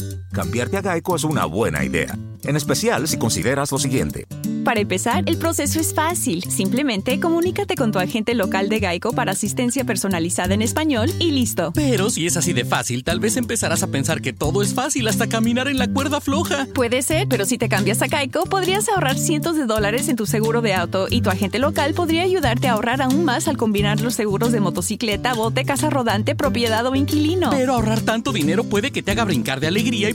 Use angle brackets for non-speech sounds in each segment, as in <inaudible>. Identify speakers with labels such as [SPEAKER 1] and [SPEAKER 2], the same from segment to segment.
[SPEAKER 1] Thank you.
[SPEAKER 2] Cambiarte a Geico es una buena idea, en especial si consideras lo siguiente.
[SPEAKER 3] Para empezar, el proceso es fácil. Simplemente comunícate con tu agente local de Geico para asistencia personalizada en español y listo.
[SPEAKER 4] Pero si es así de fácil, tal vez empezarás a pensar que todo es fácil hasta caminar en la cuerda floja.
[SPEAKER 3] Puede ser, pero si te cambias a Geico, podrías ahorrar cientos de dólares en tu seguro de auto y tu agente local podría ayudarte a ahorrar aún más al combinar los seguros de motocicleta, bote, casa rodante, propiedad o inquilino.
[SPEAKER 4] Pero ahorrar tanto dinero puede que te haga brincar de alegría y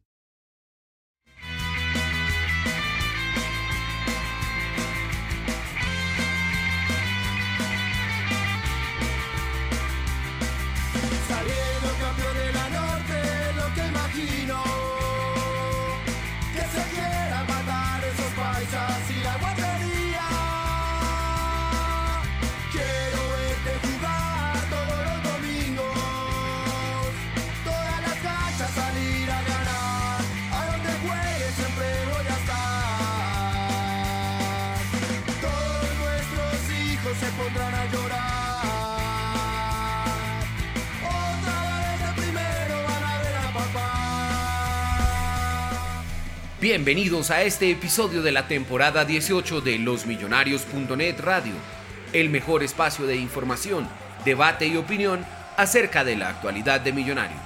[SPEAKER 5] Bienvenidos a este episodio de la temporada 18 de losmillonarios.net Radio, el mejor espacio de información, debate y opinión acerca de la actualidad de Millonarios.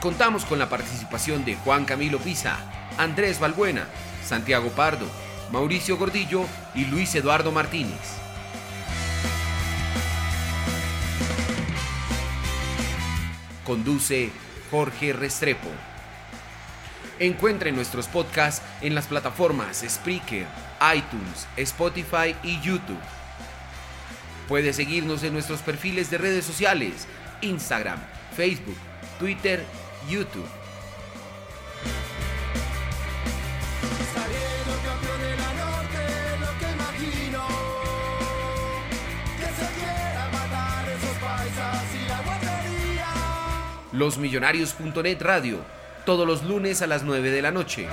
[SPEAKER 5] Contamos con la participación de Juan Camilo Pisa, Andrés Balbuena, Santiago Pardo, Mauricio Gordillo y Luis Eduardo Martínez. Conduce Jorge Restrepo. Encuentre nuestros podcasts en las plataformas Spreaker, iTunes, Spotify y YouTube. Puede seguirnos en nuestros perfiles de redes sociales, Instagram, Facebook, Twitter, YouTube. Losmillonarios.net Radio, todos los lunes a las 9 de la noche.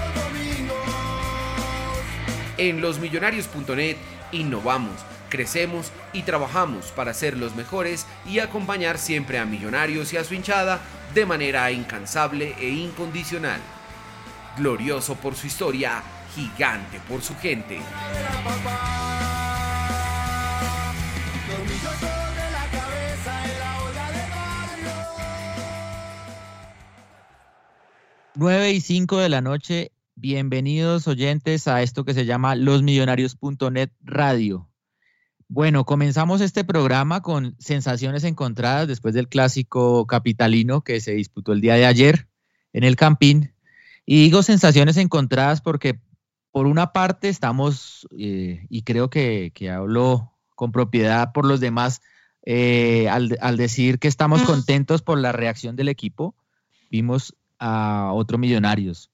[SPEAKER 5] En losmillonarios.net innovamos, crecemos y trabajamos para ser los mejores y acompañar siempre a Millonarios y a su hinchada de manera incansable e incondicional. Glorioso por su historia, gigante por su gente.
[SPEAKER 6] 9 y 5 de la noche. Bienvenidos oyentes a esto que se llama losmillonarios.net Radio. Bueno, comenzamos este programa con sensaciones encontradas después del clásico capitalino que se disputó el día de ayer en el Campín. Y digo sensaciones encontradas porque por una parte estamos, eh, y creo que, que hablo con propiedad por los demás, eh, al, al decir que estamos contentos por la reacción del equipo. Vimos a otro Millonarios.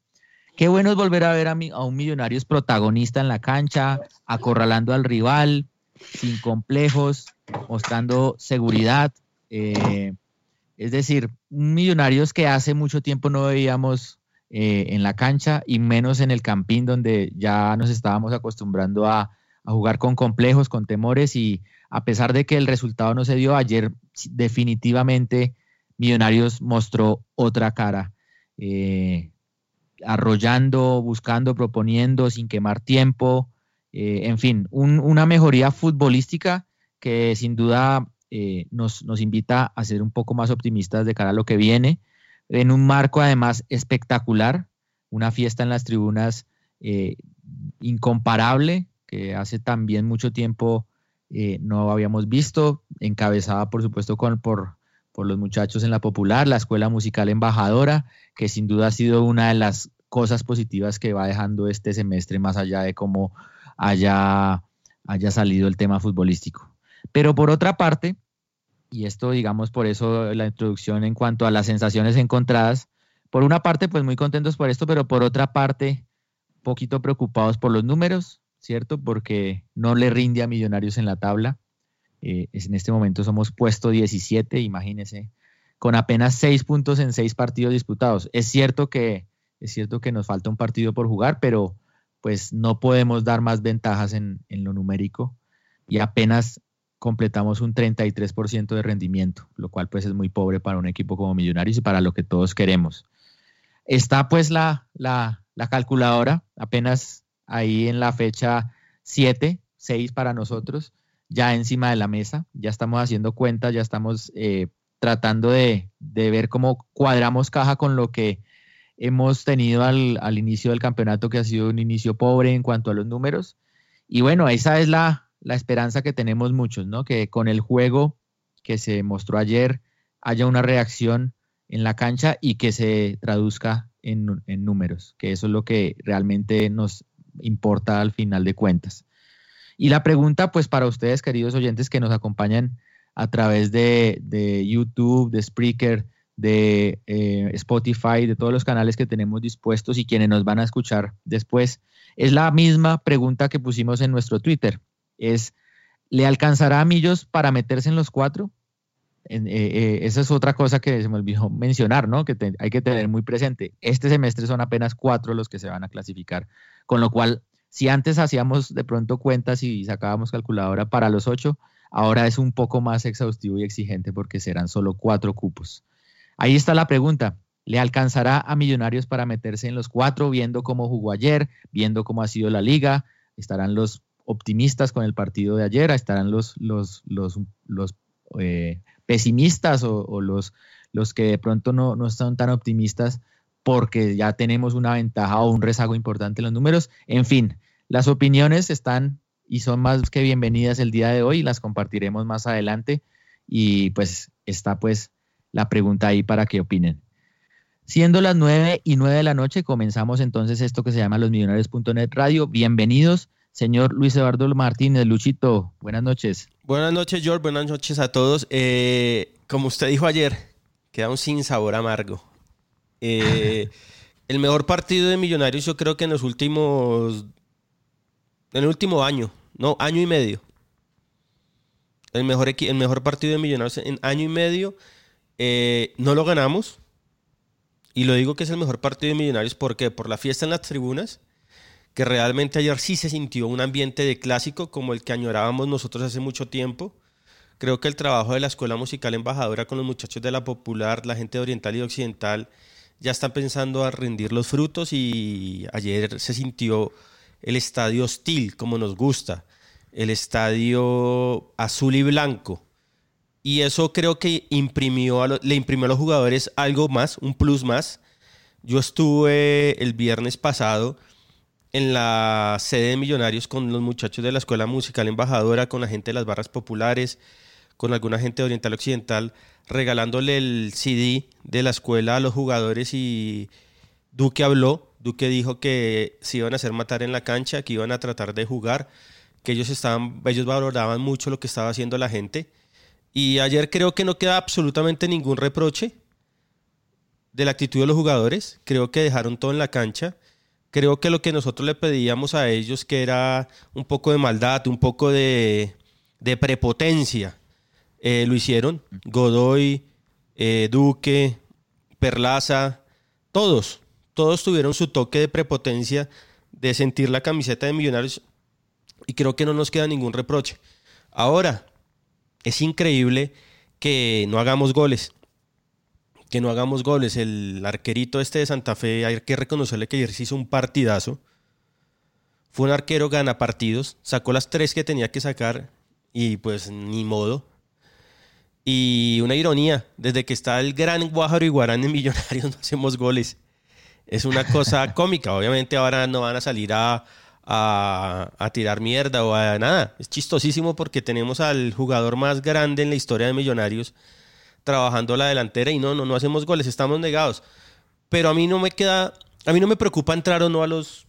[SPEAKER 6] Qué bueno es volver a ver a, mi- a un Millonarios protagonista en la cancha, acorralando al rival, sin complejos, mostrando seguridad. eh, es decir, Millonarios que hace mucho tiempo no veíamos eh, en la cancha y menos en el campín donde ya nos estábamos acostumbrando a, jugar con complejos, con temores y a pesar de que el resultado no se dio ayer, definitivamente Millonarios mostró otra cara, eh, arrollando, buscando, proponiendo, sin quemar tiempo, Eh, en fin, una mejoría futbolística que sin duda eh, nos, nos, invita a ser un poco más optimistas de cara a lo que viene, en un marco además espectacular, una fiesta en las tribunas incomparable, que hace también mucho tiempo no habíamos visto, encabezada por supuesto con, por, por los muchachos en la popular, la escuela musical embajadora, que sin duda ha sido una de las cosas positivas que va dejando este semestre, más allá de cómo haya, haya salido el tema futbolístico. Pero por otra parte, y esto digamos por eso la introducción en cuanto a las sensaciones encontradas, por una parte pues muy contentos por esto, pero por otra parte poquito preocupados por los números, ¿cierto? Porque no le rinde a Millonarios en la tabla. Eh, en este momento somos puesto 17, imagínense, con apenas 6 puntos en 6 partidos disputados. Es cierto que es cierto que nos falta un partido por jugar, pero pues no podemos dar más ventajas en, lo numérico y apenas completamos un 33% de rendimiento, lo cual pues es muy pobre para un equipo como Millonarios y para lo que todos queremos. Está pues la, la, calculadora apenas ahí en la fecha 7, 6 para nosotros, ya encima de la mesa, ya estamos haciendo cuentas, ya estamos eh, tratando de, ver cómo cuadramos caja con lo que hemos tenido al, inicio del campeonato, que ha sido un inicio pobre en cuanto a los números. Y bueno, esa es la, esperanza que tenemos muchos, ¿no? Que con el juego que se mostró ayer haya una reacción en la cancha y que se traduzca en, números, que eso es lo que realmente nos importa al final de cuentas. Y la pregunta, pues para ustedes, queridos oyentes que nos acompañan a través de, de YouTube, de Spreaker, de eh, Spotify, de todos los canales que tenemos dispuestos y quienes nos van a escuchar después. Es la misma pregunta que pusimos en nuestro Twitter. Es, ¿le alcanzará a Millos para meterse en los cuatro? Eh, eh, esa es otra cosa que se me olvidó mencionar, ¿no? Que hay que tener muy presente. Este semestre son apenas cuatro los que se van a clasificar, con lo cual, si antes hacíamos de pronto cuentas y sacábamos calculadora para los ocho, ahora es un poco más exhaustivo y exigente porque serán solo cuatro cupos. Ahí está la pregunta. ¿Le alcanzará a Millonarios para meterse en los cuatro, viendo cómo jugó ayer, viendo cómo ha sido la liga? ¿Estarán los optimistas con el partido de ayer? ¿Estarán los, los, los, los eh, pesimistas o, los, los que de pronto no, no están tan optimistas porque ya tenemos una ventaja o un rezago importante en los números? En fin, las opiniones están y son más que bienvenidas el día de hoy, las compartiremos más adelante y pues está pues la pregunta ahí para que opinen. Siendo las 9 y 9 de la noche, comenzamos entonces esto que se llama losmillonarios.net Radio. Bienvenidos, señor Luis Eduardo Martínez. Luchito, buenas noches.
[SPEAKER 7] Buenas noches, George. Buenas noches a todos. Eh, como usted dijo ayer, queda un sin sabor amargo. Eh, <laughs> el mejor partido de Millonarios, yo creo que en los últimos. En el último año, no, año y medio. El mejor, el mejor partido de Millonarios en año y medio eh, no lo ganamos. Y lo digo que es el mejor partido de Millonarios. ¿Por qué? Por la fiesta en las tribunas. Que realmente ayer sí se sintió un ambiente de clásico como el que añorábamos nosotros hace mucho tiempo. Creo que el trabajo de la Escuela Musical Embajadora con los muchachos de la Popular, la gente Oriental y Occidental, ya están pensando a rendir los frutos y ayer se sintió el estadio hostil, como nos gusta, el estadio azul y blanco, y eso creo que imprimió le imprimió a los jugadores algo más, un plus más. Yo estuve el viernes pasado en la sede de Millonarios con los muchachos de la Escuela Musical Embajadora, con la gente de las barras populares, con alguna gente de Oriental Occidental, regalándole el CD de la escuela a los jugadores y Duque habló. Duque dijo que se iban a hacer matar en la cancha, que iban a tratar de jugar, que ellos estaban, ellos valoraban mucho lo que estaba haciendo la gente y ayer creo que no queda absolutamente ningún reproche de la actitud de los jugadores. Creo que dejaron todo en la cancha. Creo que lo que nosotros le pedíamos a ellos, que era un poco de maldad, un poco de, prepotencia, eh, lo hicieron. Godoy, eh, Duque, Perlaza, todos, todos tuvieron su toque de prepotencia, de sentir la camiseta de Millonarios y creo que no nos queda ningún reproche. Ahora, es increíble que no hagamos goles. Que no hagamos goles. El arquerito este de Santa Fe, hay que reconocerle que ayer se hizo un partidazo. Fue un arquero gana partidos, sacó las tres que tenía que sacar y pues ni modo. Y una ironía, desde que está el gran Guajaro Iguarán en Millonarios <laughs> no hacemos goles. Es una cosa <laughs> cómica, obviamente ahora no van a salir a, a, a, tirar mierda o a nada. Es chistosísimo porque tenemos al jugador más grande en la historia de Millonarios trabajando la delantera y no, no, no hacemos goles, estamos negados. Pero a mí no me queda, a mí no me preocupa entrar o no a los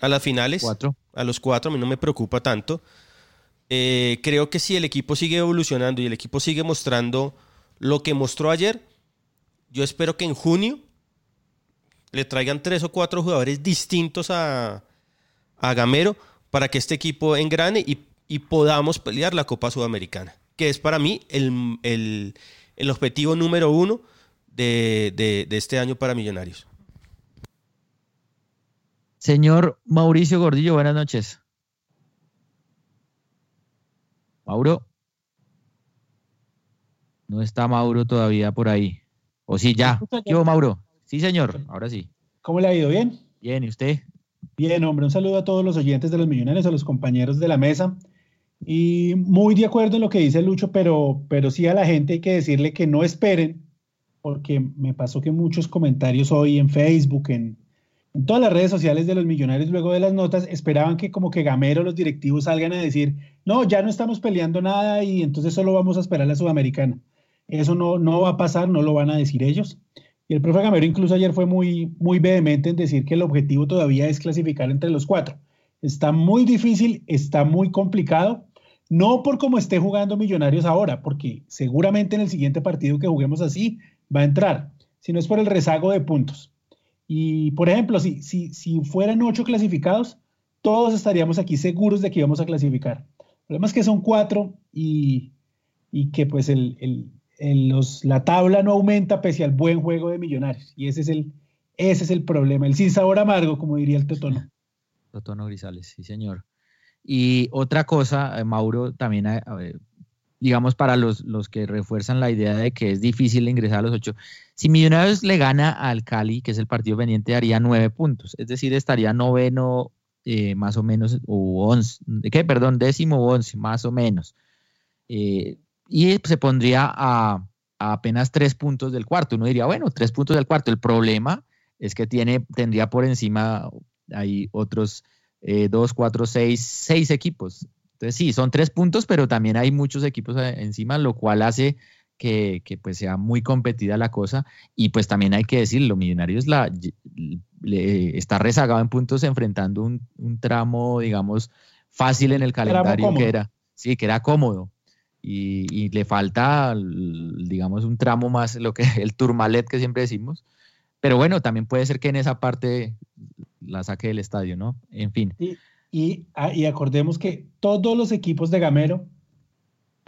[SPEAKER 7] a las finales.
[SPEAKER 6] Cuatro.
[SPEAKER 7] A los cuatro, a mí no me preocupa tanto. Eh, creo que si el equipo sigue evolucionando y el equipo sigue mostrando lo que mostró ayer, yo espero que en junio le traigan tres o cuatro jugadores distintos a, a Gamero para que este equipo engrane y, y, podamos pelear la Copa Sudamericana, que es para mí el, el, el objetivo número uno de, de, de este año para Millonarios.
[SPEAKER 6] Señor Mauricio Gordillo, buenas noches. Mauro. No está Mauro todavía por ahí. O sí, ya. ¿Qué Mauro? Sí, señor. Ahora sí.
[SPEAKER 8] ¿Cómo le ha ido? ¿Bien?
[SPEAKER 6] Bien, ¿y usted?
[SPEAKER 8] Bien, hombre. Un saludo a todos los oyentes de los millonarios, a los compañeros de la mesa. Y muy de acuerdo en lo que dice Lucho, pero, pero sí a la gente hay que decirle que no esperen, porque me pasó que muchos comentarios hoy en Facebook, en, en todas las redes sociales de los millonarios, luego de las notas, esperaban que como que Gamero, los directivos salgan a decir, no, ya no estamos peleando nada y entonces solo vamos a esperar a la Sudamericana. Eso no, no va a pasar, no lo van a decir ellos. Y el profe Gamero incluso ayer fue muy, muy vehemente en decir que el objetivo todavía es clasificar entre los cuatro. Está muy difícil, está muy complicado, no por cómo esté jugando Millonarios ahora, porque seguramente en el siguiente partido que juguemos así va a entrar, sino es por el rezago de puntos. Y, por ejemplo, si, si, si fueran ocho clasificados, todos estaríamos aquí seguros de que íbamos a clasificar. El problema es que son cuatro y, y que pues el, el, los, la tabla no aumenta pese al buen juego de Millonarios. Y ese es el, ese es el problema, el sin sabor amargo, como diría el Totono.
[SPEAKER 6] Totono Grisales, sí, señor. Y otra cosa, eh, Mauro, también, eh, digamos, para los, los que refuerzan la idea de que es difícil ingresar a los ocho, si Millonarios le gana al Cali, que es el partido pendiente, haría nueve puntos, es decir, estaría noveno eh, más o menos, o once, ¿qué? Perdón, décimo o once, más o menos. Eh, y se pondría a, a, apenas tres puntos del cuarto. Uno diría, bueno, tres puntos del cuarto. El problema es que tiene, tendría por encima hay otros eh, dos, cuatro, seis, seis equipos. Entonces sí, son tres puntos, pero también hay muchos equipos encima, lo cual hace que, que, pues sea muy competida la cosa y pues también hay que decirlo, Millonarios la, le, está rezagado en puntos enfrentando un, un, tramo, digamos, fácil en el calendario que era, sí, que era cómodo y, y, le falta, digamos, un tramo más, lo que <laughs> el turmalet que siempre decimos, pero bueno, también puede ser que en esa parte la saque del estadio, ¿no? En fin.
[SPEAKER 8] Y, y, y acordemos que todos los equipos de Gamero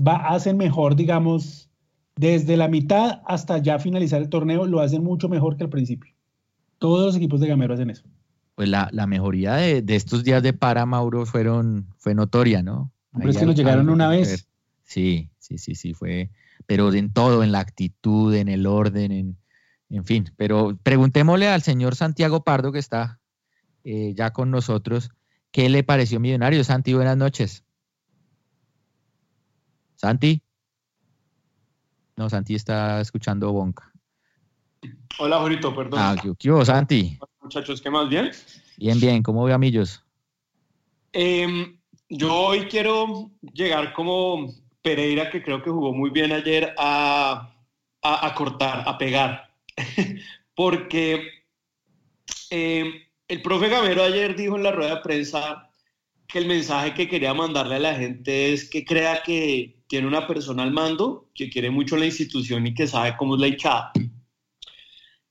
[SPEAKER 8] va, hacen mejor, digamos, desde la mitad hasta ya finalizar el torneo, lo hacen mucho mejor que al principio. Todos los equipos de Gamero hacen eso.
[SPEAKER 6] Pues la, la mejoría de, de, estos días de para, Mauro, fueron, fue notoria, ¿no?
[SPEAKER 8] Pero es que nos llegaron una vez.
[SPEAKER 6] Sí, sí, sí, sí, fue, pero en todo, en la actitud, en el orden, en, en fin. Pero preguntémosle al señor Santiago Pardo, que está eh, ya con nosotros, ¿qué le pareció Millonario? Santi, buenas noches. Santi. No, Santi está escuchando Bonca.
[SPEAKER 9] Hola, Jorito, perdón.
[SPEAKER 6] Ah, ¿qué, hubo, Santi?
[SPEAKER 9] Muchachos, ¿qué más? ¿Bien?
[SPEAKER 6] Bien, bien. ¿Cómo ve a Millos?
[SPEAKER 9] Eh, yo hoy quiero llegar como Pereira, que creo que jugó muy bien ayer, a, cortar, a pegar. <laughs> Porque eh, el profe Gamero ayer dijo en la rueda de prensa que el mensaje que quería mandarle a la gente es que crea que tiene una persona al mando, que quiere mucho la institución y que sabe cómo es la hinchada.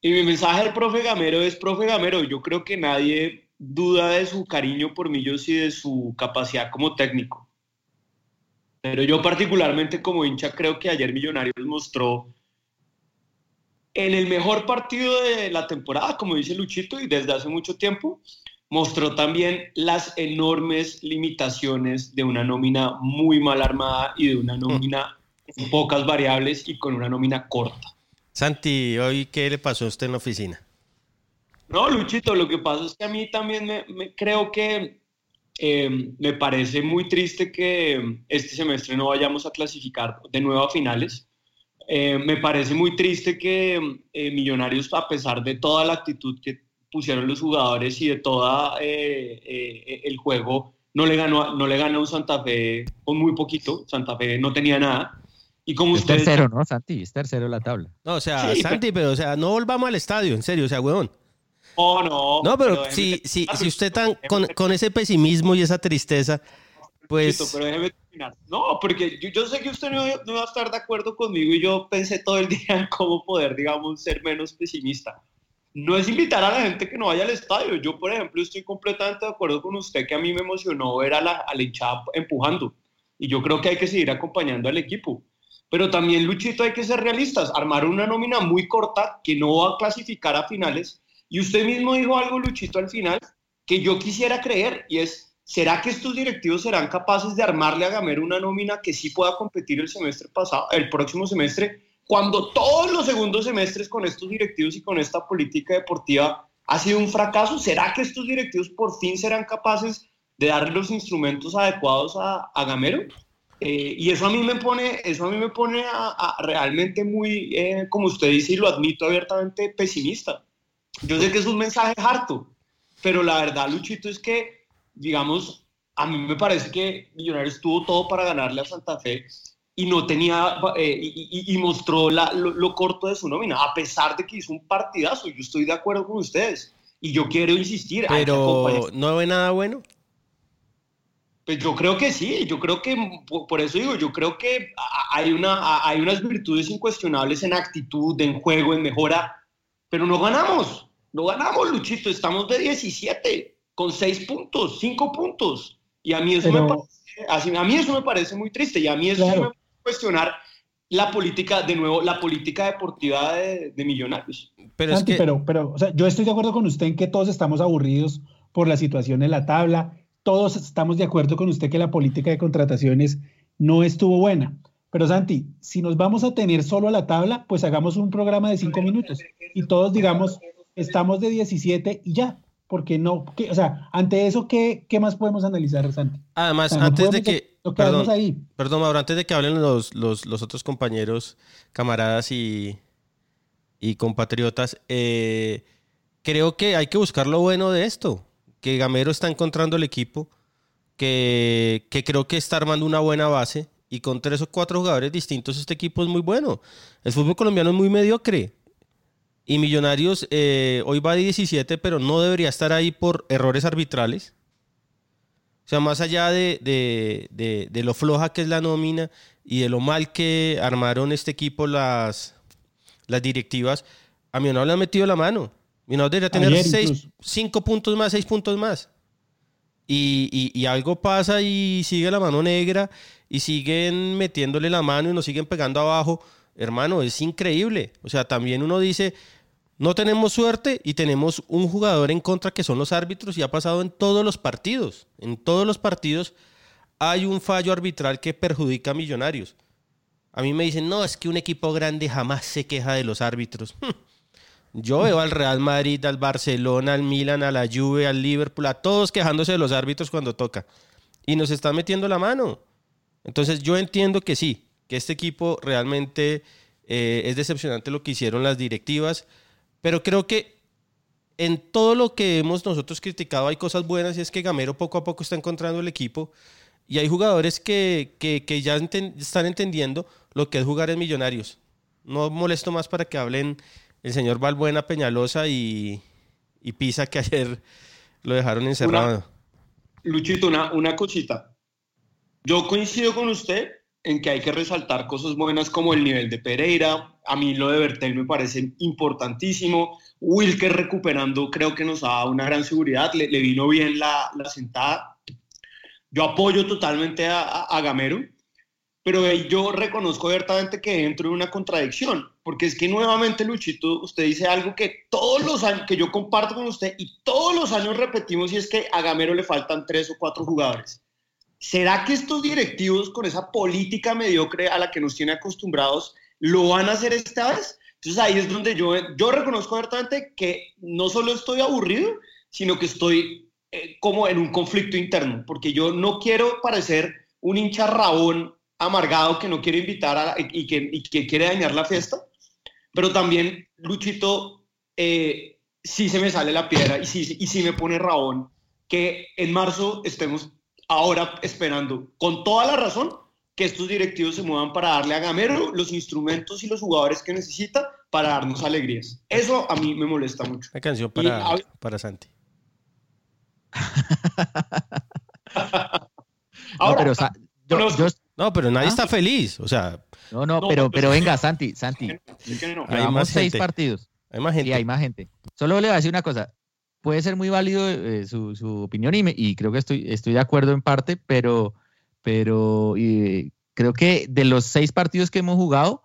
[SPEAKER 9] Y mi mensaje al profe Gamero es, profe Gamero, yo creo que nadie duda de su cariño por Millos y de su capacidad como técnico. Pero yo particularmente como hincha creo que ayer Millonarios mostró en el mejor partido de la temporada, como dice Luchito, y desde hace mucho tiempo, mostró también las enormes limitaciones de una nómina muy mal armada y de una nómina con pocas variables y con una nómina corta.
[SPEAKER 7] Santi, ¿hoy qué le pasó a usted en la oficina?
[SPEAKER 9] No, Luchito, lo que pasa es que a mí también me, me creo que Eh, me parece muy triste que este semestre no vayamos a clasificar de nuevo a finales. Eh, me parece muy triste que eh, Millonarios, a pesar de toda la actitud que pusieron los jugadores y de todo el juego, no le, ganó, no le ganó a un Santa Fe con muy poquito. Santa Fe no tenía nada. Y como
[SPEAKER 6] es tercero, ¿no, Santi? Es tercero la tabla.
[SPEAKER 7] No, o sea, Santi, pero... o sea, no volvamos al estadio, en serio, o sea, huevón.
[SPEAKER 9] Oh, no.
[SPEAKER 7] No, pero, si, si, si usted tan con, con, ese pesimismo y esa tristeza, pues...
[SPEAKER 9] Pero déjeme terminar. No, porque yo, yo sé que usted no, no, va a estar de acuerdo conmigo y yo pensé todo el <laughs> día en cómo poder, digamos, ser menos pesimista. No es invitar a la gente que no vaya al estadio. Yo, por ejemplo, estoy completamente de acuerdo con usted que a mí me emocionó ver a la, a la hinchada empujando. Y yo creo que hay que seguir acompañando al equipo. Pero también, Luchito, hay que ser realistas. Armar una nómina muy corta que no va a clasificar a finales y usted mismo dijo algo, Luchito, al final, que yo quisiera creer, y es, ¿será que estos directivos serán capaces de armarle a Gamero una nómina que sí pueda competir el semestre pasado, el próximo semestre, cuando todos los segundos semestres con estos directivos y con esta política deportiva ha sido un fracaso? ¿Será que estos directivos por fin serán capaces de darle los instrumentos adecuados a, a Gamero? Eh, y eso a mí me pone, eso a mí me pone a, realmente muy, eh, como usted dice y lo admito abiertamente, pesimista. Yo sé que es un mensaje harto, pero la verdad, Luchito, es que, digamos, a mí me parece que Millonarios tuvo todo para ganarle a Santa Fe y no tenía, eh, y, mostró lo, corto de su nómina, a pesar de que hizo un partidazo. Yo estoy de acuerdo con ustedes y yo quiero insistir.
[SPEAKER 7] Pero, ¿no ve nada bueno?
[SPEAKER 9] Pues yo creo que sí, yo creo que, por eso digo, yo creo que hay, una, hay unas virtudes incuestionables en actitud, en juego, en mejora, pero no ganamos, no ganamos, Luchito, estamos de 17, con 6 puntos, 5 puntos. Y a mí eso, me, parece, a mí eso me parece muy triste y a mí eso me me cuestionar la política, de nuevo, la política deportiva de, Millonarios.
[SPEAKER 8] Pero, es que... pero, pero o sea, yo estoy de acuerdo con usted en que todos estamos aburridos por la situación en la tabla, todos estamos de acuerdo con usted que la política de contrataciones no estuvo buena. Pero Santi, si nos vamos a tener solo a la tabla, pues hagamos un programa de cinco minutos y todos digamos, estamos de 17 y ya. Porque no, o sea, ante eso, ¿qué, ¿qué, más podemos analizar, Santi?
[SPEAKER 7] Además, antes de que. Perdón, ahí. perdón, Mauro, antes de que hablen los, los, los otros compañeros, camaradas y, y compatriotas, eh, creo que hay que buscar lo bueno de esto. Que Gamero está encontrando el equipo, que, que creo que está armando una buena base y con tres o cuatro jugadores distintos este equipo es muy bueno. El fútbol colombiano es muy mediocre. Y Millonarios eh, hoy va de 17, pero no debería estar ahí por errores arbitrales. O sea, más allá de, de, lo floja que es la nómina y de lo mal que armaron este equipo las, las directivas, a Millonarios le han metido la mano. Millonarios debería tener seis, cinco puntos más, seis puntos más. Y, y, algo pasa y sigue la mano negra y siguen metiéndole la mano y nos siguen pegando abajo. Hermano, es increíble. O sea, también uno dice, no tenemos suerte y tenemos un jugador en contra que son los árbitros y ha pasado en todos los partidos. En todos los partidos hay un fallo arbitral que perjudica a millonarios. A mí me dicen, no, es que un equipo grande jamás se queja de los árbitros. <laughs> Yo veo al Real Madrid, al Barcelona, al Milan, a la Juve, al Liverpool, a todos quejándose de los árbitros cuando toca. Y nos están metiendo la mano. Entonces yo entiendo que sí, que este equipo realmente eh, es decepcionante lo que hicieron las directivas, pero creo que en todo lo que hemos nosotros criticado hay cosas buenas y es que Gamero poco a poco está encontrando el equipo y hay jugadores que, que, ya están entendiendo lo que es jugar en Millonarios. No molesto más para que hablen el señor Valbuena Peñalosa y, Pisa, que <laughs> ayer lo dejaron encerrado.
[SPEAKER 9] Luchito, una, una cosita. Yo coincido con usted en que hay que resaltar cosas buenas como el nivel de Pereira. A mí lo de Bertel me parece importantísimo. Wilker recuperando creo que nos dado una gran seguridad. Le, vino bien la, sentada. Yo apoyo totalmente a, a Gamero pero yo reconozco abiertamente que entro en una contradicción, porque es que nuevamente, Luchito, usted dice algo que todos los años, que yo comparto con usted y todos los años repetimos y es que a Gamero le faltan tres o cuatro jugadores. ¿Será que estos directivos con esa política mediocre a la que nos tiene acostumbrados lo van a hacer esta vez? Entonces ahí es donde yo, yo reconozco abiertamente que no solo estoy aburrido, sino que estoy eh, como en un conflicto interno, porque yo no quiero parecer un hincha rabón amargado que no quiere invitar a, y, que, y que quiere dañar la fiesta, pero también, Luchito, eh, sí se me sale la piedra y sí, y sí me pone rabón que en marzo estemos ahora esperando, con toda la razón, que estos directivos se muevan para darle a Gamero los instrumentos y los jugadores que necesita para darnos alegrías. Eso a mí me molesta mucho.
[SPEAKER 7] Una canción
[SPEAKER 9] Y
[SPEAKER 7] para, para Santi. <laughs>
[SPEAKER 6] No,
[SPEAKER 9] Ahora,
[SPEAKER 6] pero, Sa- yo- yo-
[SPEAKER 7] No, pero nadie
[SPEAKER 6] Ah.
[SPEAKER 7] está feliz. O sea,
[SPEAKER 6] no, no,
[SPEAKER 9] No,
[SPEAKER 6] pero, pero venga, Santi, Santi,
[SPEAKER 9] ¿por qué no?
[SPEAKER 7] Hay más
[SPEAKER 6] seis
[SPEAKER 7] gente.
[SPEAKER 6] partidos.
[SPEAKER 7] hay más gente.
[SPEAKER 6] Sí, hay más gente. Solo le voy a decir una cosa. Puede ser muy válido eh, su, su opinión y, me- y creo que estoy, estoy de acuerdo en parte, pero, pero creo que de los seis partidos que hemos jugado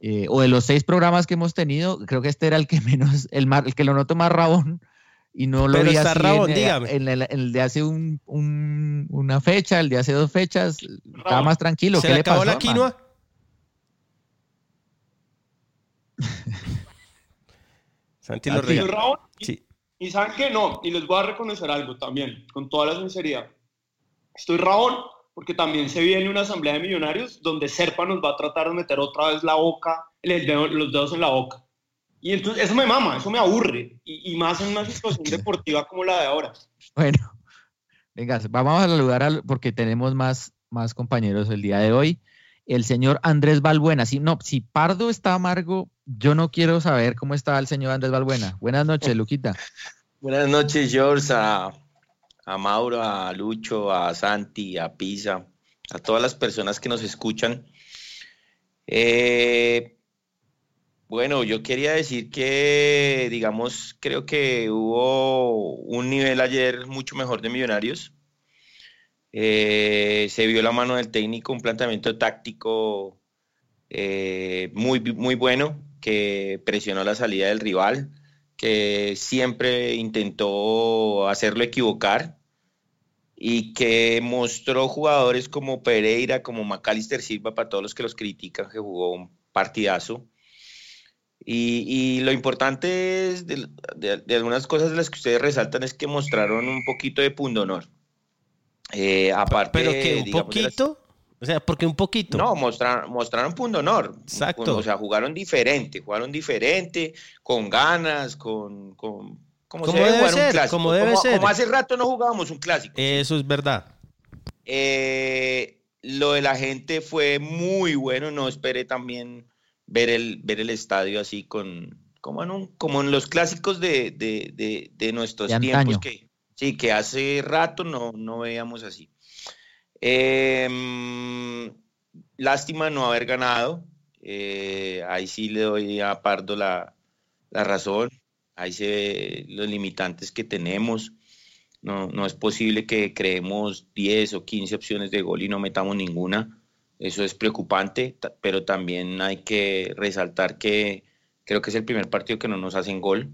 [SPEAKER 6] eh, o de los seis programas que hemos tenido, creo que este era el que <laughs> menos, el, mar- el que lo noto más rabón y no lo
[SPEAKER 7] Pero
[SPEAKER 6] vi
[SPEAKER 7] está
[SPEAKER 6] así
[SPEAKER 7] rabón,
[SPEAKER 6] en,
[SPEAKER 7] dígame.
[SPEAKER 6] en el, en el de hace un, un- una fecha, el de hace dos fechas, estaba
[SPEAKER 9] Rabón.
[SPEAKER 6] más tranquilo.
[SPEAKER 7] ¿Se
[SPEAKER 6] ¿Qué
[SPEAKER 7] le acabó
[SPEAKER 6] pasó,
[SPEAKER 7] la quinoa? <laughs> Santi lo Sí.
[SPEAKER 9] Y saben que no, y les voy a reconocer algo también, con toda la sinceridad. Estoy rabón porque también se viene una asamblea de millonarios donde Serpa nos va a tratar de meter otra vez la boca, el dedo- los dedos en la boca. Y entonces eso me mama, eso me aburre, y, y más en una situación deportiva como la de ahora.
[SPEAKER 6] Bueno, venga, vamos a saludar al, porque tenemos más, más compañeros el día de hoy. El señor Andrés Balbuena. Si, no, si Pardo está amargo, yo no quiero saber cómo está el señor Andrés Balbuena. Buenas noches, <laughs> Luquita.
[SPEAKER 10] Buenas noches, George, a, a Mauro, a Lucho, a Santi, a Pisa, a todas las personas que nos escuchan. Eh, bueno, yo quería decir que, digamos, creo que hubo un nivel ayer mucho mejor de Millonarios. Eh, se vio la mano del técnico, un planteamiento táctico eh, muy, muy bueno que presionó la salida del rival que siempre intentó hacerlo equivocar y que mostró jugadores como Pereira, como Macalister Silva, para todos los que los critican, que jugó un partidazo. Y, y lo importante de- de algunas cosas de las que ustedes resaltan es que mostraron un poquito de pundonor. Eh, aparte,
[SPEAKER 7] Pero que un
[SPEAKER 10] digamos,
[SPEAKER 7] poquito. O sea, porque un poquito.
[SPEAKER 10] no, mostraron, mostraron pundonor.
[SPEAKER 7] Exacto.
[SPEAKER 10] O sea, jugaron diferente, jugaron diferente, con ganas, con... con como,
[SPEAKER 7] Como
[SPEAKER 10] se debe jugar un
[SPEAKER 7] ser,
[SPEAKER 10] clásico.
[SPEAKER 7] como debe ser.
[SPEAKER 10] como hace rato no jugábamos un clásico.
[SPEAKER 7] Eso es verdad.
[SPEAKER 10] Eh, lo de la gente fue muy bueno, no esperé también ver el, ver el estadio así con, como en, un- como en los clásicos de, de- de- de nuestros
[SPEAKER 6] De
[SPEAKER 10] tiempos que sí, que hace rato no, no veíamos así. Em, lástima no haber ganado. eh, ahí sí le doy a Pardo la, la razón. Ahí se ve los limitantes que tenemos. No, no es posible que creemos 10 o 15 opciones de gol y no metamos ninguna. Eso es preocupante, pero también hay que resaltar que creo que es el primer partido que no nos hacen gol.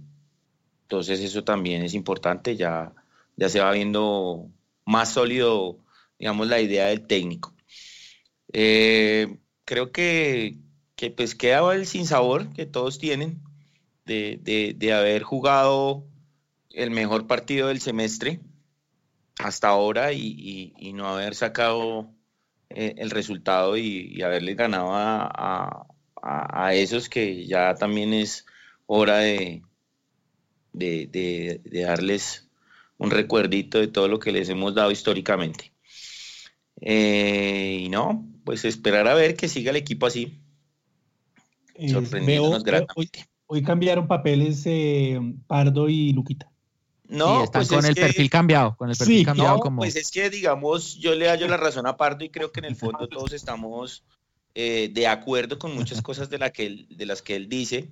[SPEAKER 10] Entonces eso también es importante. Ya, ya se va viendo más sólido, digamos, la idea del técnico. Eh, creo que, que pues el sinsabor que todos tienen de, de- de haber jugado el mejor partido del semestre hasta ahora y, no haber sacado eh, el resultado y, y haberle ganado a, a- a- esos que ya también es hora de, de- de darles un recuerdito de todo lo que les hemos dado históricamente. Eh, y no, pues esperar a ver que siga el equipo así,
[SPEAKER 8] Eh,
[SPEAKER 10] sorprendiéndonos
[SPEAKER 8] veo- veo- hoy, cambiaron papeles eh, Pardo y Luquita.
[SPEAKER 10] No,
[SPEAKER 6] sí, están
[SPEAKER 10] pues
[SPEAKER 6] con
[SPEAKER 10] es
[SPEAKER 6] el
[SPEAKER 10] que-
[SPEAKER 6] perfil cambiado, con el perfil
[SPEAKER 8] Sí,
[SPEAKER 6] cambiado
[SPEAKER 10] No,
[SPEAKER 6] como...
[SPEAKER 10] pues es que digamos, yo le hallo la razón a Pardo y creo que en el fondo todos estamos eh, de acuerdo con muchas cosas de, la que él- de las que él dice,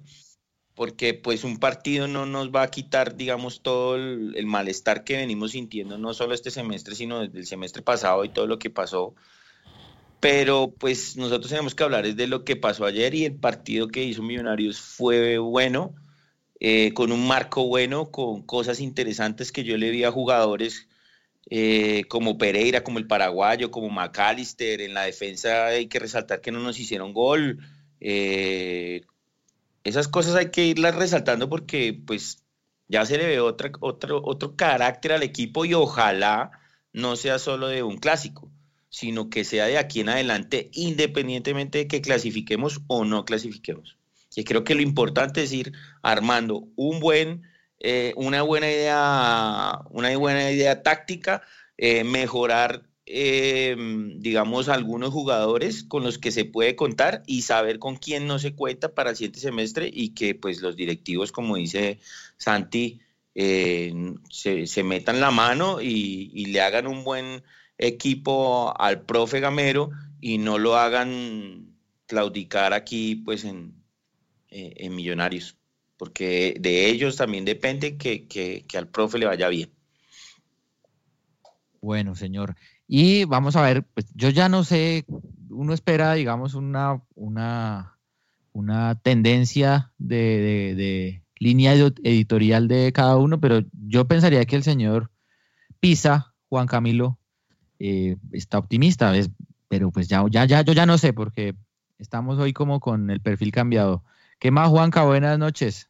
[SPEAKER 10] porque pues un partido no nos va a quitar, digamos, todo el, malestar que venimos sintiendo, no solo este semestre, sino desde el semestre pasado y todo lo que pasó. Pero pues nosotros tenemos que hablar es de lo que pasó ayer y el partido que hizo Millonarios fue bueno, eh, con un marco bueno, con cosas interesantes que yo le vi a jugadores eh, como Pereira, como el paraguayo, como McAllister. En la defensa hay que resaltar que no nos hicieron gol. Eh, esas cosas hay que irlas resaltando porque pues Ya se le ve otra, otro, otro carácter al equipo y ojalá no sea solo de un clásico, sino que sea de aquí en adelante, independientemente de que clasifiquemos o no clasifiquemos. Y creo que lo importante es ir armando un buen, eh, una buena idea, una buena idea táctica, eh, mejorar eh, digamos, algunos jugadores con los que se puede contar y saber con quién no se cuenta para el siguiente semestre y que pues los directivos, como dice Santi, eh, se, metan la mano y, le hagan un buen equipo al profe Gamero y no lo hagan claudicar aquí pues en, eh, en Millonarios, porque de ellos también depende que, que al profe le vaya bien.
[SPEAKER 6] Bueno, señor. Y vamos a ver, pues yo ya no sé, uno espera, digamos, una, una, una tendencia de, línea editorial de cada uno, pero yo pensaría que el señor Pisa, Juan Camilo, eh, está optimista, pero pues ya, ya, ya, yo ya no sé, porque estamos hoy como con el perfil cambiado. ¿Qué más, Juanca? Buenas noches.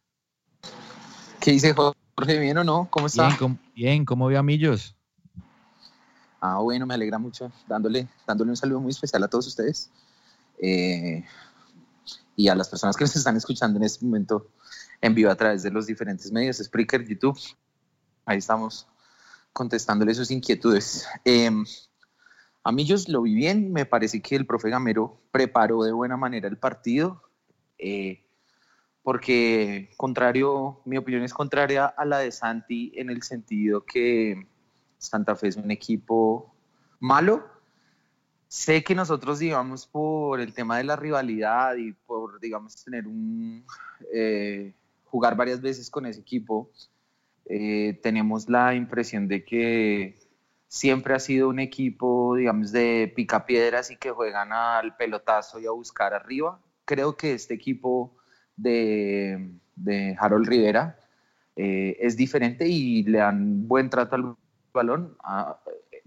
[SPEAKER 11] ¿Qué dice Jorge? ¿Bien o no? ¿Cómo está?
[SPEAKER 6] Bien, bien ¿cómo vio a Millos?
[SPEAKER 11] Ah, bueno, me alegra mucho dándole, dándole un saludo muy especial a todos ustedes eh, y a las personas que nos están escuchando en este momento en vivo a través de los diferentes medios, Spreaker, YouTube. Ahí estamos contestándole sus inquietudes. Eh, a mí yo lo vi bien, me parece que el profe Gamero preparó de buena manera el partido, eh, porque contrario, mi opinión es contraria a la de Santi en el sentido que Santa Fe es un equipo malo. Sé que nosotros, digamos, por el tema de la rivalidad y por, digamos, tener un... Eh, jugar varias veces con ese equipo, eh, tenemos la impresión de que siempre ha sido un equipo, digamos, de picapiedras y que juegan al pelotazo y a buscar arriba. Creo que este equipo de, de Harold Rivera eh, es diferente y le dan buen trato al balón ah,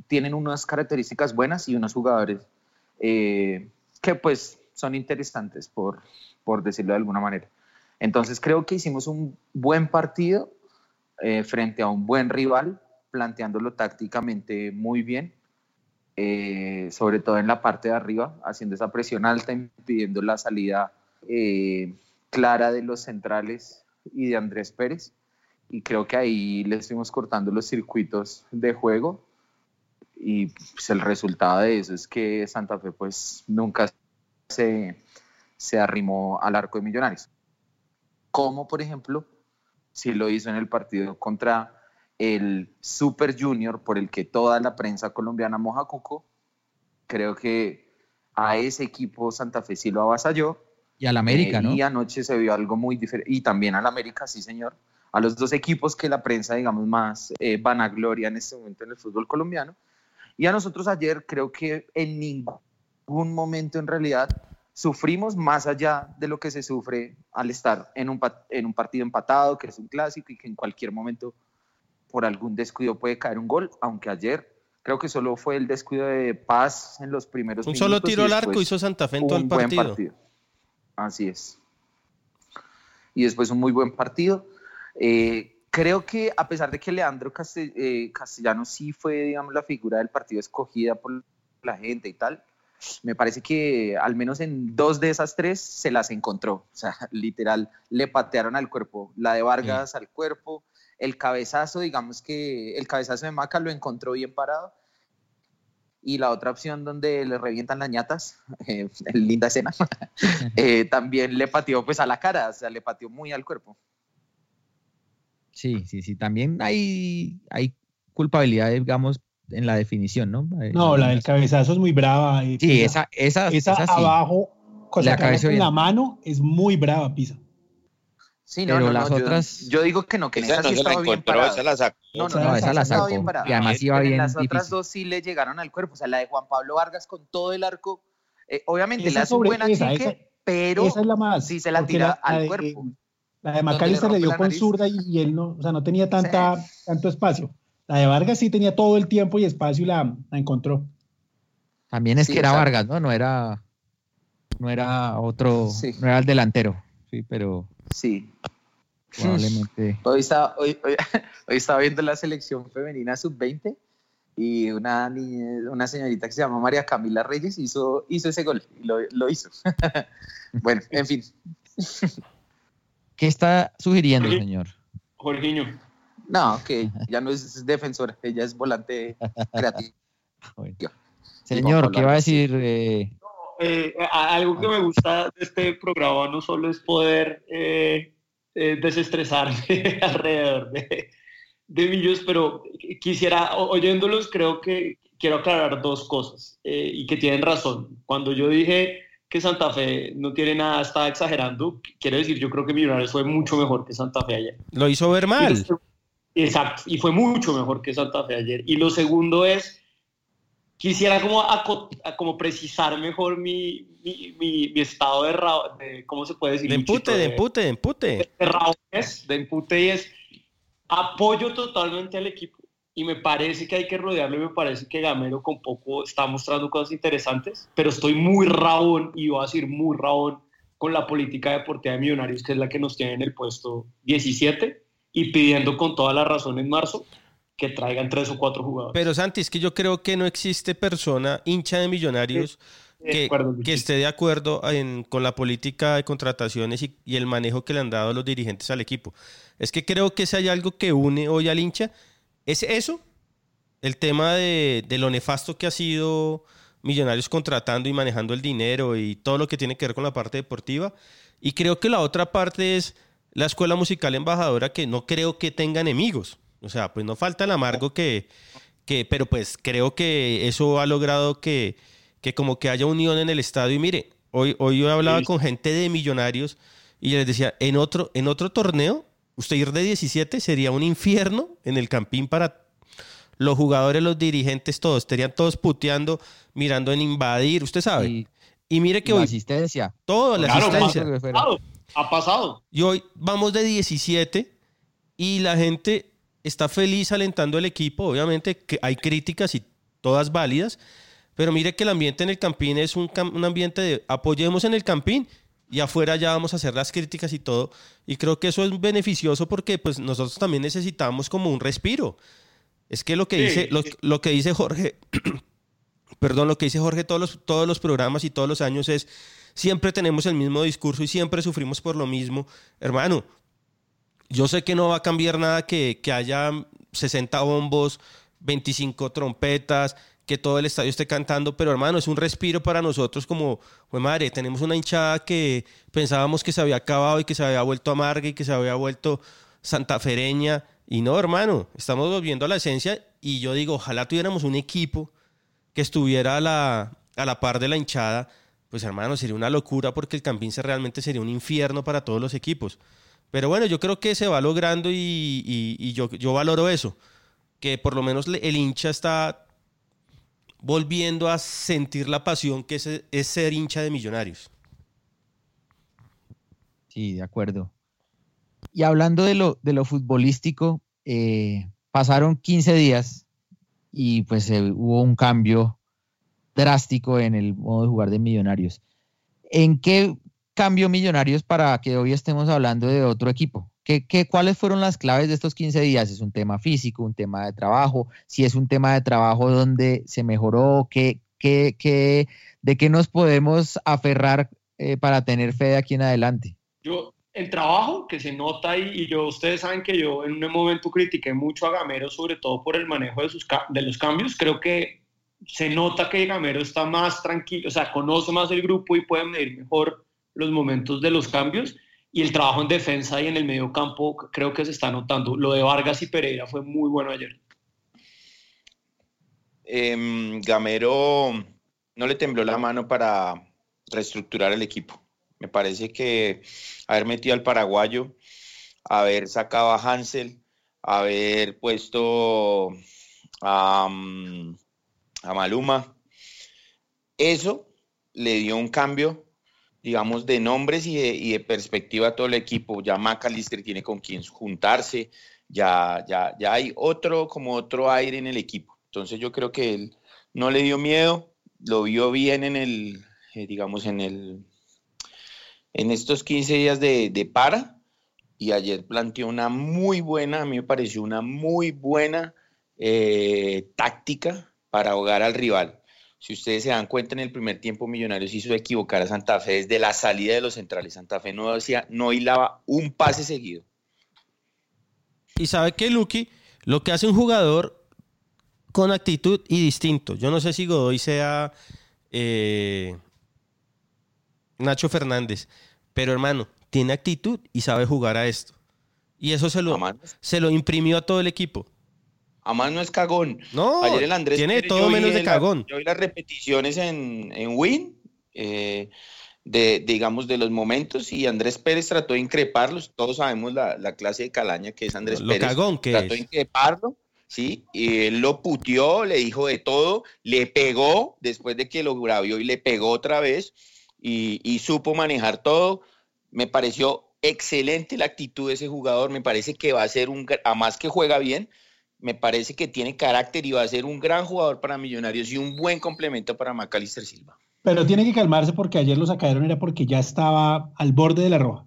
[SPEAKER 11] tienen unas características buenas y unos jugadores eh, que pues son interesantes, por, por decirlo de alguna manera. Entonces creo que hicimos un buen partido eh, frente a un buen rival, planteándolo tácticamente muy bien, eh, sobre todo en la parte de arriba, haciendo esa presión alta, impidiendo la salida clara de los centrales y de Andrés Pérez y creo que ahí le estuvimos cortando los circuitos de juego y pues, el resultado de eso es que Santa Fe pues nunca se, se arrimó al arco de Millonarios. Como por ejemplo, si lo hizo en el partido contra el Super Junior por el que toda la prensa colombiana moja cuco, creo que a ese equipo Santa Fe sí lo avasalló.
[SPEAKER 6] Y al América, eh, ¿no?
[SPEAKER 11] Y anoche se vio algo muy diferente. Y también al América, sí, señor a los dos equipos que la prensa, digamos, más eh, vanagloria en este momento en el fútbol colombiano. Y a nosotros ayer creo que en ningún momento en realidad sufrimos más allá de lo que se sufre al estar en un, en un partido empatado, que es un clásico y que en cualquier momento por algún descuido puede caer un gol, aunque ayer creo que solo fue el descuido de Paz en los primeros
[SPEAKER 7] un minutos. Un solo tiro al arco hizo Santa Fe en todo el partido. partido.
[SPEAKER 11] Así es. Y después un muy buen partido. Eh, creo que a pesar de que Leandro eh, Castellano sí fue, digamos, la figura del partido escogida por la gente y tal, me parece que al menos en dos de esas tres se las encontró. O sea, <laughs> literal, le patearon al cuerpo. La de Vargas al cuerpo, el cabezazo, digamos que el cabezazo de Maca lo encontró bien parado. Y la otra opción donde le revientan las ñatas, <laughs> eh, linda escena, <laughs> también le pateó pues a la cara, o sea, le pateó muy al cuerpo.
[SPEAKER 6] Sí, sí, sí. También hay, hay culpabilidad, digamos, en la definición, ¿no?
[SPEAKER 8] Eh, no, la del cabezazo es muy brava.
[SPEAKER 6] Y sí, esa, esa,
[SPEAKER 8] esa, abajo, con la, cabeza en la mano, es muy brava, Pisa.
[SPEAKER 11] Sí, no, pero las otras. Yo, digo que no, que esa, esa no sí estaba bien parada.
[SPEAKER 10] Esa la sacó.
[SPEAKER 6] No, no, no, esa, la sacó. Bien y además iba bien.
[SPEAKER 11] Las otras dos sí le llegaron al cuerpo. O sea, la de Juan Pablo Vargas con todo el arco. Eh, obviamente le hace un buen achique, pero esa es la más, sí se la tira al cuerpo.
[SPEAKER 8] La de Macalister le, dio con zurda y, él no, o sea, no tenía tanta, tanto espacio. La de Vargas sí tenía todo el tiempo y espacio y la, encontró.
[SPEAKER 6] También es que era Vargas, ¿no? No era, no era otro, no era el delantero. Sí, pero.
[SPEAKER 11] Sí.
[SPEAKER 6] Probablemente. <laughs>
[SPEAKER 11] Hoy estaba, hoy, hoy- <laughs> hoy estaba viendo la selección femenina sub-20 y una, niña- una señorita que se llama María Camila Reyes hizo, hizo ese gol y lo, lo hizo. <laughs> bueno, en fin.
[SPEAKER 6] ¿Qué está sugiriendo,
[SPEAKER 9] Oye.
[SPEAKER 6] señor?
[SPEAKER 9] Jorginho.
[SPEAKER 11] No, que ya no es defensora, ella es volante <laughs> creativo.
[SPEAKER 6] Señor, ¿qué va a decir? eh,
[SPEAKER 9] Eh, a- algo que me gusta de este programa no solo es poder eh, eh, desestresarme <laughs> alrededor de, de Millos, pero quisiera, oyéndolos, creo que quiero aclarar dos cosas eh, y que tienen razón. Cuando yo dije que Santa Fe no tiene nada, estaba exagerando, quiero decir, yo creo que Millonarios fue mucho mejor que Santa Fe ayer.
[SPEAKER 7] Lo hizo ver mal.
[SPEAKER 9] Exacto, y fue mucho mejor que Santa Fe ayer. Y lo segundo es, quisiera como, a- como precisar mejor mi, mi, mi- mi estado de, ra- de, ¿cómo se puede decir?
[SPEAKER 7] De empute, de empute, de empute.
[SPEAKER 9] de raones, de empute y es apoyo totalmente al equipo y me parece que hay que rodearlo y me parece que Gamero con poco está mostrando cosas interesantes, pero estoy muy rabón y voy a decir muy rabón con la política deportiva de Millonarios, que es la que nos tiene en el puesto 17 y pidiendo con toda la razón en marzo que traigan tres o cuatro jugadores.
[SPEAKER 7] Pero Santi, es que yo creo que no existe persona hincha de millonarios
[SPEAKER 9] de
[SPEAKER 7] que, que esté de acuerdo en- con la política de contrataciones y, y el manejo que le han dado los dirigentes al equipo. Es que creo que si hay algo que une hoy al hincha, es eso, el tema de, de lo nefasto que ha sido Millonarios contratando y manejando el dinero y todo lo que tiene que ver con la parte deportiva. Y creo que la otra parte es la escuela musical embajadora que no creo que tenga enemigos. O sea, pues no falta el amargo que, que pero pues creo que eso ha logrado que, que como que haya unión en el estadio. Y mire, hoy, hoy yo hablaba
[SPEAKER 9] Sí.
[SPEAKER 7] con gente de millonarios y les decía, en otro, en otro torneo, usted ir de 17 sería un infierno en el campín para los jugadores, los dirigentes, todos, estarían todos puteando, mirando en invadir, usted sabe. Y, mire que
[SPEAKER 6] la
[SPEAKER 7] hoy...
[SPEAKER 6] asistencia.
[SPEAKER 7] Todo, la
[SPEAKER 9] Claro,
[SPEAKER 7] asistencia.
[SPEAKER 9] ha pasado, ha pasado.
[SPEAKER 7] Y hoy vamos de 17 y la gente está feliz alentando el equipo. Obviamente que hay críticas y todas válidas, pero mire que el ambiente en el campín es un, un ambiente de apoyemos en el campín y afuera ya vamos a hacer las críticas y todo. Y creo que eso es beneficioso porque pues nosotros también necesitamos como un respiro. Es que lo que
[SPEAKER 9] Sí,
[SPEAKER 7] dice, lo, lo que dice Jorge, <clears throat> perdón, lo que dice Jorge todos los, todos los programas y todos los años es, siempre tenemos el mismo discurso y siempre sufrimos por lo mismo. Hermano, yo sé que no va a cambiar nada que, que haya 60 bombos, 25 trompetas, que todo el estadio esté cantando, pero hermano, es un respiro para nosotros como, pues madre, tenemos una hinchada que pensábamos que se había acabado y que se había vuelto amarga y que se había vuelto santafereña. Y no, hermano, estamos volviendo a la esencia y yo digo, ojalá tuviéramos un equipo que estuviera a la, a la par de la hinchada, pues hermano, sería una locura porque el Campín realmente sería un infierno para todos los equipos. Pero bueno, yo creo que se va logrando y, y- y yo, yo valoro eso, que por lo menos el hincha está volviendo a sentir la pasión que es, ser hincha de millonarios.
[SPEAKER 6] Sí, de acuerdo. Y hablando de lo, de lo futbolístico, eh, pasaron 15 días y pues eh, hubo un cambio drástico en el modo de jugar de Millonarios. ¿En qué cambió Millonarios para que hoy estemos hablando de otro equipo? ¿Qué, qué, cuáles fueron las claves de estos 15 días? ¿Es un tema físico, un tema de trabajo? Si es un tema de trabajo donde se mejoró, ¿qué, qué, qué, ¿de qué nos podemos aferrar eh, para tener fe de aquí en adelante?
[SPEAKER 9] Yo, el trabajo que se nota ahí, y yo, ustedes saben que yo en un momento critiqué mucho a Gamero, sobre todo por el manejo de, sus, de los cambios. Creo que se nota que Gamero está más tranquilo, o sea, conoce más el grupo y puede medir mejor los momentos de los cambios. Y el trabajo en defensa y en el medio campo creo que se está notando. Lo de Vargas y Pereira fue muy bueno ayer.
[SPEAKER 10] Em, Gamero no le tembló la mano para reestructurar el equipo. Me parece que haber metido al paraguayo, haber sacado a Hansel, haber puesto a, mm, a Maluma, eso le dio un cambio, digamos, de nombres y de, y de perspectiva a todo el equipo. Ya McAllister tiene con quien juntarse, ya, ya, ya hay otro, como otro aire en el equipo. Entonces yo creo que él no le dio miedo, lo vio bien en el, eh, digamos, en el, en estos 15 días de, de para y ayer planteó una muy buena, a mí me pareció una muy buena eh, táctica para ahogar al rival. Si ustedes se dan cuenta, en el primer tiempo Millonarios hizo equivocar a Santa Fe desde la salida de los centrales. Santa Fe no, hacía, no hilaba un pase seguido.
[SPEAKER 7] Y sabe que Lucky, lo que hace un jugador con actitud y distinto. Yo no sé si Godoy sea eh, Nacho Fernández, pero hermano, tiene actitud y sabe jugar a esto. Y eso se lo, se lo imprimió a todo el equipo.
[SPEAKER 10] Además no es cagón.
[SPEAKER 7] No,
[SPEAKER 10] Ayer el Andrés
[SPEAKER 7] tiene
[SPEAKER 10] Pérez,
[SPEAKER 7] todo menos de
[SPEAKER 10] la-
[SPEAKER 7] cagón.
[SPEAKER 10] yo vi las repeticiones en, en Win, eh, de, digamos, de los momentos, y Andrés Pérez trató de increparlos. Todos sabemos la, la clase de calaña que es Andrés
[SPEAKER 7] Lo
[SPEAKER 10] Pérez.
[SPEAKER 7] cagón que
[SPEAKER 10] trató de
[SPEAKER 7] es.
[SPEAKER 10] increparlo, ¿sí? Y él lo puteó, le dijo de todo, le pegó después de que lo gravió y le pegó otra vez, y, y supo manejar todo. Me pareció excelente la actitud de ese jugador. Me parece que va a ser un, a más que juega bien, me parece que tiene carácter y va a ser un gran jugador para Millonarios y un buen complemento para Macalister Silva.
[SPEAKER 8] Pero tiene que calmarse porque ayer lo sacaron era porque ya estaba al borde de la roja.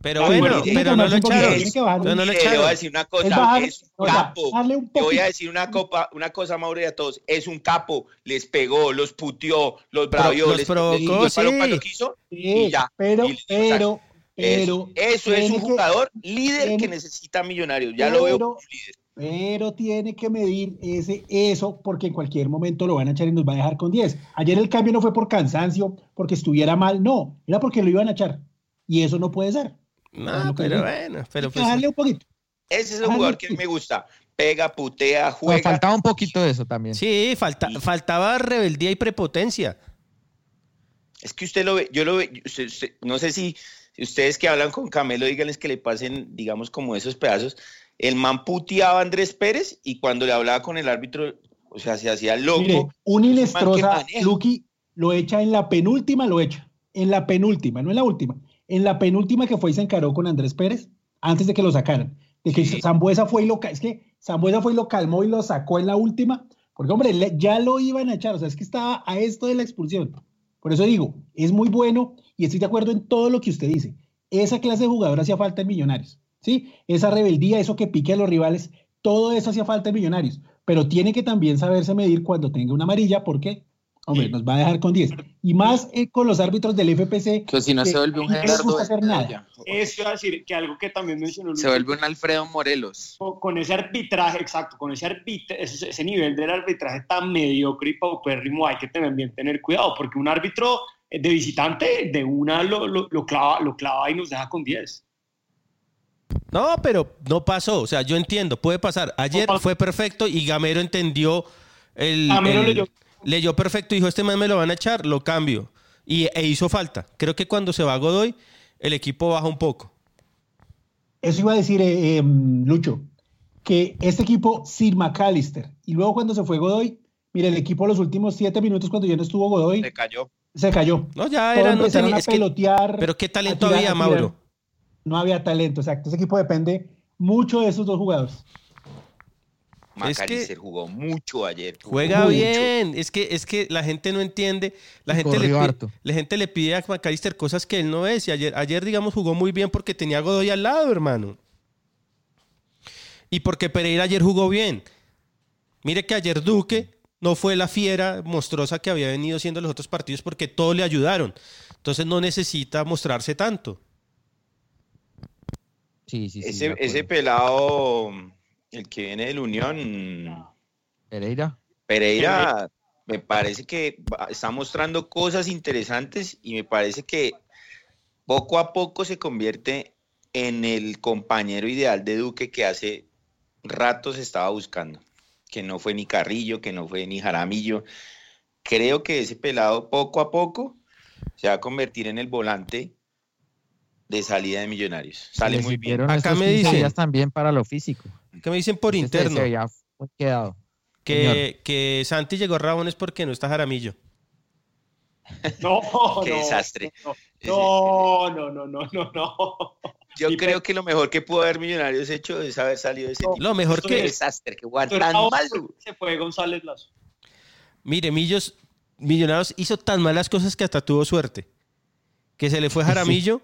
[SPEAKER 7] Pero bueno, pero no lo echaron. Pero no lo
[SPEAKER 10] Mire, le voy a
[SPEAKER 7] echaron.
[SPEAKER 10] decir una
[SPEAKER 8] Es
[SPEAKER 10] cosa,
[SPEAKER 8] bajar-
[SPEAKER 10] es un
[SPEAKER 8] o sea,
[SPEAKER 10] capo.
[SPEAKER 8] darle un
[SPEAKER 10] Le voy a decir una, copa, una cosa, Mauro, y a todos. Es un capo. Les pegó, los puteó, los bravió,
[SPEAKER 7] los
[SPEAKER 10] les,
[SPEAKER 7] provocó,
[SPEAKER 10] les
[SPEAKER 7] sí.
[SPEAKER 10] cuando quiso
[SPEAKER 8] Sí,
[SPEAKER 10] y ya.
[SPEAKER 8] pero,
[SPEAKER 10] Y les-
[SPEAKER 8] pero,
[SPEAKER 10] Eso,
[SPEAKER 8] pero.
[SPEAKER 10] eso es un
[SPEAKER 8] que-
[SPEAKER 10] jugador líder que necesita Millonarios. Ya lo veo
[SPEAKER 8] pero-
[SPEAKER 10] como líder.
[SPEAKER 8] Pero tiene que medir ese, eso porque en cualquier momento lo van a echar y nos va a dejar con 10. Ayer el cambio no fue por cansancio, porque estuviera mal, no, era porque lo iban a echar. Y eso no puede ser.
[SPEAKER 7] No, pero bueno, pero pues,
[SPEAKER 8] bajarle un poquito.
[SPEAKER 10] Ese es el
[SPEAKER 8] Ah,
[SPEAKER 10] jugador que me gusta. Pega, putea,
[SPEAKER 6] Pero
[SPEAKER 10] juega.
[SPEAKER 6] faltaba un poquito de eso también.
[SPEAKER 7] sí, falta, faltaba rebeldía y prepotencia.
[SPEAKER 10] Es que usted lo ve, yo lo ve, usted- usted- no sé si, si ustedes que hablan con Camelo, díganles que le pasen, digamos, como esos pedazos. El man puteaba a Andrés Pérez y cuando le hablaba con el árbitro, o sea, se hacía loco.
[SPEAKER 8] Mire, un Inestrosa. Lucky lo echa en la penúltima, lo echa. En la penúltima, no en la última. En la penúltima que fue y se encaró con Andrés Pérez, antes de que lo sacaran. De que
[SPEAKER 10] Sí.
[SPEAKER 8] Zambuesa fue y lo es que Zambuesa fue y lo calmó y lo sacó en la última, porque hombre, le- ya lo iban a echar, o sea, es que estaba a esto de la expulsión. Por eso digo, es muy bueno y estoy de acuerdo en todo lo que usted dice. Esa clase de jugador hacía falta en Millonarios, ¿sí? Esa rebeldía, eso que pique a los rivales, todo eso hacía falta en Millonarios, pero tiene que también saberse medir cuando tenga una amarilla, porque, hombre, nos va a dejar con 10. Y más eh, con los árbitros del FPC.
[SPEAKER 11] Que si no se vuelve un
[SPEAKER 8] no les
[SPEAKER 11] Gerardo
[SPEAKER 8] gusta hacer nada.
[SPEAKER 9] Eso iba a decir que algo que también mencionó
[SPEAKER 11] Se
[SPEAKER 9] Lucho,
[SPEAKER 11] vuelve un Alfredo Morelos.
[SPEAKER 9] con- con ese arbitraje, exacto, con ese, arbitra- ese, ese nivel del arbitraje tan mediocre y paupérrimo, hay que también tener cuidado, porque un árbitro eh, de visitante de una lo, lo, lo clava, lo clava y nos deja con 10.
[SPEAKER 7] No, pero no pasó. O sea, yo entiendo, puede pasar. Ayer fue perfecto y Gamero entendió el.
[SPEAKER 9] Gamero
[SPEAKER 7] el-
[SPEAKER 9] leyó.
[SPEAKER 7] leyó perfecto y dijo: Este man me lo van a echar, lo cambio. Y e hizo falta. Creo que cuando se va Godoy, el equipo baja un poco.
[SPEAKER 8] Eso iba a decir eh, eh, Lucho, que este equipo sin McAllister, y luego cuando se fue Godoy, mire, el equipo los últimos siete minutos cuando ya no estuvo Godoy,
[SPEAKER 10] Se cayó.
[SPEAKER 8] se cayó.
[SPEAKER 7] No, ya
[SPEAKER 8] Todos
[SPEAKER 7] era, no tenía.
[SPEAKER 8] a
[SPEAKER 7] es que-
[SPEAKER 8] pelotear.
[SPEAKER 7] pero qué talento
[SPEAKER 8] tirar,
[SPEAKER 7] había. Mauro.
[SPEAKER 8] No había talento, exacto. Ese equipo depende mucho de esos dos jugadores.
[SPEAKER 7] Es que-
[SPEAKER 10] Macalister jugó mucho ayer. jugó
[SPEAKER 7] Juega
[SPEAKER 10] mucho.
[SPEAKER 7] bien, es que, es que la gente no entiende, la gente, le pide, la gente le pide a McAllister cosas que él no es, y ayer, ayer digamos jugó muy bien porque tenía a Godoy al lado, hermano. Y porque Pereira ayer jugó bien. Mire que ayer Duque no fue la fiera monstruosa que había venido siendo los otros partidos porque todos le ayudaron. Entonces no necesita mostrarse tanto.
[SPEAKER 6] Sí, sí, sí. de
[SPEAKER 10] Ese, ese pelado, el que viene de la Unión,
[SPEAKER 6] Pereira.
[SPEAKER 10] Pereira, me parece que está mostrando cosas interesantes y me parece que poco a poco se convierte en el compañero ideal de Duque que hace rato se estaba buscando, que no fue ni Carrillo, que no fue ni Jaramillo. Creo que ese pelado poco a poco se va a convertir en el volante de salida de Millonarios. Sale
[SPEAKER 6] Le
[SPEAKER 10] muy bien.
[SPEAKER 7] Acá me
[SPEAKER 6] 15
[SPEAKER 7] dicen-
[SPEAKER 6] también para lo físico.
[SPEAKER 7] ¿Qué me dicen por interno?
[SPEAKER 6] muy quedado.
[SPEAKER 7] Que, que Santi llegó a Rabones porque no está Jaramillo. <laughs>
[SPEAKER 9] No, <laughs>
[SPEAKER 10] Qué
[SPEAKER 9] no,
[SPEAKER 10] desastre.
[SPEAKER 9] No, no, no, no, no, no.
[SPEAKER 10] Yo
[SPEAKER 9] Y
[SPEAKER 10] creo que lo mejor que pudo haber Millonarios hecho es haber salido de ese tipo.
[SPEAKER 7] Lo mejor
[SPEAKER 9] Esto
[SPEAKER 10] Qué
[SPEAKER 7] que...
[SPEAKER 10] desastre, que tan malo.
[SPEAKER 9] Se fue González Lazo.
[SPEAKER 7] Mire, Millos, Millonarios hizo tan malas cosas que hasta tuvo suerte. Que se le fue <laughs> Jaramillo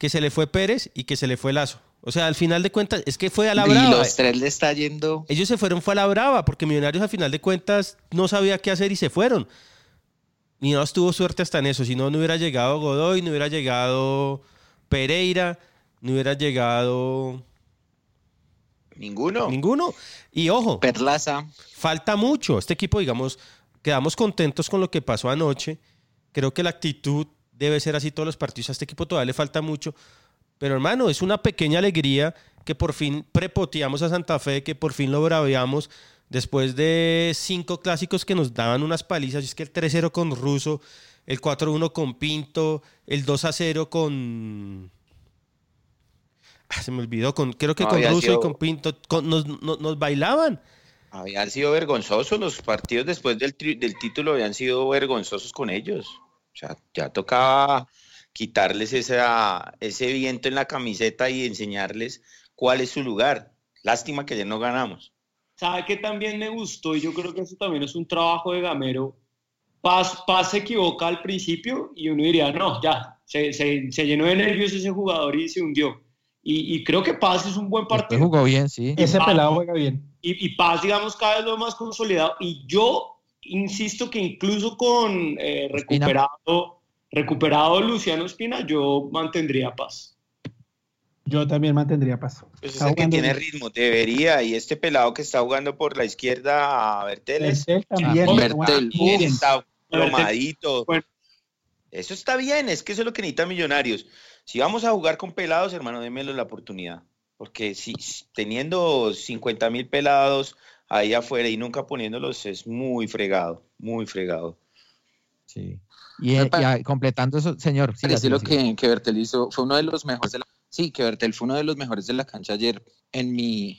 [SPEAKER 7] que se le fue Pérez y que se le fue Lazo. O sea, al final de cuentas, es que fue a la
[SPEAKER 11] Y
[SPEAKER 7] brava.
[SPEAKER 11] los tres le está yendo.
[SPEAKER 7] Ellos se fueron, fue a la brava, porque Millonarios al final de cuentas no sabía qué hacer y se fueron. Y no tuvo suerte hasta en eso. Si no, no hubiera llegado Godoy, no hubiera llegado Pereira, no hubiera llegado.
[SPEAKER 10] Ninguno.
[SPEAKER 7] Ninguno. Y ojo.
[SPEAKER 11] Perlaza.
[SPEAKER 7] Falta mucho. Este equipo, digamos, quedamos contentos con lo que pasó anoche. Creo que la actitud debe ser así todos los partidos. A este equipo todavía le falta mucho. Pero hermano, es una pequeña alegría que por fin prepoteamos a Santa Fe, que por fin lo braveamos después de cinco clásicos que nos daban unas palizas. Es que el 3-0 con Russo, el 4-1 con Pinto, el 2-0 con... Ah, se me olvidó, con, creo que
[SPEAKER 10] No,
[SPEAKER 7] con Russo y con Pinto con- nos, nos- nos bailaban.
[SPEAKER 10] Habían sido vergonzosos los partidos después del, tri- del título, habían sido vergonzosos con ellos. O sea, ya tocaba quitarles esa, ese viento en la camiseta y enseñarles cuál es su lugar. Lástima que ya no ganamos.
[SPEAKER 9] ¿Sabe que también me gustó? Y yo creo que eso también es un trabajo de Gamero. Paz, Paz se equivoca al principio y uno diría, no, ya, se, se- se llenó de nervios ese jugador y se hundió. Y, y creo que Paz es un buen
[SPEAKER 6] Después
[SPEAKER 9] partido.
[SPEAKER 6] jugó bien, sí.
[SPEAKER 8] Ese
[SPEAKER 9] Paz-
[SPEAKER 8] pelado juega bien.
[SPEAKER 9] Y, y Paz, digamos, cada vez lo más consolidado. Y yo insisto que incluso con eh, recuperado, recuperado Luciano Espina, yo mantendría Paz.
[SPEAKER 8] Yo también mantendría paso.
[SPEAKER 10] Pues es el que tiene ritmo, debería. Y este pelado que está jugando por la izquierda, Berteles,
[SPEAKER 8] Bertel también.
[SPEAKER 11] Ah,
[SPEAKER 8] está
[SPEAKER 11] Bertel.
[SPEAKER 8] bien.
[SPEAKER 10] está plomadito.
[SPEAKER 9] Bueno.
[SPEAKER 10] Eso está bien, es que eso es lo que necesitan Millonarios. Si vamos a jugar con pelados, hermano, démelo la oportunidad. Porque si- teniendo 50 mil pelados ahí afuera y nunca poniéndolos es muy fregado, muy fregado.
[SPEAKER 6] Sí. Y, eh, y, completando eso, señor.
[SPEAKER 11] Parece
[SPEAKER 6] siga,
[SPEAKER 11] lo que, que Bertel hizo, fue uno de los mejores de la, sí, que Bertel fue uno de los mejores de la cancha ayer en mi,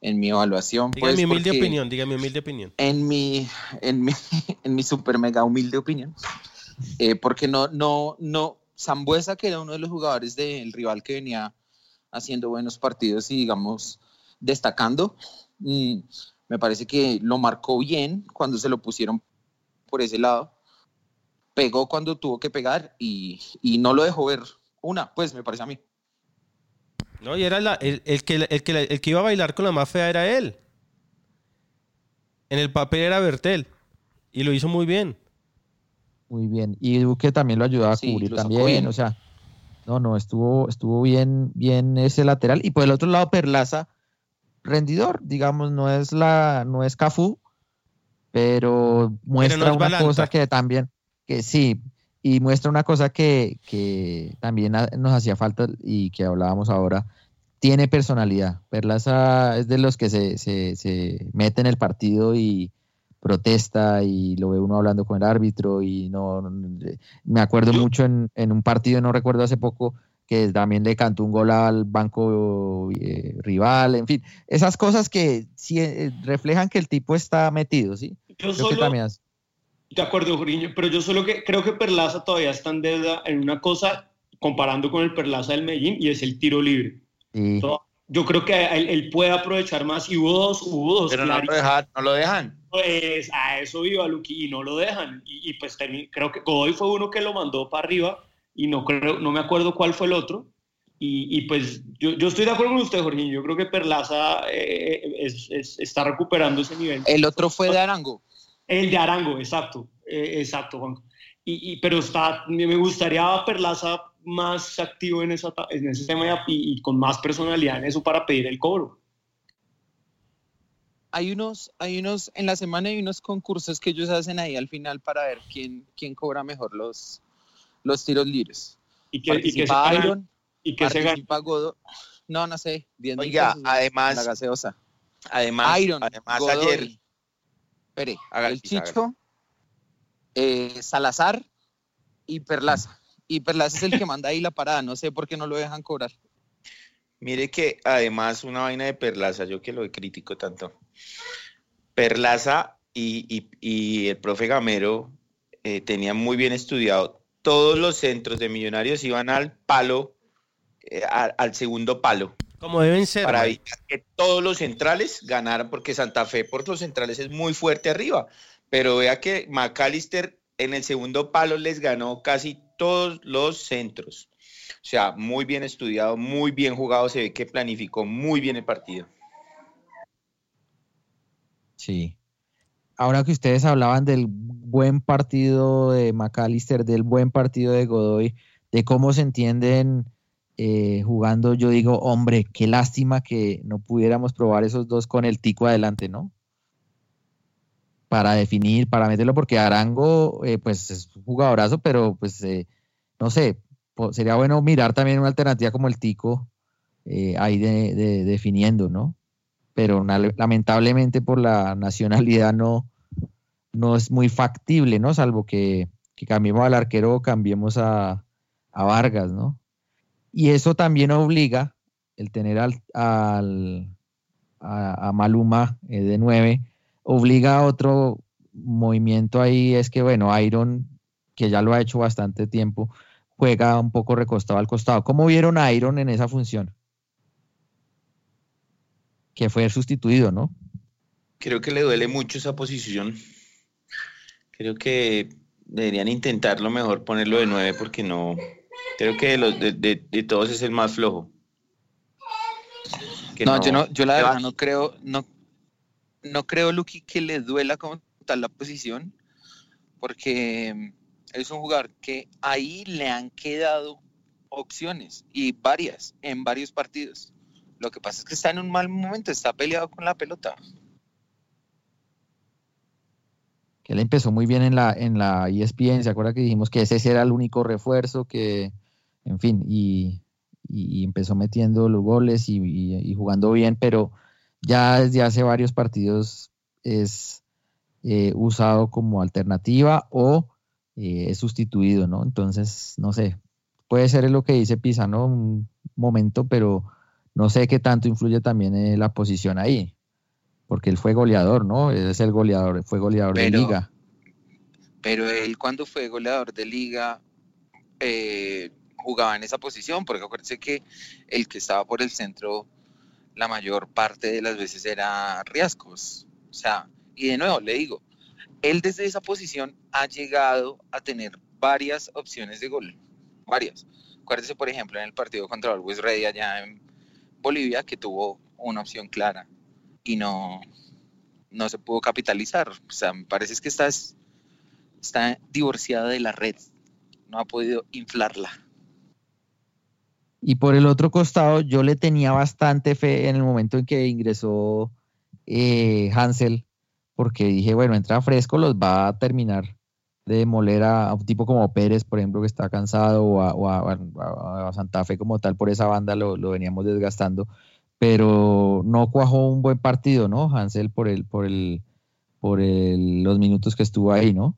[SPEAKER 11] en mi evaluación.
[SPEAKER 7] Diga
[SPEAKER 11] pues,
[SPEAKER 7] mi humilde opinión, diga mi humilde opinión.
[SPEAKER 11] En mi, en mi, <laughs> en mi super mega humilde opinión, eh, porque no, no, no, Zambuesa, que era uno de los jugadores del rival que venía haciendo buenos partidos y digamos destacando, mm, me parece que lo marcó bien cuando se lo pusieron por ese lado pegó cuando tuvo que pegar y, y no lo dejó ver una, pues me parece a mí.
[SPEAKER 7] No, y era la- el, el que, el, que, el que iba a bailar con la más fea era él. En el papel era Bertel. Y lo hizo muy bien.
[SPEAKER 6] Muy bien. Y Duque también lo ayudaba a
[SPEAKER 11] Sí,
[SPEAKER 6] cubrir también.
[SPEAKER 11] bien.
[SPEAKER 6] O sea, no, no, estuvo, estuvo bien, bien ese lateral. Y por el otro lado, Perlaza, rendidor, digamos, no es la, no es Cafú, pero muestra
[SPEAKER 7] no es
[SPEAKER 6] una
[SPEAKER 7] Balanta.
[SPEAKER 6] cosa que también, que sí, y muestra una cosa que, que también ha- nos hacía falta y que hablábamos ahora. Tiene personalidad. Perlaza es de los que se, se, se mete en el partido y protesta y lo ve uno hablando con el árbitro y no, no- me acuerdo mucho en, en un partido, no recuerdo hace poco, que también le cantó un gol al banco eh, rival, en fin, esas cosas que sí eh, reflejan que el tipo está metido, ¿sí?
[SPEAKER 9] Yo
[SPEAKER 6] Creo que
[SPEAKER 9] solo,
[SPEAKER 6] también hace-
[SPEAKER 9] de acuerdo, Jorginho, pero yo solo que creo que Perlaza todavía está en deuda en una cosa comparando con el Perlaza del Medellín y es el tiro libre.
[SPEAKER 6] sí.
[SPEAKER 9] So, Yo creo que él, él puede aprovechar más y hubo dos, hubo dos
[SPEAKER 10] Pero no lo dejan, no lo dejan.
[SPEAKER 9] Pues a eso iba Luqui y no lo dejan. Y, y pues creo que Godoy fue uno que lo mandó para arriba y no creo, no me acuerdo cuál fue el otro. Y, y pues yo, yo estoy de acuerdo con usted, Jorginho. Yo creo que Perlaza eh, es- es- está recuperando ese nivel.
[SPEAKER 11] El otro fue de Arango.
[SPEAKER 9] El de Arango, exacto. eh, exacto, Juan. Y, y- pero está, me gustaría Perlaza más activo en, esa, en ese tema y, y con más personalidad en eso para pedir el cobro.
[SPEAKER 11] Hay unos, hay unos, en la semana hay unos concursos que ellos hacen ahí al final para ver quién, quién cobra mejor los, los tiros libres.
[SPEAKER 9] Y que, y que se
[SPEAKER 11] Participa Iron,
[SPEAKER 9] y que se gana.
[SPEAKER 11] participa Godo. No, no sé, 10 mil
[SPEAKER 10] Oiga, además-
[SPEAKER 11] La gaseosa.
[SPEAKER 10] Además,
[SPEAKER 11] Iron,
[SPEAKER 10] además
[SPEAKER 11] Godoy,
[SPEAKER 10] ayer,
[SPEAKER 11] Espere, el. Chicho, eh, Salazar y Perlaza. Y Perlaza es el que manda ahí la parada, no sé por qué no lo dejan cobrar.
[SPEAKER 10] Mire que además una vaina de Perlaza, yo que lo critico tanto. Perlaza y, y- y el profe Gamero eh, tenían muy bien estudiado. Todos los centros de millonarios iban al palo, eh, al, al segundo palo,
[SPEAKER 7] Como deben ser.
[SPEAKER 10] para evitar que todos los centrales ganaran, porque Santa Fe por los centrales es muy fuerte arriba. Pero vea que McAllister en el segundo palo les ganó casi todos los centros. O sea, muy bien estudiado, muy bien jugado, se ve que planificó muy bien el partido.
[SPEAKER 6] Sí. Ahora que ustedes hablaban del buen partido de McAllister, del buen partido de Godoy, de cómo se entienden eh, jugando, yo digo, hombre, qué lástima que no pudiéramos probar esos dos con el tico adelante, ¿no? Para definir, para meterlo, porque Arango, eh, pues es un jugadorazo, pero pues eh, no sé, sería bueno mirar también una alternativa como el tico ahí de, definiendo, ¿no? Pero lamentablemente por la <laughs> nacionalidad no, no es muy factible, ¿no? Salvo que, cambiemos al arquero o cambiemos a, a Vargas, ¿no? Y eso también obliga el tener al, a, Maluma eh, de 9, obliga a otro movimiento ahí, es que bueno, Iron, que ya lo ha hecho bastante tiempo, juega un poco recostado al costado. ¿Cómo vieron a Iron en esa función? Que fue sustituido, ¿no?
[SPEAKER 10] Creo que le duele mucho esa posición. Creo que deberían intentarlo mejor ponerlo de 9 porque no, Creo que de, los, de, todos es el más flojo.
[SPEAKER 11] no, yo no, yo la verdad no creo, no, no creo, Lucky, que le duela como tal la posición, porque es un jugador que ahí le han quedado opciones y varias en varios partidos. Lo que pasa es que está en un mal momento, está peleado con la pelota.
[SPEAKER 6] Que él empezó muy bien en la, en la ESPN, ¿se acuerda que dijimos que ese era el único refuerzo que, en fin, y, empezó metiendo los goles y, jugando bien, pero ya desde hace varios partidos es eh, usado como alternativa o eh, es sustituido, ¿no? Entonces, no sé, puede ser lo que dice Pisa, ¿no? Un momento, pero no sé qué tanto influye también en la posición ahí, porque él fue goleador, ¿no? Él es el goleador, fue goleador de liga.
[SPEAKER 11] Pero él cuando fue goleador de liga, eh, jugaba en esa posición, porque acuérdense que el que estaba por el centro la mayor parte de las veces era Riascos. O sea, y de nuevo le digo, él desde esa posición ha llegado a tener varias opciones de gol, varias. Acuérdese, por ejemplo, en el partido contra el Always Ready allá en Bolivia, que tuvo una opción clara y no, no se pudo capitalizar. O sea, me parece que está, está divorciada de la red, no ha podido inflarla.
[SPEAKER 6] Y por el otro costado, yo le tenía bastante fe en el momento en que ingresó eh, Hansel, porque dije, bueno, entra fresco, los va a terminar de moler a, un tipo como Pérez, por ejemplo, que está cansado, o a, Santa Fe como tal, por esa banda lo, veníamos desgastando, pero no cuajó un buen partido, ¿no? Hansel por el, por el, por los minutos que estuvo ahí, ¿no?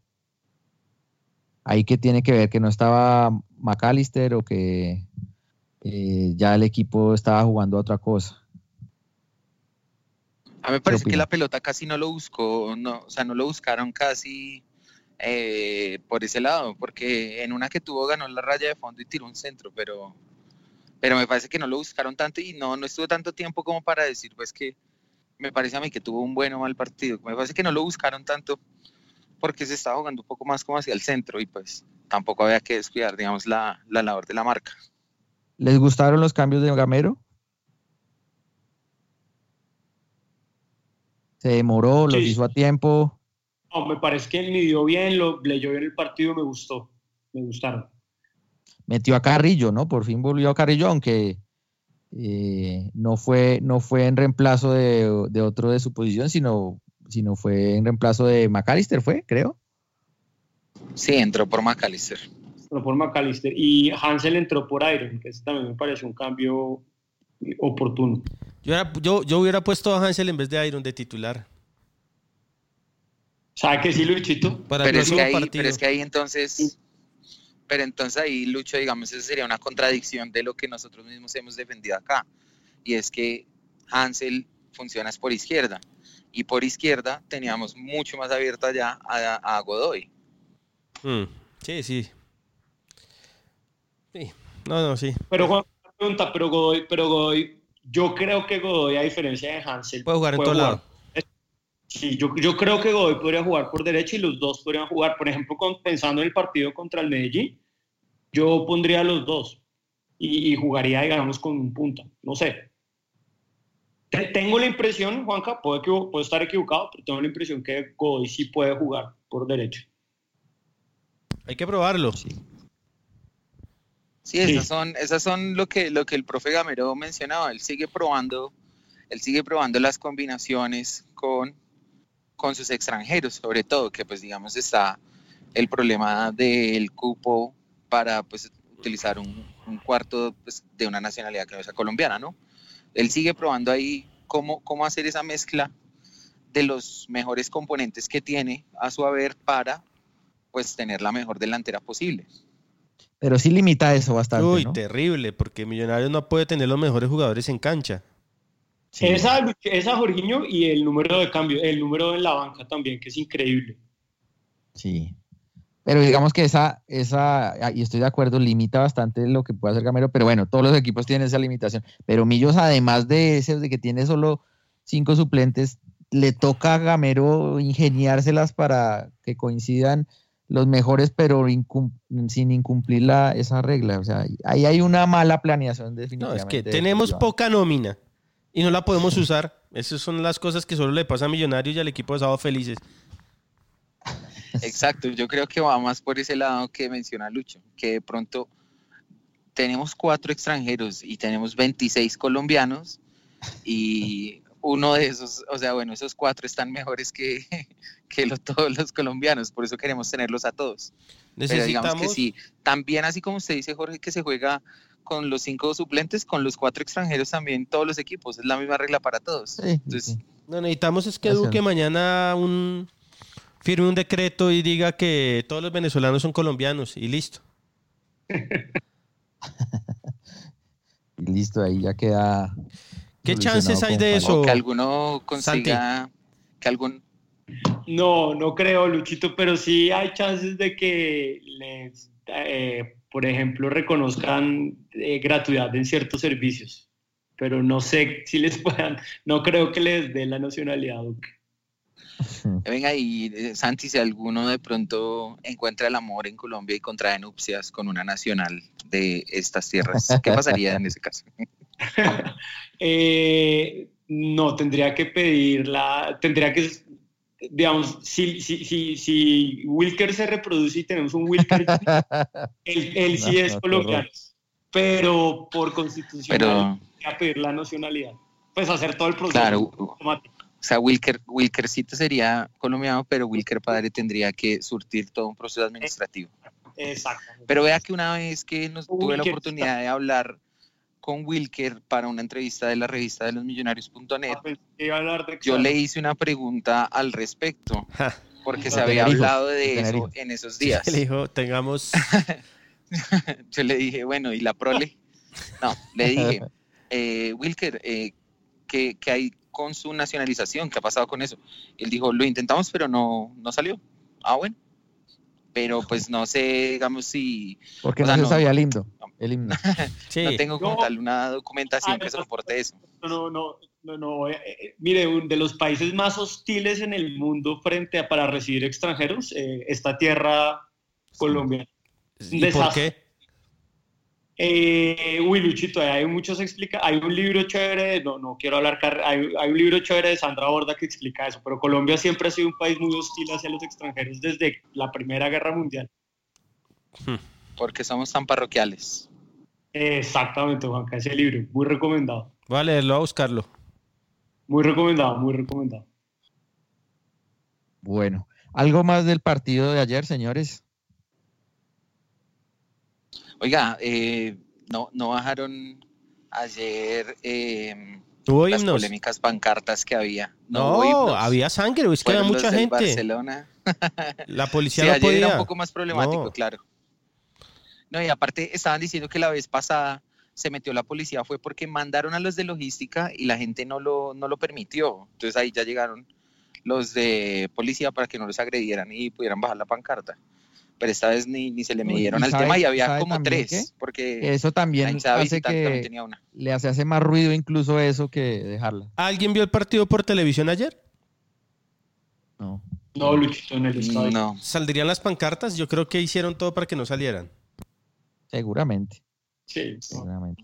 [SPEAKER 6] Ahí que tiene que ver que no estaba McAllister o que eh, ya el equipo estaba jugando a otra cosa.
[SPEAKER 11] A mí me parece que la pelota casi no lo buscó, no, o sea, no lo buscaron casi eh, por ese lado, porque en una que tuvo ganó la raya de fondo y tiró un centro, pero, pero me parece que no lo buscaron tanto y no, no estuvo tanto tiempo como para decir, pues que me parece a mí que tuvo un buen o mal partido. Me parece que no lo buscaron tanto porque se estaba jugando un poco más como hacia el centro y pues tampoco había que descuidar, digamos, la, la labor de la marca.
[SPEAKER 6] ¿Les gustaron los cambios de Gamero? ¿Se demoró? ¿Los hizo a tiempo?
[SPEAKER 9] No, me parece que él midió bien, lo leyó bien el partido, me gustó. Me gustaron.
[SPEAKER 6] Metió a Carrillo, ¿no? Por fin volvió a Carrillo, aunque eh, no, fue, no fue en reemplazo de, otro de su posición, sino, sino fue en reemplazo de McAllister, fue, creo.
[SPEAKER 11] Sí, entró por McAllister
[SPEAKER 9] entró por McAllister y Hansel entró por Iron, que también me parece un cambio oportuno.
[SPEAKER 7] Yo, yo, hubiera puesto a Hansel en vez de Iron de titular.
[SPEAKER 9] ¿Sabe que sí, Luchito?
[SPEAKER 11] Para pero, es que ahí, pero es que ahí entonces... Pero entonces ahí, Lucho, digamos, eso sería una contradicción de lo que nosotros mismos hemos defendido acá. Y es que Hansel funciona por izquierda. Y por izquierda teníamos mucho más abierta ya a, Godoy.
[SPEAKER 7] Hmm. Sí, sí. Sí, no, no, sí.
[SPEAKER 9] Pero Juan, pregunta, pero Godoy, pero Godoy, yo creo que Godoy, a diferencia de Hansel,
[SPEAKER 7] puede jugar en todo lado.
[SPEAKER 9] Sí, yo, yo, creo que Godoy podría jugar por derecha y los dos podrían jugar. Por ejemplo, pensando en el partido contra el Medellín, yo pondría a los dos. y, y jugaría, digamos, con un punta. No sé. Te- Tengo la impresión, Juanca, puedo, puedo estar equivocado, pero tengo la impresión que Godoy sí puede jugar por derecho.
[SPEAKER 7] Hay que probarlo.
[SPEAKER 11] Sí, esas son, esas son lo que, lo que el profe Gamero mencionaba. Él sigue probando, él sigue probando las combinaciones con, con sus extranjeros, sobre todo, que pues digamos está el problema del cupo para pues utilizar un, un cuarto pues, de una nacionalidad que no sea colombiana, ¿no? Él sigue probando ahí cómo, cómo hacer esa mezcla de los mejores componentes que tiene a su haber para pues tener la mejor delantera posible.
[SPEAKER 6] Pero sí limita eso bastante,
[SPEAKER 7] Uy,
[SPEAKER 6] ¿no?
[SPEAKER 7] terrible, porque Millonarios no puede tener los mejores jugadores en cancha.
[SPEAKER 9] Esa, esa Jorginho y el número de cambio, el número en la banca también, que es increíble.
[SPEAKER 6] Sí. Pero digamos que esa, esa, ah, y estoy de acuerdo, limita bastante lo que puede hacer Gamero, pero bueno, todos los equipos tienen esa limitación. Pero Millos, además de ese, de que tiene solo cinco suplentes, le toca a Gamero ingeniárselas para que coincidan los mejores, pero incum- sin incumplir la, esa regla. O sea, ahí hay una mala planeación
[SPEAKER 7] No,
[SPEAKER 6] definitivamente.
[SPEAKER 7] es que tenemos poca nómina y no la podemos usar. Esas son las cosas que solo le pasa a Millonarios y al equipo de Sábado Felices.
[SPEAKER 11] Exacto, yo creo que va más por ese lado que menciona Lucho, que de pronto tenemos cuatro extranjeros y tenemos 26 colombianos y uno de esos, o sea, bueno, esos cuatro están mejores que, <laughs> que todos los colombianos, por eso queremos tenerlos a todos. Pero digamos que sí, también así como usted dice, Jorge, que se juega con los cinco suplentes, con los cuatro extranjeros también todos los equipos, es la misma regla para todos. Entonces,
[SPEAKER 7] No, necesitamos es que
[SPEAKER 11] Gracias.
[SPEAKER 7] Duque mañana un, firme un decreto y diga que todos los venezolanos son colombianos y listo. <laughs>
[SPEAKER 6] Y listo, ahí ya queda.
[SPEAKER 7] ¿Qué chances hay de eso?
[SPEAKER 11] que alguno consiga, que algún,
[SPEAKER 9] No, no creo, Luchito, pero sí hay chances de que les, eh, por ejemplo, reconozcan eh, gratuidad en ciertos servicios. Pero no sé <laughs> si les puedan, no creo que les dé la nacionalidad, Duque. <laughs>
[SPEAKER 11] Venga, y eh, Santi, si alguno de pronto encuentra el amor en Colombia y contrae nupcias con una nacional de estas tierras, <laughs> ¿qué pasaría en ese caso?
[SPEAKER 9] Eh, no, tendría que pedirla, tendría que, digamos, si, si, si, si Wilker se reproduce y tenemos un Wilker, <laughs> él, él sí
[SPEAKER 11] No,
[SPEAKER 9] es colombiano, pero por constitución
[SPEAKER 11] Pero-
[SPEAKER 9] a pedir la nacionalidad, pues hacer todo el proceso
[SPEAKER 11] Claro,
[SPEAKER 9] automático.
[SPEAKER 11] O sea, Wilker, Wilkercito sería colombiano, pero Wilker padre tendría que surtir todo un proceso administrativo.
[SPEAKER 9] Exacto.
[SPEAKER 11] Pero vea que una vez que nos tuve la oportunidad de hablar con Wilker para una entrevista de la revista de los millonarios.net,
[SPEAKER 9] Ah, pues,
[SPEAKER 11] yo le hice una pregunta al respecto, <laughs> porque se había hablado
[SPEAKER 7] de
[SPEAKER 11] eso en esos días.
[SPEAKER 7] Le dijo, tengamos... <laughs>
[SPEAKER 11] yo le dije, bueno, ¿y la prole? <laughs> No, le dije, eh, Wilker, eh, ¿qué, qué hay con su nacionalización? ¿Qué ha pasado con eso? Él dijo, lo intentamos, pero no, no salió. Ah, bueno. Pero pues no sé, digamos, si...
[SPEAKER 6] Porque
[SPEAKER 11] o
[SPEAKER 6] no
[SPEAKER 11] sea,
[SPEAKER 6] se sabía el himno. El <laughs> himno.
[SPEAKER 11] no tengo como
[SPEAKER 9] No.
[SPEAKER 11] tal una documentación
[SPEAKER 9] Ah,
[SPEAKER 11] que
[SPEAKER 9] no,
[SPEAKER 11] soporte eso.
[SPEAKER 9] No, no, no, no. eh, eh, mire, un- de los países más hostiles en el mundo frente a para recibir extranjeros, eh, esta tierra
[SPEAKER 7] ¿Y por qué?
[SPEAKER 9] Eh, uy, Luchito, hay muchos explica, hay un libro chévere, no, no quiero hablar, hay, hay un libro chévere de Sandra Borda que explica eso, pero Colombia siempre ha sido un país muy hostil hacia los extranjeros desde la Primera Guerra Mundial.
[SPEAKER 11] Porque somos tan parroquiales.
[SPEAKER 9] Exactamente, Juanca, ese libro, muy recomendado,
[SPEAKER 7] Voy a leerlo, a buscarlo.
[SPEAKER 9] muy recomendado, muy recomendado.
[SPEAKER 6] Bueno, ¿algo más del partido de ayer, señores?
[SPEAKER 11] Oiga, eh, no, no bajaron ayer eh,
[SPEAKER 7] ¿Hubo
[SPEAKER 11] las
[SPEAKER 7] himnos?
[SPEAKER 11] polémicas pancartas que había.
[SPEAKER 7] No, había sangre, es que había mucha gente.
[SPEAKER 11] Barcelona. <laughs>
[SPEAKER 7] La policía
[SPEAKER 11] Sí,
[SPEAKER 7] no
[SPEAKER 11] ayer
[SPEAKER 7] podía.
[SPEAKER 11] era un poco más problemático,
[SPEAKER 7] No.
[SPEAKER 11] claro. No, y aparte estaban diciendo que la vez pasada se metió la policía fue porque mandaron a los de logística y la gente no lo, no lo permitió. Entonces ahí ya llegaron los de policía para que no los agredieran y pudieran bajar la pancarta. Pero esta vez ni, ni se le midieron
[SPEAKER 6] ¿y
[SPEAKER 11] al
[SPEAKER 6] sabe-
[SPEAKER 11] tema y había como tres.
[SPEAKER 6] qué?
[SPEAKER 11] Porque
[SPEAKER 6] Eso también hace
[SPEAKER 11] visitante también
[SPEAKER 6] que
[SPEAKER 11] tenía una.
[SPEAKER 6] le hace, hace más ruido incluso eso que dejarla.
[SPEAKER 7] ¿Alguien vio el partido por televisión ayer?
[SPEAKER 6] No.
[SPEAKER 9] No, Luchito, en el estadio.
[SPEAKER 11] No.
[SPEAKER 7] ¿Saldrían las pancartas? Yo creo que hicieron todo para que no salieran.
[SPEAKER 6] Seguramente.
[SPEAKER 9] Sí.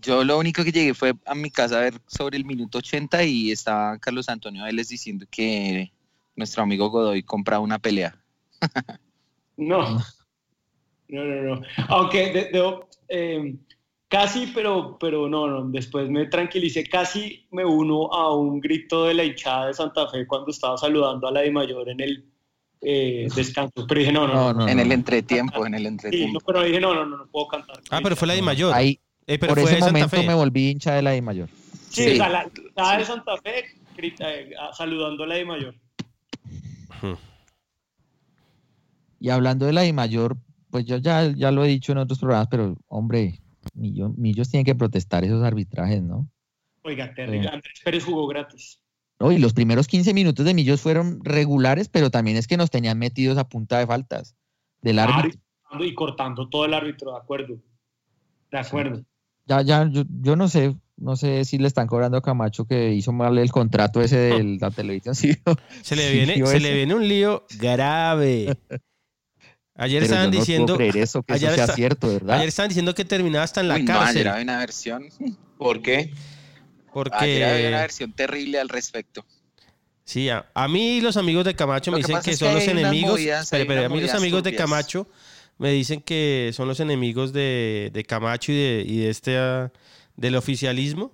[SPEAKER 11] Yo lo único que llegué fue a mi casa a ver sobre el minuto 80 y estaba Carlos Antonio Vélez diciendo que nuestro amigo Godoy compraba una pelea.
[SPEAKER 9] No. <laughs> No, no, no. Aunque de- debo, eh, casi, pero, pero no, no. Después me tranquilicé. Casi me uno a un grito de la hinchada de Santa Fe cuando estaba saludando a la de mayor en el eh, <laughs> descanso. Pero dije, no, no, no.
[SPEAKER 11] en el entretiempo, en el
[SPEAKER 9] Sí,
[SPEAKER 11] entretiempo.
[SPEAKER 9] no, pero dije, no, no, no, no puedo cantar.
[SPEAKER 7] Ah, pero fue la de mayor.
[SPEAKER 6] Ahí,
[SPEAKER 7] Eh, pero
[SPEAKER 6] por
[SPEAKER 7] fue
[SPEAKER 6] ese
[SPEAKER 7] de Santa
[SPEAKER 6] momento
[SPEAKER 7] Fe.
[SPEAKER 6] me volví hincha de la I mayor.
[SPEAKER 9] Sí, o sea, la hinchada de Santa Fe grita, eh, ah, saludando a la de mayor.
[SPEAKER 6] Y hablando de la I mayor, pues yo ya, ya lo he dicho en otros programas, pero hombre, Millo- Millos tienen que protestar esos arbitrajes, ¿no?
[SPEAKER 9] Oiga, terrible.
[SPEAKER 6] Sí.
[SPEAKER 9] Andrés Pérez jugó gratis.
[SPEAKER 6] No, y los primeros 15 minutos de Millos fueron regulares, pero también es que nos tenían metidos a punta de faltas del
[SPEAKER 9] Claro,
[SPEAKER 6] árbitro.
[SPEAKER 9] y cortando- todo el árbitro, de acuerdo. De acuerdo.
[SPEAKER 6] Ya, ya, yo, yo no sé, no sé si le están cobrando a Camacho que hizo mal el contrato ese de <laughs> la televisión. ¿sí?
[SPEAKER 7] Se le
[SPEAKER 6] Sí,
[SPEAKER 7] viene, se le viene un lío grave. <laughs> Ayer
[SPEAKER 6] Pero
[SPEAKER 7] estaban
[SPEAKER 6] yo no puedo
[SPEAKER 7] diciendo.
[SPEAKER 6] creer eso, que eso sea cierto, ¿verdad?
[SPEAKER 7] Ayer estaban diciendo que terminaba hasta en la
[SPEAKER 11] Uy, no,
[SPEAKER 7] cárcel.
[SPEAKER 11] ayer había una versión. <laughs>
[SPEAKER 10] ¿Por qué?
[SPEAKER 7] porque.
[SPEAKER 11] Ayer había una versión terrible al respecto.
[SPEAKER 7] Sí, a, a mí los amigos de Camacho
[SPEAKER 11] Lo
[SPEAKER 7] me dicen que
[SPEAKER 11] es que
[SPEAKER 7] son los
[SPEAKER 11] hay
[SPEAKER 7] enemigos.
[SPEAKER 11] movidas, hay unas
[SPEAKER 7] a mí los amigos de. Camacho me dicen que son los enemigos de, de Camacho y de, y de este ah, del oficialismo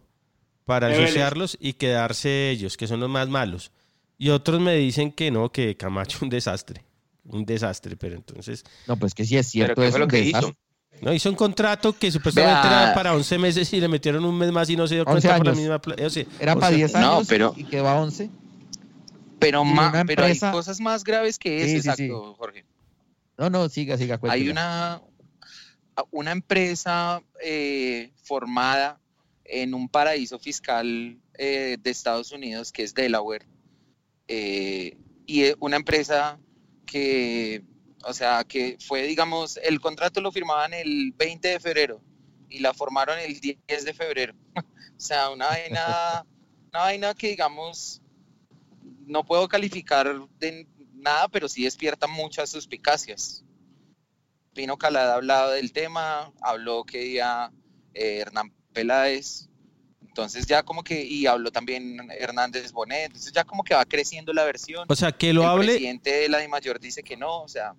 [SPEAKER 7] para
[SPEAKER 9] De Vélez.
[SPEAKER 7] asociarlos y quedarse ellos, que son los más malos. Y otros me dicen que no, que Camacho un desastre. Un desastre, pero entonces.
[SPEAKER 6] No, pues que sí es
[SPEAKER 10] ¿Pero
[SPEAKER 6] cierto. es
[SPEAKER 10] lo que
[SPEAKER 6] desastre.
[SPEAKER 10] hizo?
[SPEAKER 7] No, hizo un contrato que supuestamente
[SPEAKER 11] Vea.
[SPEAKER 7] era para 11 meses y le metieron un mes más y no se dio
[SPEAKER 6] 11
[SPEAKER 7] cuenta por la
[SPEAKER 6] años.
[SPEAKER 7] misma. o sea,
[SPEAKER 6] Era para
[SPEAKER 7] sea,
[SPEAKER 6] 10
[SPEAKER 11] no,
[SPEAKER 6] años
[SPEAKER 11] pero-
[SPEAKER 6] y quedó a 11.
[SPEAKER 11] Pero, ma- pero hay cosas más graves que
[SPEAKER 6] Sí,
[SPEAKER 11] eso,
[SPEAKER 6] sí, sí.
[SPEAKER 11] exacto, Jorge.
[SPEAKER 6] No, no, siga, siga.
[SPEAKER 11] Hay una, una empresa eh, formada en un paraíso fiscal eh, de Estados Unidos que es Delaware. eh, y es una empresa que, o sea, que fue, digamos, el contrato lo firmaban el 20 de febrero y la formaron el 10 de febrero. <laughs> o sea, una vaina, <laughs> una vaina que, digamos, no puedo calificar de nada, pero sí despierta muchas suspicacias. Pino Calada ha hablado del tema, habló que ya eh, Hernán Peláez, entonces ya como que, y habló también Hernández Bonet, entonces ya como que va creciendo la versión.
[SPEAKER 7] O sea, que lo
[SPEAKER 11] el
[SPEAKER 7] hable,
[SPEAKER 11] presidente de la DIMAYOR dice que no, o sea,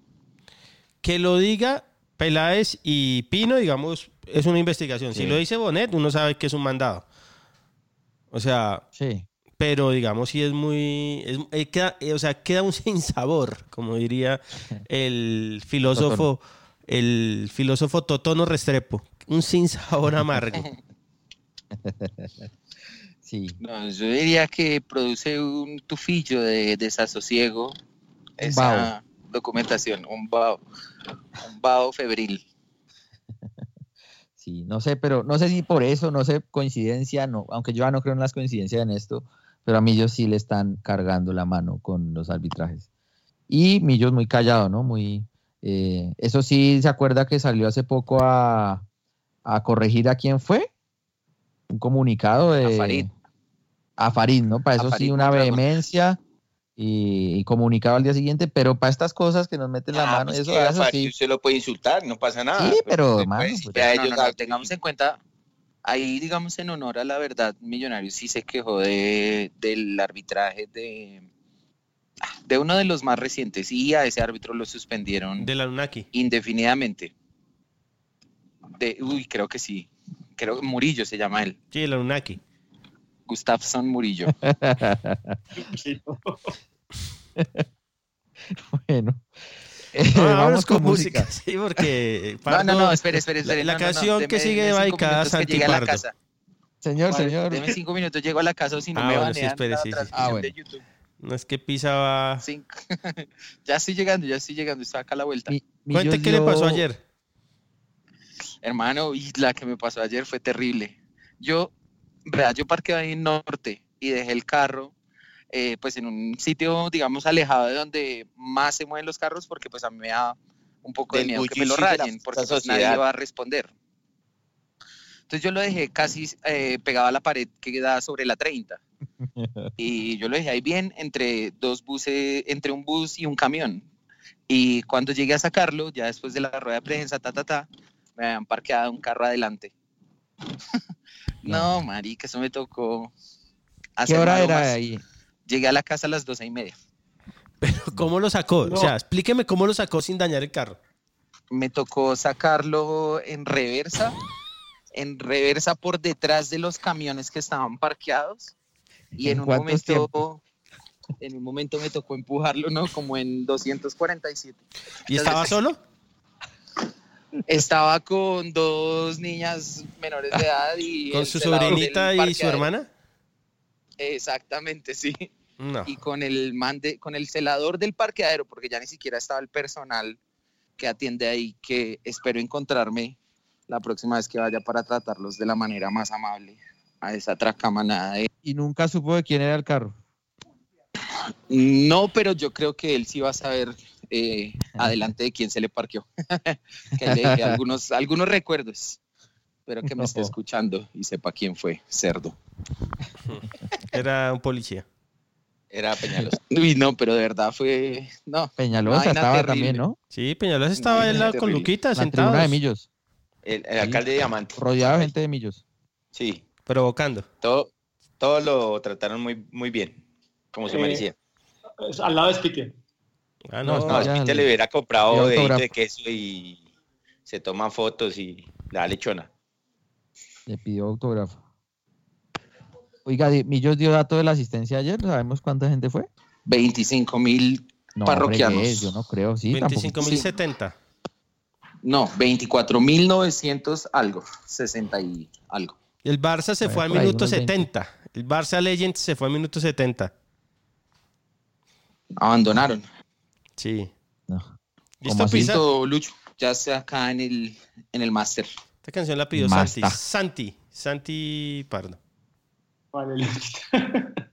[SPEAKER 7] que lo diga Peláez y Pino, digamos, es una investigación. Si lo dice Bonet, uno sabe que es un mandado. O sea,
[SPEAKER 6] Sí.
[SPEAKER 7] pero digamos, sí es muy. es- eh, queda, eh, o sea, queda un <laughs> sinsabor, como diría el filósofo, el filósofo Totono Restrepo. Un sinsabor amargo. <laughs> <laughs>
[SPEAKER 6] Sí.
[SPEAKER 11] no, yo diría que produce un tufillo de desasosiego esa documentación, un vaho, un vaho febril.
[SPEAKER 6] Sí, no sé, pero no sé si por eso, no sé, coincidencia, no, aunque yo ya no creo en las coincidencias en esto, pero a Millos sí le están cargando la mano con los arbitrajes. Y Millos muy callado, ¿no? Muy, eh, eso sí, ¿se acuerda que salió hace poco a, a corregir a quién fue? Un comunicado de...
[SPEAKER 11] A Farid.
[SPEAKER 6] A Farid, ¿no? Para eso sí, una vehemencia y, y comunicado al día siguiente, pero para estas cosas que nos meten la
[SPEAKER 10] Ah,
[SPEAKER 6] mano,
[SPEAKER 10] pues
[SPEAKER 6] eso,
[SPEAKER 10] que a
[SPEAKER 6] eso
[SPEAKER 10] Farid
[SPEAKER 6] sí.
[SPEAKER 10] usted lo puede insultar, no pasa nada.
[SPEAKER 6] Sí, pero, mano, pues,
[SPEAKER 11] No,
[SPEAKER 10] ellos
[SPEAKER 11] no, no,
[SPEAKER 10] hab-
[SPEAKER 11] tengamos en cuenta, ahí digamos en honor a la verdad, Millonarios sí se quejó de, del arbitraje de, de uno de los más recientes y a ese árbitro lo suspendieron
[SPEAKER 7] De la Lunaki.
[SPEAKER 11] indefinidamente. De, uy, creo que sí. Creo que Murillo se llama él.
[SPEAKER 7] Sí, de la Lunaki.
[SPEAKER 11] Gustafson Murillo.
[SPEAKER 9] Sí. <laughs>
[SPEAKER 6] bueno. Eh,
[SPEAKER 7] Ah,
[SPEAKER 6] vamos con música.
[SPEAKER 7] Sí, porque.
[SPEAKER 11] No, no, no,
[SPEAKER 7] Pardo-
[SPEAKER 11] espere, espere, espere.
[SPEAKER 7] La,
[SPEAKER 11] no, no, no,
[SPEAKER 7] canción que
[SPEAKER 11] deme-
[SPEAKER 7] sigue va dedicada a Santi
[SPEAKER 11] llegue a la
[SPEAKER 7] Pardo.
[SPEAKER 11] casa.
[SPEAKER 6] Señor,
[SPEAKER 9] Vale,
[SPEAKER 6] señor.
[SPEAKER 11] Deme cinco minutos, llego a la casa o si no
[SPEAKER 7] Ah,
[SPEAKER 11] me
[SPEAKER 7] bueno, sí,
[SPEAKER 11] banean
[SPEAKER 7] espere,
[SPEAKER 11] la
[SPEAKER 7] sí, sí.
[SPEAKER 6] Ah, bueno.
[SPEAKER 11] de YouTube.
[SPEAKER 7] No es que Pisa va. <laughs>
[SPEAKER 11] Ya estoy llegando, ya estoy llegando, estoy acá a la vuelta.
[SPEAKER 6] Mi-
[SPEAKER 7] Cuente qué le pasó ayer.
[SPEAKER 11] Hermano, y la que me pasó ayer fue terrible. Yo, vea, yo parqué ahí en Norte y dejé el carro, eh, pues en un sitio, digamos, alejado de donde más se mueven los carros, porque pues a mí me da un poco de miedo que me lo rayen, porque pues, nadie va a responder. Entonces yo lo dejé casi eh, pegado a la pared que da sobre la 30. <laughs> Y yo lo dejé ahí bien entre dos buses, entre un bus y un camión. Y cuando llegué a sacarlo, ya después de la rueda de prensa, ta, ta, ta, me habían parqueado un carro adelante. <laughs> No, marica, eso me tocó.
[SPEAKER 6] ¿Qué
[SPEAKER 11] hacer
[SPEAKER 6] hora era ahí?
[SPEAKER 11] Llegué a la casa a las doce y media.
[SPEAKER 7] ¿Cómo lo sacó?
[SPEAKER 11] No.
[SPEAKER 7] O sea, explíqueme cómo lo sacó sin dañar el carro.
[SPEAKER 11] Me tocó sacarlo en reversa, en reversa por detrás de los camiones que estaban parqueados. Y
[SPEAKER 6] ¿En
[SPEAKER 11] en un momento, en un momento me tocó empujarlo, ¿no? Como en 247.
[SPEAKER 7] ¿Y estaba solo?
[SPEAKER 11] Estaba con dos niñas menores de edad y <laughs>
[SPEAKER 7] ¿Con su sobrinita y su hermana?
[SPEAKER 11] Exactamente, sí.
[SPEAKER 7] No.
[SPEAKER 11] Y con el man de- con el celador del parqueadero, porque ya ni siquiera estaba el personal que atiende ahí, que espero encontrarme la próxima vez que vaya para tratarlos de la manera más amable a esa tracamanada. de-
[SPEAKER 6] Y nunca supo de quién era el carro.
[SPEAKER 11] No, pero yo creo que él sí va a saber eh, <laughs> adelante de quién se le parqueó. <laughs> que le dejé algunos, algunos recuerdos. Espero que me esté escuchando y sepa quién fue, cerdo. <laughs>
[SPEAKER 7] Era un policía.
[SPEAKER 10] Era Peñalosa.
[SPEAKER 11] Uy, no, pero de verdad fue. No.
[SPEAKER 6] Peñalosa estaba
[SPEAKER 11] terrible.
[SPEAKER 6] también, ¿no?
[SPEAKER 7] Sí, Peñalosa estaba en la, con. Luquita sentado.
[SPEAKER 6] de Millos.
[SPEAKER 10] El, el alcalde de Diamante.
[SPEAKER 6] Rodeado de gente de Millos.
[SPEAKER 10] Sí.
[SPEAKER 7] Provocando.
[SPEAKER 10] Todo, todo lo trataron muy, muy bien, como se
[SPEAKER 2] Eh,
[SPEAKER 10] merecía.
[SPEAKER 2] Es al lado de Spitia.
[SPEAKER 7] Ah,
[SPEAKER 6] No,
[SPEAKER 7] no.
[SPEAKER 10] No,
[SPEAKER 6] ya le-
[SPEAKER 10] hubiera comprado
[SPEAKER 6] autógrafo.
[SPEAKER 10] de queso y se toman fotos y la lechona.
[SPEAKER 6] Le pidió autógrafo. Oiga, Millos dio dato de la asistencia ayer. ¿Sabemos cuánta gente fue?
[SPEAKER 11] 25 mil
[SPEAKER 6] No,
[SPEAKER 11] parroquianos.
[SPEAKER 6] yo no creo, sí. tampoco.
[SPEAKER 7] 25.070.
[SPEAKER 11] No, 24.900 algo, 60 y algo.
[SPEAKER 7] El Barça se
[SPEAKER 6] Por
[SPEAKER 7] fue al minuto
[SPEAKER 6] unos 20.
[SPEAKER 7] 70. El Barça Legends se fue al minuto 70.
[SPEAKER 11] Abandonaron.
[SPEAKER 7] Sí.
[SPEAKER 6] No.
[SPEAKER 7] ¿Listo. Pisa?
[SPEAKER 11] Lucho, ya está acá en el, en el máster.
[SPEAKER 7] Esta canción la pidió. Santi. Santi. Santi Pardo.
[SPEAKER 2] Vale, listo. <laughs>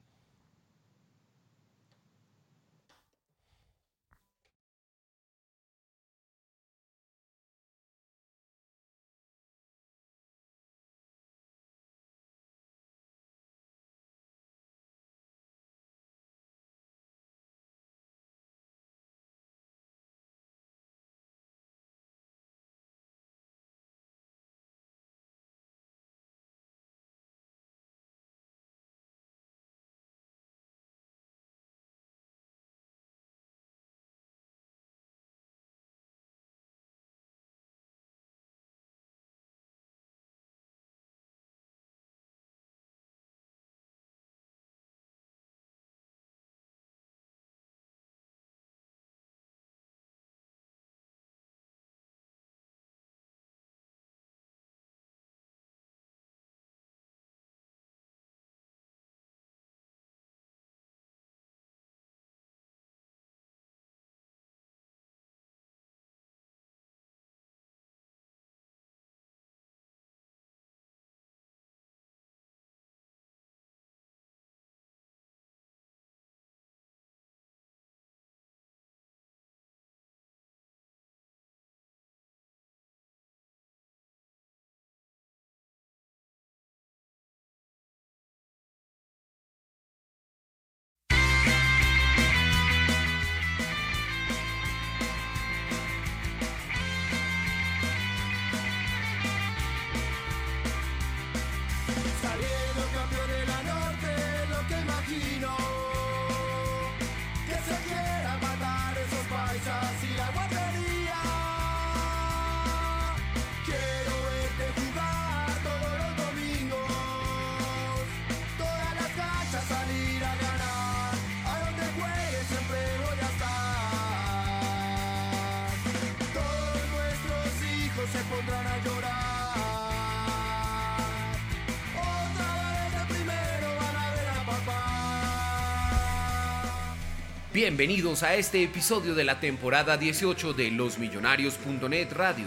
[SPEAKER 5] Bienvenidos a este episodio de la temporada 18 de losmillonarios.net Radio,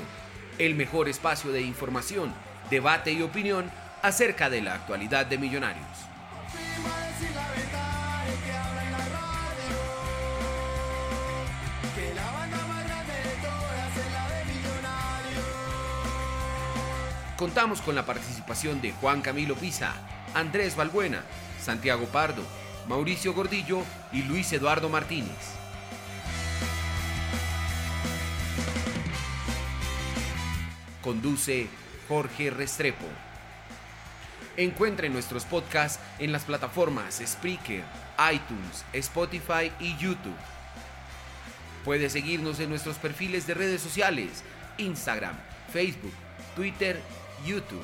[SPEAKER 5] el mejor espacio de información, debate y opinión acerca de la actualidad de Millonarios. Contamos con la participación de Juan Camilo Pisa, Andrés Balbuena, Santiago Pardo, Mauricio Gordillo y Luis Eduardo Martínez. Conduce Jorge Restrepo. Encuentre nuestros podcasts en las plataformas Spreaker, iTunes, Spotify y YouTube. Puede seguirnos en nuestros perfiles de redes sociales, Instagram, Facebook, Twitter, YouTube.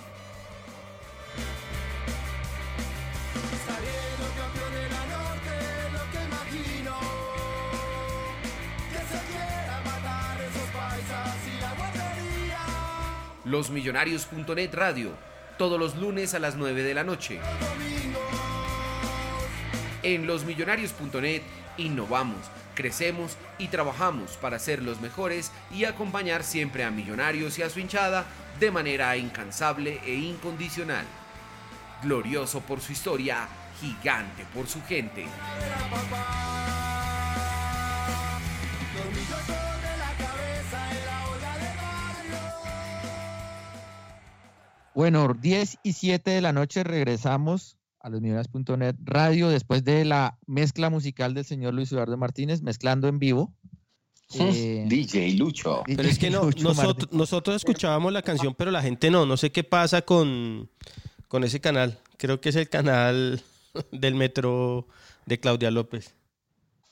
[SPEAKER 5] Losmillonarios.net Radio, todos los lunes a las 9 de la noche. En losmillonarios.net innovamos, crecemos y trabajamos para ser los mejores y acompañar siempre a Millonarios y a su hinchada de manera incansable e incondicional. Glorioso por su historia, gigante por su gente.
[SPEAKER 6] Bueno, 10 y 7 de la noche regresamos a los millonarios.net radio después de la mezcla musical del señor Luis Eduardo Martínez, mezclando en vivo. Eh,
[SPEAKER 11] DJ Lucho.
[SPEAKER 7] Pero es que no, nosotros, nosotros escuchábamos la canción, pero la gente no. No sé qué pasa con, con ese canal. Creo que es el canal <laughs> del metro de Claudia López.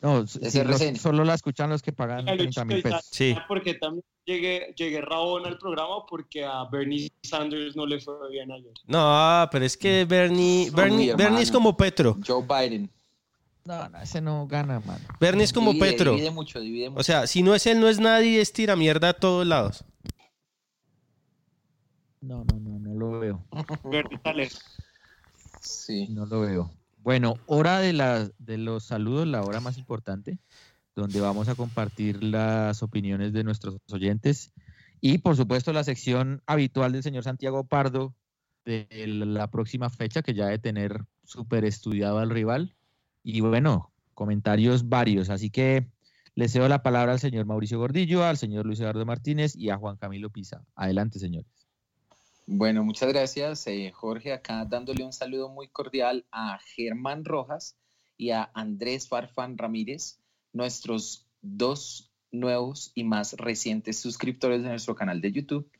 [SPEAKER 6] No, sí,
[SPEAKER 11] SRCN.
[SPEAKER 6] los- solo la escuchan los que pagan
[SPEAKER 9] Ay,
[SPEAKER 6] 30 mil pesos.
[SPEAKER 7] Sí.
[SPEAKER 9] Porque también llegué, llegué rabón al programa porque a Bernie Sanders no le fue bien ayer.
[SPEAKER 7] No, pero es que Bernie, Bernie,
[SPEAKER 11] Uy,
[SPEAKER 7] Bernie es como Petro.
[SPEAKER 11] Joe Biden.
[SPEAKER 6] No, no, ese no gana, mano.
[SPEAKER 7] Bernie es como
[SPEAKER 11] Divide,
[SPEAKER 7] Petro.
[SPEAKER 11] Divide mucho, divide mucho.
[SPEAKER 7] O sea, si no es él, no es nadie, es tira mierda a todos lados.
[SPEAKER 6] No, no, no, no lo veo.
[SPEAKER 9] Bernie
[SPEAKER 11] sí.
[SPEAKER 6] No lo veo. Bueno, hora de, de los saludos, la hora más importante, donde vamos a compartir las opiniones de nuestros oyentes y, por supuesto, la sección habitual del señor Santiago Pardo de la próxima fecha, que ya de tener súper estudiado al rival. Y bueno, comentarios varios. Así que le cedo la palabra al señor Mauricio Gordillo, al señor Luis Eduardo Martínez y a Juan Camilo Pisa. Adelante, señores.
[SPEAKER 11] Bueno, muchas gracias, eh, Jorge. Acá dándole un saludo muy cordial a Germán Rojas y a Andrés Farfán Ramírez, nuestros dos nuevos y más recientes suscriptores de nuestro canal de YouTube,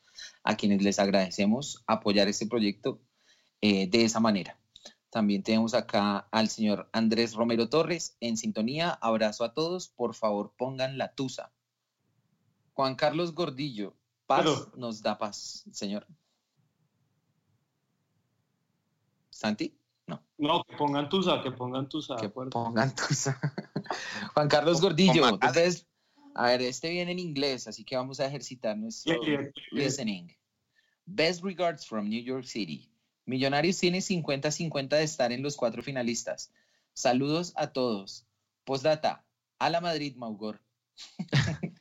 [SPEAKER 11] a quienes les agradecemos apoyar este proyecto eh, de esa manera. También tenemos acá al señor Andrés Romero Torres en sintonía. Abrazo a todos. Por favor, pongan la tusa. Juan Carlos Gordillo, paz nos da paz, señor. ¿Santi? No,
[SPEAKER 9] No, que pongan tusa, que pongan tusa.
[SPEAKER 11] que pongan tusa. <laughs> Juan Carlos Gordillo, best- a ver, este viene en inglés, así que vamos a ejercitar nuestro
[SPEAKER 9] Yeah, yeah, yeah.
[SPEAKER 11] listening. Best regards from New York City. Millonarios tiene 50-50 de estar en los cuatro finalistas. Saludos a todos. Postdata, a la Madrid, Maugor. <laughs>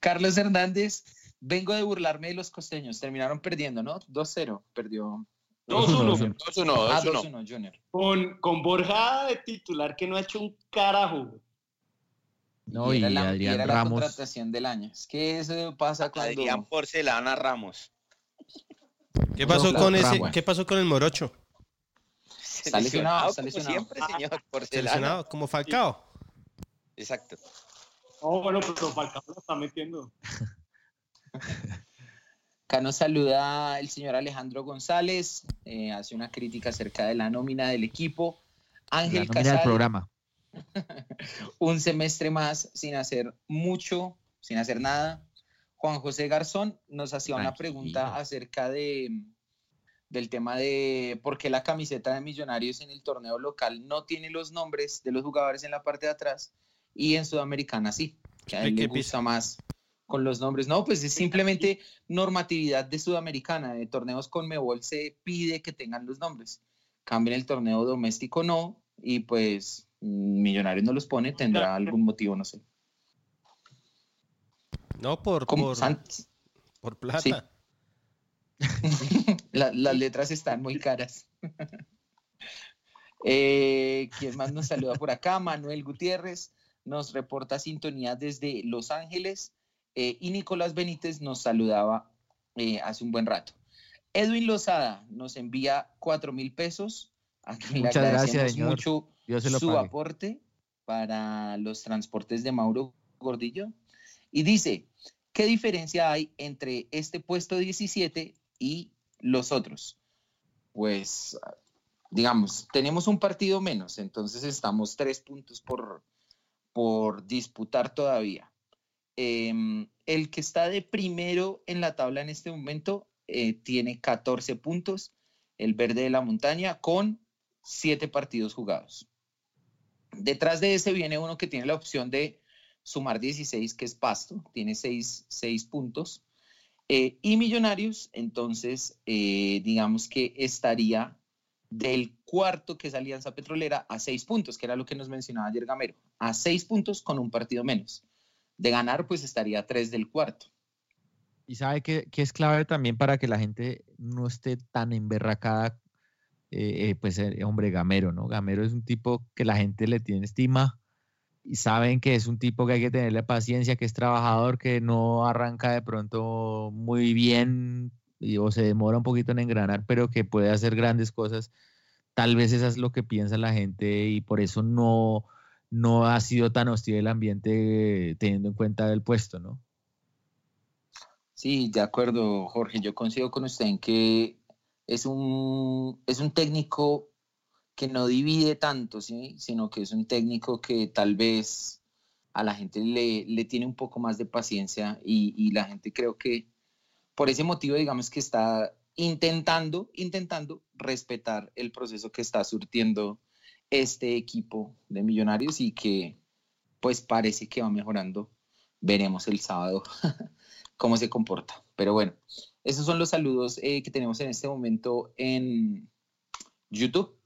[SPEAKER 11] Carlos Hernández, vengo de burlarme de los costeños. Terminaron perdiendo, ¿no? 2-0, perdió.
[SPEAKER 9] 2-1.
[SPEAKER 10] 2-1,
[SPEAKER 11] Ah,
[SPEAKER 10] 2-1.
[SPEAKER 11] 2-1, Junior.
[SPEAKER 9] Con, con Borja de titular que no ha hecho un carajo.
[SPEAKER 6] No,
[SPEAKER 11] y
[SPEAKER 6] y,
[SPEAKER 11] era la,
[SPEAKER 6] Adrián
[SPEAKER 11] era la
[SPEAKER 6] Ramos.
[SPEAKER 11] contratación del año. Es que eso pasa cuando...
[SPEAKER 10] Adrián Porcelana Ramos.
[SPEAKER 7] ¿Qué pasó
[SPEAKER 11] No,
[SPEAKER 7] con ese? ¿Qué pasó con el morocho?
[SPEAKER 11] Está lesionado, está
[SPEAKER 10] como
[SPEAKER 11] lesionado.
[SPEAKER 10] siempre, señor Porcelana.
[SPEAKER 7] Seleccionado como Falcao.
[SPEAKER 10] Exacto.
[SPEAKER 9] No, bueno, pero Falcao lo está metiendo. <laughs>
[SPEAKER 11] Acá nos saluda el señor Alejandro González, eh, hace una crítica acerca de la nómina del equipo.
[SPEAKER 6] La
[SPEAKER 11] Ángel Casal,
[SPEAKER 6] programa. <laughs>
[SPEAKER 11] un semestre más sin hacer mucho, sin hacer nada. Juan José Garzón nos hacía una pregunta acerca de del tema de por qué la camiseta de Millonarios en el torneo local no tiene los nombres de los jugadores en la parte de atrás y en Sudamericana sí, que a él
[SPEAKER 7] ¿Qué
[SPEAKER 11] le
[SPEAKER 7] piso?
[SPEAKER 11] gusta más con los nombres. No, pues es simplemente normatividad de Sudamericana. De torneos con Mebol se pide que tengan los nombres. Cambia en el torneo doméstico no, y pues mm, Millonarios no los pone, tendrá algún motivo, no sé.
[SPEAKER 7] No, por, por, por plata.
[SPEAKER 11] Sí. <laughs> La- las letras están muy caras. <laughs> Eh, ¿Quién más nos saluda por acá? Manuel Gutiérrez nos reporta sintonía desde Los Ángeles eh, y Nicolás Benítez nos saludaba eh, hace un buen rato. Edwin Lozada nos envía cuatro mil pesos. Le
[SPEAKER 6] Muchas gracias, señor.
[SPEAKER 11] mucho
[SPEAKER 6] Dios se lo
[SPEAKER 11] su
[SPEAKER 6] pague.
[SPEAKER 11] aporte para los transportes de Mauro Gordillo. Y dice, ¿qué diferencia hay entre este puesto 17 y los otros? Pues, digamos, tenemos un partido menos, entonces estamos tres puntos por, por disputar todavía. Em, el que está de primero en la tabla en este momento eh, tiene 14 puntos, el verde de la montaña, con 7 partidos jugados. Detrás de ese viene uno que tiene la opción de sumar 16, que es Pasto, tiene 6, puntos. Eh, y Millonarios, entonces, eh, digamos que estaría del cuarto, que es Alianza Petrolera, a 6 puntos, que era lo que nos mencionaba ayer Gamero, a 6 puntos con un partido menos. De ganar, pues estaría a 3 del cuarto.
[SPEAKER 6] Y sabe que, es clave también para que la gente no esté tan emberracada, eh, eh pues hombre, Gamero, ¿no? Gamero es un tipo que la gente le tiene estima, y saben que es un tipo que hay que tenerle paciencia, que es trabajador, que no arranca de pronto muy bien o se demora un poquito en engranar, pero que puede hacer grandes cosas. Tal vez eso es lo que piensa la gente y por eso no, no ha sido tan hostil el ambiente teniendo en cuenta el puesto, ¿no?
[SPEAKER 11] Sí, de acuerdo, Jorge. Yo coincido con usted en que es un, es un técnico que no divide tanto, ¿sí? sino que es un técnico que tal vez a la gente le, tiene un poco más de paciencia y, la gente creo que por ese motivo, digamos que está intentando, intentando respetar el proceso que está surtiendo este equipo de millonarios y que pues parece que va mejorando. Veremos el sábado <laughs> cómo se comporta. Pero bueno, esos son los saludos eh, que tenemos en este momento en YouTube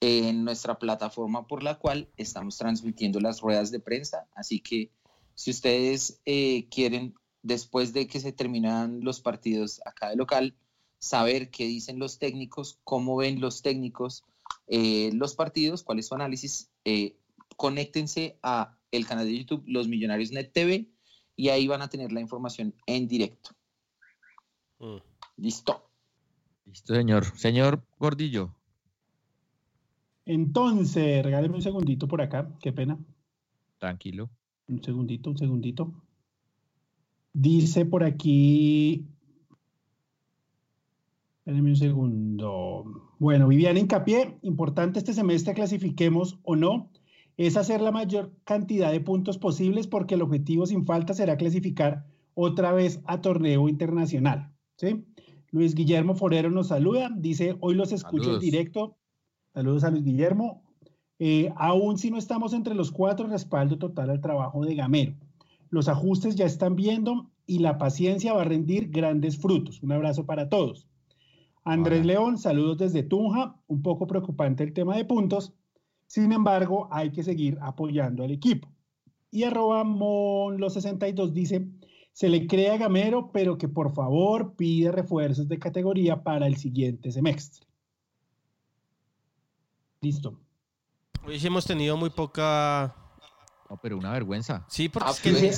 [SPEAKER 11] en nuestra plataforma por la cual estamos transmitiendo las ruedas de prensa. Así que si ustedes eh, quieren, después de que se terminan los partidos acá de local, saber qué dicen los técnicos, cómo ven los técnicos eh, los partidos, cuál es su análisis, eh, conéctense a el canal de YouTube Los Millonarios Net TV y ahí van a tener la información en directo.
[SPEAKER 6] Mm. Listo. Listo, señor. Señor Gordillo.
[SPEAKER 8] Entonces, regáleme un segundito por acá, qué pena.
[SPEAKER 6] Tranquilo.
[SPEAKER 8] Un segundito, un segundito. Dice por aquí. Espérenme un segundo. Bueno, Viviana Hincapié, importante este semestre clasifiquemos o no, es hacer la mayor cantidad de puntos posibles porque el objetivo sin falta será clasificar otra vez a torneo internacional. ¿sí? Luis Guillermo Forero nos saluda, dice, hoy los escucho en directo Saludos a Luis Guillermo. Eh, aún si no estamos entre los cuatro, respaldo total al trabajo de Gamero. Los ajustes ya están viendo y la paciencia va a rendir grandes frutos. Un abrazo para todos. Andrés León, saludos desde Tunja. Un poco preocupante el tema de puntos. Sin embargo, hay que seguir apoyando al equipo. Y arroba los 62 dice, se le crea a Gamero, pero que por favor pide refuerzos de categoría para el siguiente semestre. Listo.
[SPEAKER 7] Hoy sí hemos tenido muy poca.
[SPEAKER 6] No, pero una vergüenza.
[SPEAKER 7] Sí, porque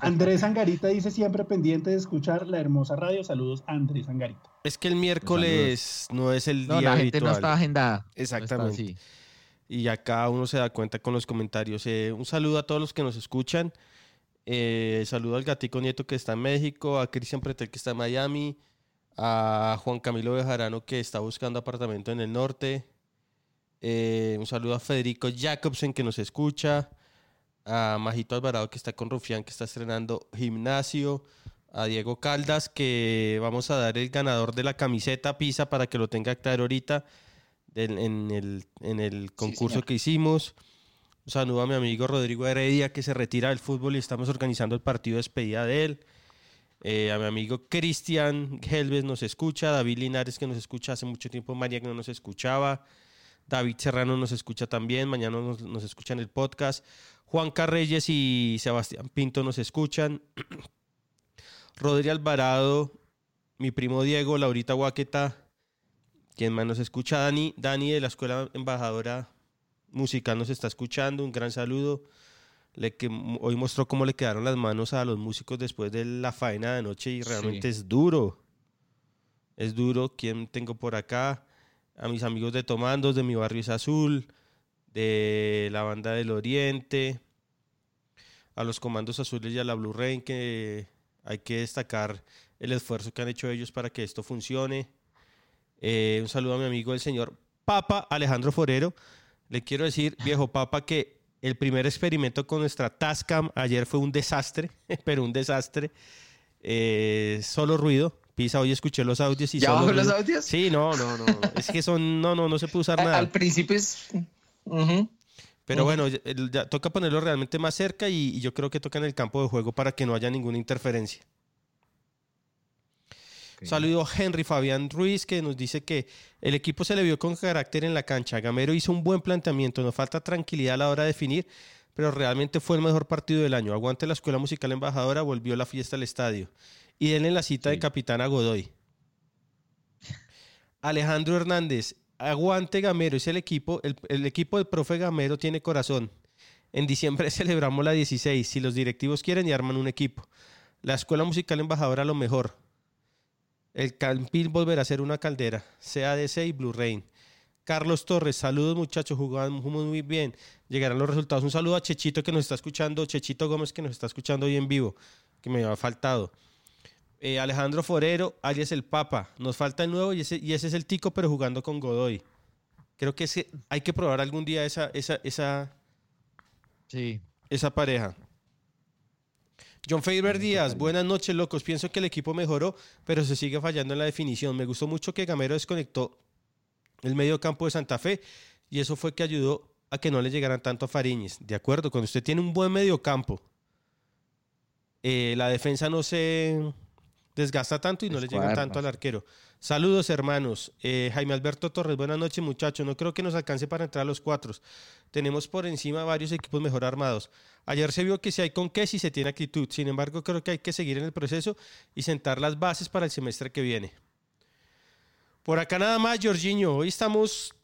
[SPEAKER 8] Andrés Angarita dice siempre pendiente de escuchar la hermosa radio. Saludos, Andrés Angarita.
[SPEAKER 7] Es que el miércoles no es el día. No, la gente no
[SPEAKER 6] está agendada.
[SPEAKER 7] Exactamente. y acá uno se da cuenta con los comentarios. Eh, un saludo a todos los que nos escuchan. Eh, saludo al gatico nieto que está en México, a Cristian Pretel que está en Miami, a Juan Camilo Bejarano que está buscando apartamento en el norte, eh, un saludo a Federico Jacobsen que nos escucha. A Majito Alvarado que está con Rufián que está estrenando gimnasio. A Diego Caldas que vamos a dar el ganador de la camiseta Pisa para que lo tenga claro ahorita en, el, concurso que hicimos. Saludo a mi amigo Rodrigo Heredia que se retira del fútbol y estamos organizando el partido de despedida de él. Eh, a mi amigo Cristian Helves nos escucha, David Linares que nos escucha hace mucho tiempo, María que no nos escuchaba, David Serrano nos escucha también, mañana nos, nos escuchan el podcast. Juan Carreyes y Sebastián Pinto nos escuchan. <clears throat> Rodríguez Alvarado, mi primo Diego, Laurita Guaqueta, quien más nos escucha, Dani, Dani de la Escuela Embajadora Musical nos está escuchando, un gran saludo. Le que, hoy mostró cómo le quedaron las manos a los músicos después de la faena de noche y realmente es duro. Es duro. ¿Quién tengo por acá? a mis amigos de Tomandos, de mi barrio es azul, de la banda del Oriente, a los comandos azules y a la Blue Rain, que hay que destacar el esfuerzo que han hecho ellos para que esto funcione. Eh, un saludo a mi amigo el señor Papa Alejandro Forero. Le quiero decir, viejo Papa, que el primer experimento con nuestra Tascam ayer fue un desastre, <laughs> pero un desastre. Eh, solo ruido. Pisa, hoy escuché los audios y
[SPEAKER 11] ¿Ya
[SPEAKER 7] solo
[SPEAKER 11] bajó los audios?
[SPEAKER 7] Sí, no, no, no. Es que son, no, no, no se puede usar <laughs> nada.
[SPEAKER 11] al principio es...
[SPEAKER 7] Pero bueno, ya- toca ponerlo realmente más cerca y, y yo creo que toca en el campo de juego para que no haya ninguna interferencia. Saludo a Henry Fabián Ruiz que nos dice que el equipo se le vio con carácter en la cancha. Gamero hizo un buen planteamiento, nos falta tranquilidad a la hora de definir, pero realmente fue el mejor partido del año. Aguante la Escuela Musical Embajadora, volvió la fiesta al estadio. Y denle la cita de capitán a Godoy. <laughs> Alejandro Hernández, aguante Gamero, es el equipo, el, equipo del profe Gamero tiene corazón. En diciembre <laughs> celebramos la 16, si los directivos quieren y arman un equipo. La Escuela Musical Embajadora lo mejor. El Campín volverá a ser una caldera, CADC y Blue Rain. Carlos Torres, saludos muchachos, jugaban muy muy bien. Llegarán los resultados. Un saludo a Chechito que nos está escuchando, Chechito Gómez que nos está escuchando hoy en vivo, que me ha faltado. Eh, Alejandro Forero, alias el Papa. Nos falta el nuevo y ese, y ese es el Tico, pero jugando con Godoy. Creo que ese- hay que probar algún día esa, esa, esa,
[SPEAKER 6] Sí.
[SPEAKER 7] esa pareja. John Faber Díaz, buenas noches, locos. Pienso que el equipo mejoró, pero se sigue fallando en la definición. Me gustó mucho que Gamero desconectó el medio campo de Santa Fe y eso fue que ayudó a que no le llegaran tanto a Fariñez. De acuerdo, cuando usted tiene un buen medio campo, eh, la defensa no se desgasta tanto y no le llega tanto al arquero. Saludos, hermanos. Eh, Jaime Alberto Torres, buenas noches, muchachos. No creo que nos alcance para entrar a los cuatro. Tenemos por encima varios equipos mejor armados. Ayer se vio que si hay con qué, si se tiene actitud. Sin embargo, creo que hay que seguir en el proceso y sentar las bases para el semestre que viene. Por acá nada más, Jorginho. Hoy estamos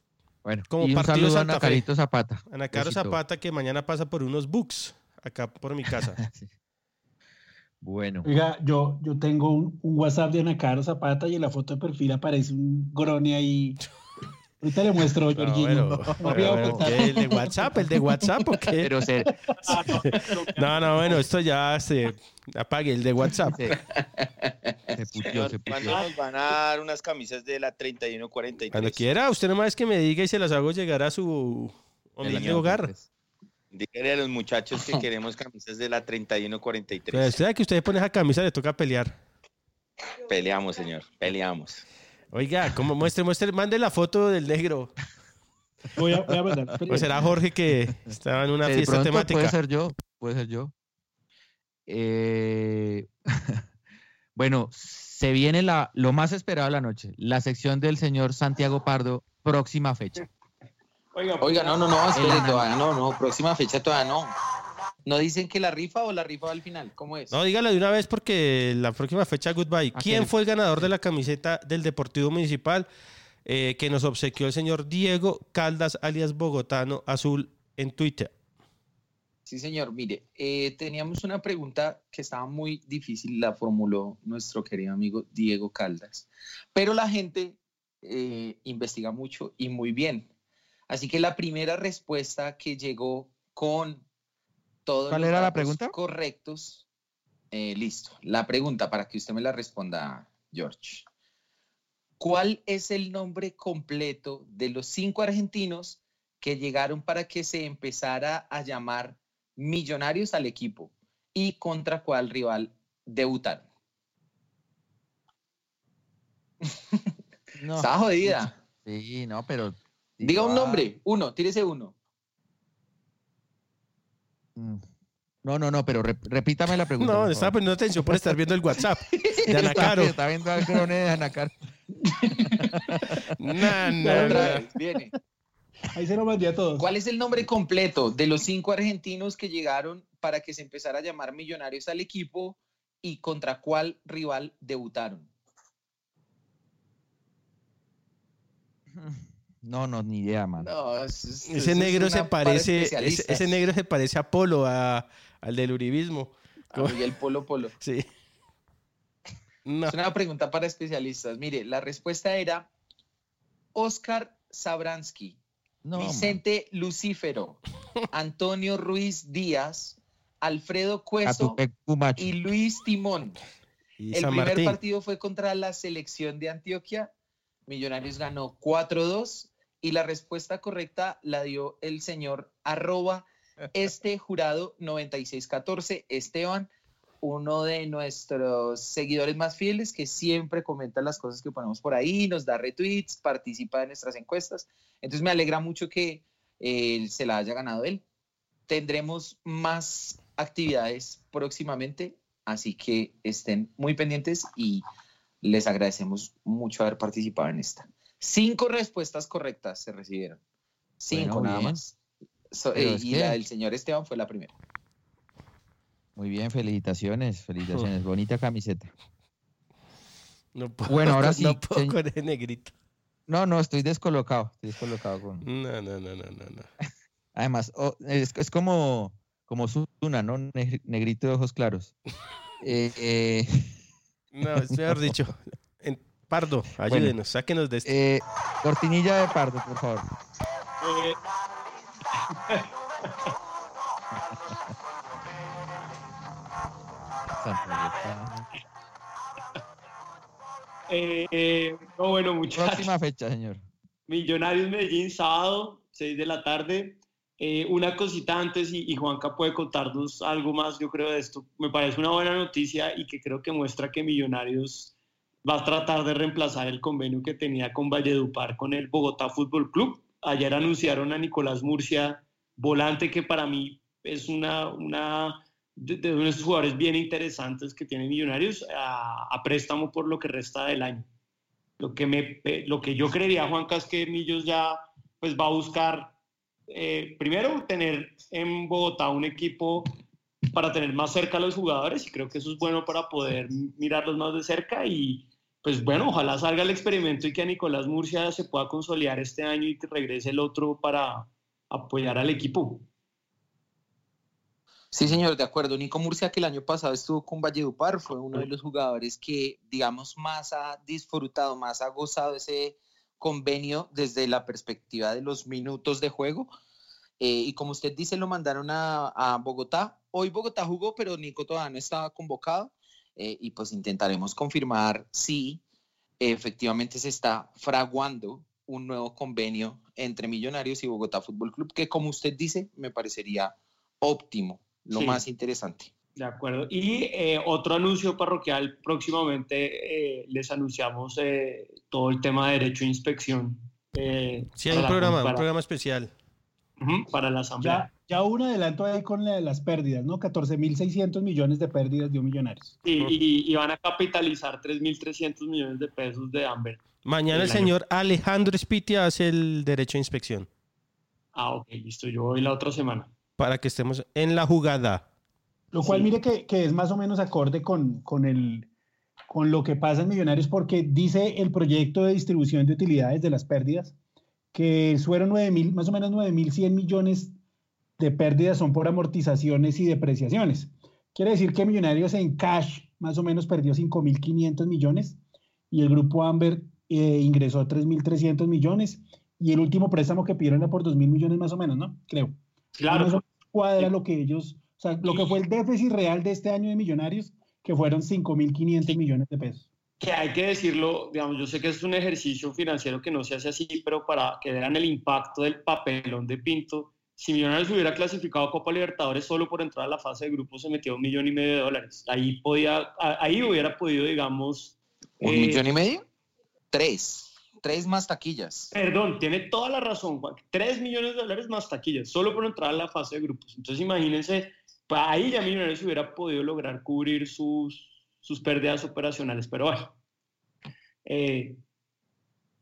[SPEAKER 6] Bueno,
[SPEAKER 7] como
[SPEAKER 6] y un
[SPEAKER 7] partido
[SPEAKER 6] saludo a Zapata.
[SPEAKER 7] Ana Caro. Zapata, que mañana pasa por unos books acá por mi casa. <laughs>
[SPEAKER 6] Bueno.
[SPEAKER 8] Oiga, yo, yo tengo un, un WhatsApp de Ana Caro Zapata y en la foto de perfil aparece un grone ahí. Ahorita le muestro, <laughs>
[SPEAKER 7] No,
[SPEAKER 8] Jorginho.
[SPEAKER 7] bueno,
[SPEAKER 8] No
[SPEAKER 7] bueno,
[SPEAKER 8] voy a
[SPEAKER 7] bueno,
[SPEAKER 8] ocultar.
[SPEAKER 7] ¿qué? ¿El de WhatsApp? ¿El de WhatsApp o qué?
[SPEAKER 6] Pero se, <laughs> <laughs>
[SPEAKER 7] No, no, bueno, esto ya se apague, el de WhatsApp.
[SPEAKER 6] se, se puteó, se
[SPEAKER 10] ¿Cuándo
[SPEAKER 6] puteó.
[SPEAKER 10] nos van a dar unas camisas de la 3143?
[SPEAKER 7] Cuando quiera, usted nomás que me diga y se las hago llegar a su hogar.
[SPEAKER 10] Dígale a los muchachos que <laughs> queremos camisas de la 3143.
[SPEAKER 7] Pero usted sabe que usted pone esa camisa le toca pelear.
[SPEAKER 10] Peleamos, señor, peleamos.
[SPEAKER 7] Oiga, como muestre, muestre, mande la foto del negro.
[SPEAKER 8] Voy a, voy a mandar.
[SPEAKER 7] O será Jorge que estaba en una
[SPEAKER 6] De
[SPEAKER 7] fiesta
[SPEAKER 6] pronto
[SPEAKER 7] temática.
[SPEAKER 6] Puede ser yo, puede ser yo. Eh, <laughs> bueno, se viene la, lo más esperado de la noche, la sección del señor Santiago Pardo, próxima fecha.
[SPEAKER 11] Oiga, no, no, no, espere, todavía no, no, próxima fecha todavía no. ¿No dicen que la rifa o la rifa va al final? ¿Cómo es?
[SPEAKER 7] No, dígalo de una vez porque la próxima fecha, goodbye. ¿Quién fue el ganador de la camiseta del Deportivo Municipal eh, que nos obsequió el señor Diego Caldas, alias Bogotano Azul, en Twitter?
[SPEAKER 11] Sí, señor. Mire, eh, teníamos una pregunta que estaba muy difícil, la formuló nuestro querido amigo Diego Caldas. Pero la gente eh, investiga mucho y muy bien. Así que la primera respuesta que llegó con todos
[SPEAKER 6] ¿Cuál
[SPEAKER 11] los
[SPEAKER 6] era la
[SPEAKER 11] datos
[SPEAKER 6] pregunta?
[SPEAKER 11] correctos, eh, listo. La pregunta para que usted me la responda, George. ¿Cuál es el nombre completo de los cinco argentinos que llegaron para que se empezara a llamar millonarios al equipo y contra cuál rival debutaron?
[SPEAKER 6] No.
[SPEAKER 11] Está jodida.
[SPEAKER 6] Sí, no, pero.
[SPEAKER 11] Diga un
[SPEAKER 6] Ah,
[SPEAKER 11] nombre, uno, tírese uno.
[SPEAKER 6] mm. No, no, no, pero rep- repítame la pregunta.
[SPEAKER 7] No,
[SPEAKER 6] por
[SPEAKER 7] estaba
[SPEAKER 6] favor.
[SPEAKER 7] poniendo atención por estar viendo el WhatsApp <laughs> de Ana
[SPEAKER 6] Está-
[SPEAKER 7] Caro.
[SPEAKER 6] Está viendo al crone de Ana Caro.
[SPEAKER 7] Na, <laughs> na,
[SPEAKER 11] Otra
[SPEAKER 7] na.
[SPEAKER 11] vez, viene.
[SPEAKER 8] Ahí se lo mandé a todos.
[SPEAKER 11] ¿Cuál es el nombre completo de los cinco argentinos que llegaron para que se empezara a llamar millonarios al equipo y contra cuál rival debutaron?
[SPEAKER 6] No, no, ni idea, man.
[SPEAKER 11] No, es- es- eso
[SPEAKER 7] Ese
[SPEAKER 11] es
[SPEAKER 7] negro se parece, ese, negro se parece a Polo, a- al del uribismo.
[SPEAKER 11] A Miguel Polo Polo. <laughs>
[SPEAKER 7] Sí. No.
[SPEAKER 11] Es una pregunta para especialistas. Mire, la respuesta era Oscar Sabransky,
[SPEAKER 6] No,
[SPEAKER 11] Vicente Lucífero, <laughs> Antonio Ruiz Díaz, Alfredo Cueso y Luis Timón.
[SPEAKER 7] Y
[SPEAKER 11] El
[SPEAKER 7] San
[SPEAKER 11] primer
[SPEAKER 7] Martín.
[SPEAKER 11] partido fue contra la selección de Antioquia Millonarios ganó 4-2 y la respuesta correcta la dio el señor arroba <laughs> este jurado 9614 Esteban, uno de nuestros seguidores más fieles que siempre comenta las cosas que ponemos por ahí, nos da retweets, participa en nuestras encuestas. Entonces me alegra mucho que eh, se la haya ganado él. Tendremos más actividades próximamente, así que estén muy pendientes y les agradecemos mucho haber participado en esta. Cinco respuestas correctas se recibieron. Cinco
[SPEAKER 6] Bueno,
[SPEAKER 11] nada
[SPEAKER 6] bien.
[SPEAKER 11] más. So- eh, y
[SPEAKER 6] que-
[SPEAKER 11] la del señor Esteban fue la primera.
[SPEAKER 6] Muy bien, felicitaciones, felicitaciones. <laughs> Bonita camiseta.
[SPEAKER 7] No puedo,
[SPEAKER 6] Bueno, ahora <laughs> sí,
[SPEAKER 7] No puedo con el negrito.
[SPEAKER 6] No, no, estoy descolocado. Estoy descolocado con.
[SPEAKER 7] No, no, no, no, no. no. <laughs>
[SPEAKER 6] Además, oh, es, es como, como Zuna, ¿no? Neg- Negrito de ojos claros. Eh, eh,
[SPEAKER 7] No, es mejor <laughs> dicho. En- Pardo,
[SPEAKER 6] Bueno.
[SPEAKER 7] ayúdenos, sáquenos de este.
[SPEAKER 6] eh, cortinilla de pardo, por favor.
[SPEAKER 9] Eh, <laughs> eh, eh, no, bueno, muchachos.
[SPEAKER 6] Próxima fecha, señor.
[SPEAKER 9] Millonarios Medellín, sábado, 6 de la tarde. Eh, una cosita antes y, Juanca puede contarnos algo más, yo creo, de esto. Me parece una buena noticia y que creo que muestra que Millonarios va a tratar de reemplazar el convenio que tenía con Valledupar con el Bogotá Fútbol Club. Ayer anunciaron a Nicolás Murcia, volante que para mí es una, una de, de jugadores bien interesantes que tiene Millonarios a, a préstamo por lo que resta del año. Lo que, me, lo que yo creería, Juanca, es que Millos ya pues, va a buscar, eh, primero, tener en Bogotá un equipo para tener más cerca a los jugadores y creo que eso es bueno para poder mirarlos más de cerca y pues bueno, ojalá salga el experimento y que a Nicolás Murcia se pueda consolidar este año y que regrese el otro para apoyar al equipo.
[SPEAKER 11] Sí, señor, de acuerdo. Nico Murcia, que el año pasado estuvo con Valledupar, fue uno de los jugadores que, digamos, más ha disfrutado, más ha gozado ese convenio desde la perspectiva de los minutos de juego. Eh, y como usted dice, lo mandaron a, a Bogotá. Hoy Bogotá jugó, pero Nico todavía no estaba convocado. Eh, y pues intentaremos confirmar si efectivamente se está fraguando un nuevo convenio entre Millonarios y Bogotá Fútbol Club, que como usted dice, me parecería óptimo, lo
[SPEAKER 9] Sí.
[SPEAKER 11] más interesante.
[SPEAKER 9] De acuerdo. Y eh, otro anuncio parroquial, próximamente eh, les anunciamos eh, todo el tema de derecho de inspección. eh,
[SPEAKER 7] Sí, hay un
[SPEAKER 9] para-
[SPEAKER 7] programa, un programa especial.
[SPEAKER 9] Para la asamblea.
[SPEAKER 8] Ya, ya un adelanto ahí con la- las pérdidas, ¿no? 14.600 millones de pérdidas dio Millonarios.
[SPEAKER 9] Y, y- y van a capitalizar 3.300 millones de pesos de Amber.
[SPEAKER 7] Mañana el señor Alejandro Spitia hace el derecho de inspección
[SPEAKER 9] Ah, ok, listo. Yo voy la otra semana.
[SPEAKER 7] para que estemos en la jugada.
[SPEAKER 8] Lo cual
[SPEAKER 9] Sí.
[SPEAKER 8] mire que, que es más o menos acorde con, con, el, con lo que pasa en Millonarios porque dice el proyecto de distribución de utilidades de las pérdidas que fueron 9 mil, más o menos 9.100 millones de pérdidas son por amortizaciones y depreciaciones. Quiere decir que Millonarios en cash más o menos perdió 5.500 millones y el grupo Amber eh, ingresó 3.300 millones y el último préstamo que pidieron era por 2.000 millones más o menos, ¿no? Creo.
[SPEAKER 9] Claro.
[SPEAKER 8] Más o menos cuadra lo que ellos, o sea, lo que fue el déficit real de este año de Millonarios, que fueron 5.500 millones de pesos.
[SPEAKER 9] que hay que decirlo, digamos, yo sé que es un ejercicio financiero que no se hace así, pero para que vean el impacto del papelón de Pinto, si Millonarios hubiera clasificado a Copa Libertadores solo por entrar a la fase de grupos se metía un millón y medio de dólares. Ahí podía, ahí hubiera podido, digamos...
[SPEAKER 11] ¿Un
[SPEAKER 9] eh,
[SPEAKER 11] millón y medio? Tres. Tres más taquillas.
[SPEAKER 9] Perdón, tiene toda la razón, Juan. Tres millones de dólares más taquillas, solo por entrar a la fase de grupos. Entonces imagínense, ahí ya Millonarios hubiera podido lograr cubrir sus, sus pérdidas operacionales, pero bueno. Eh,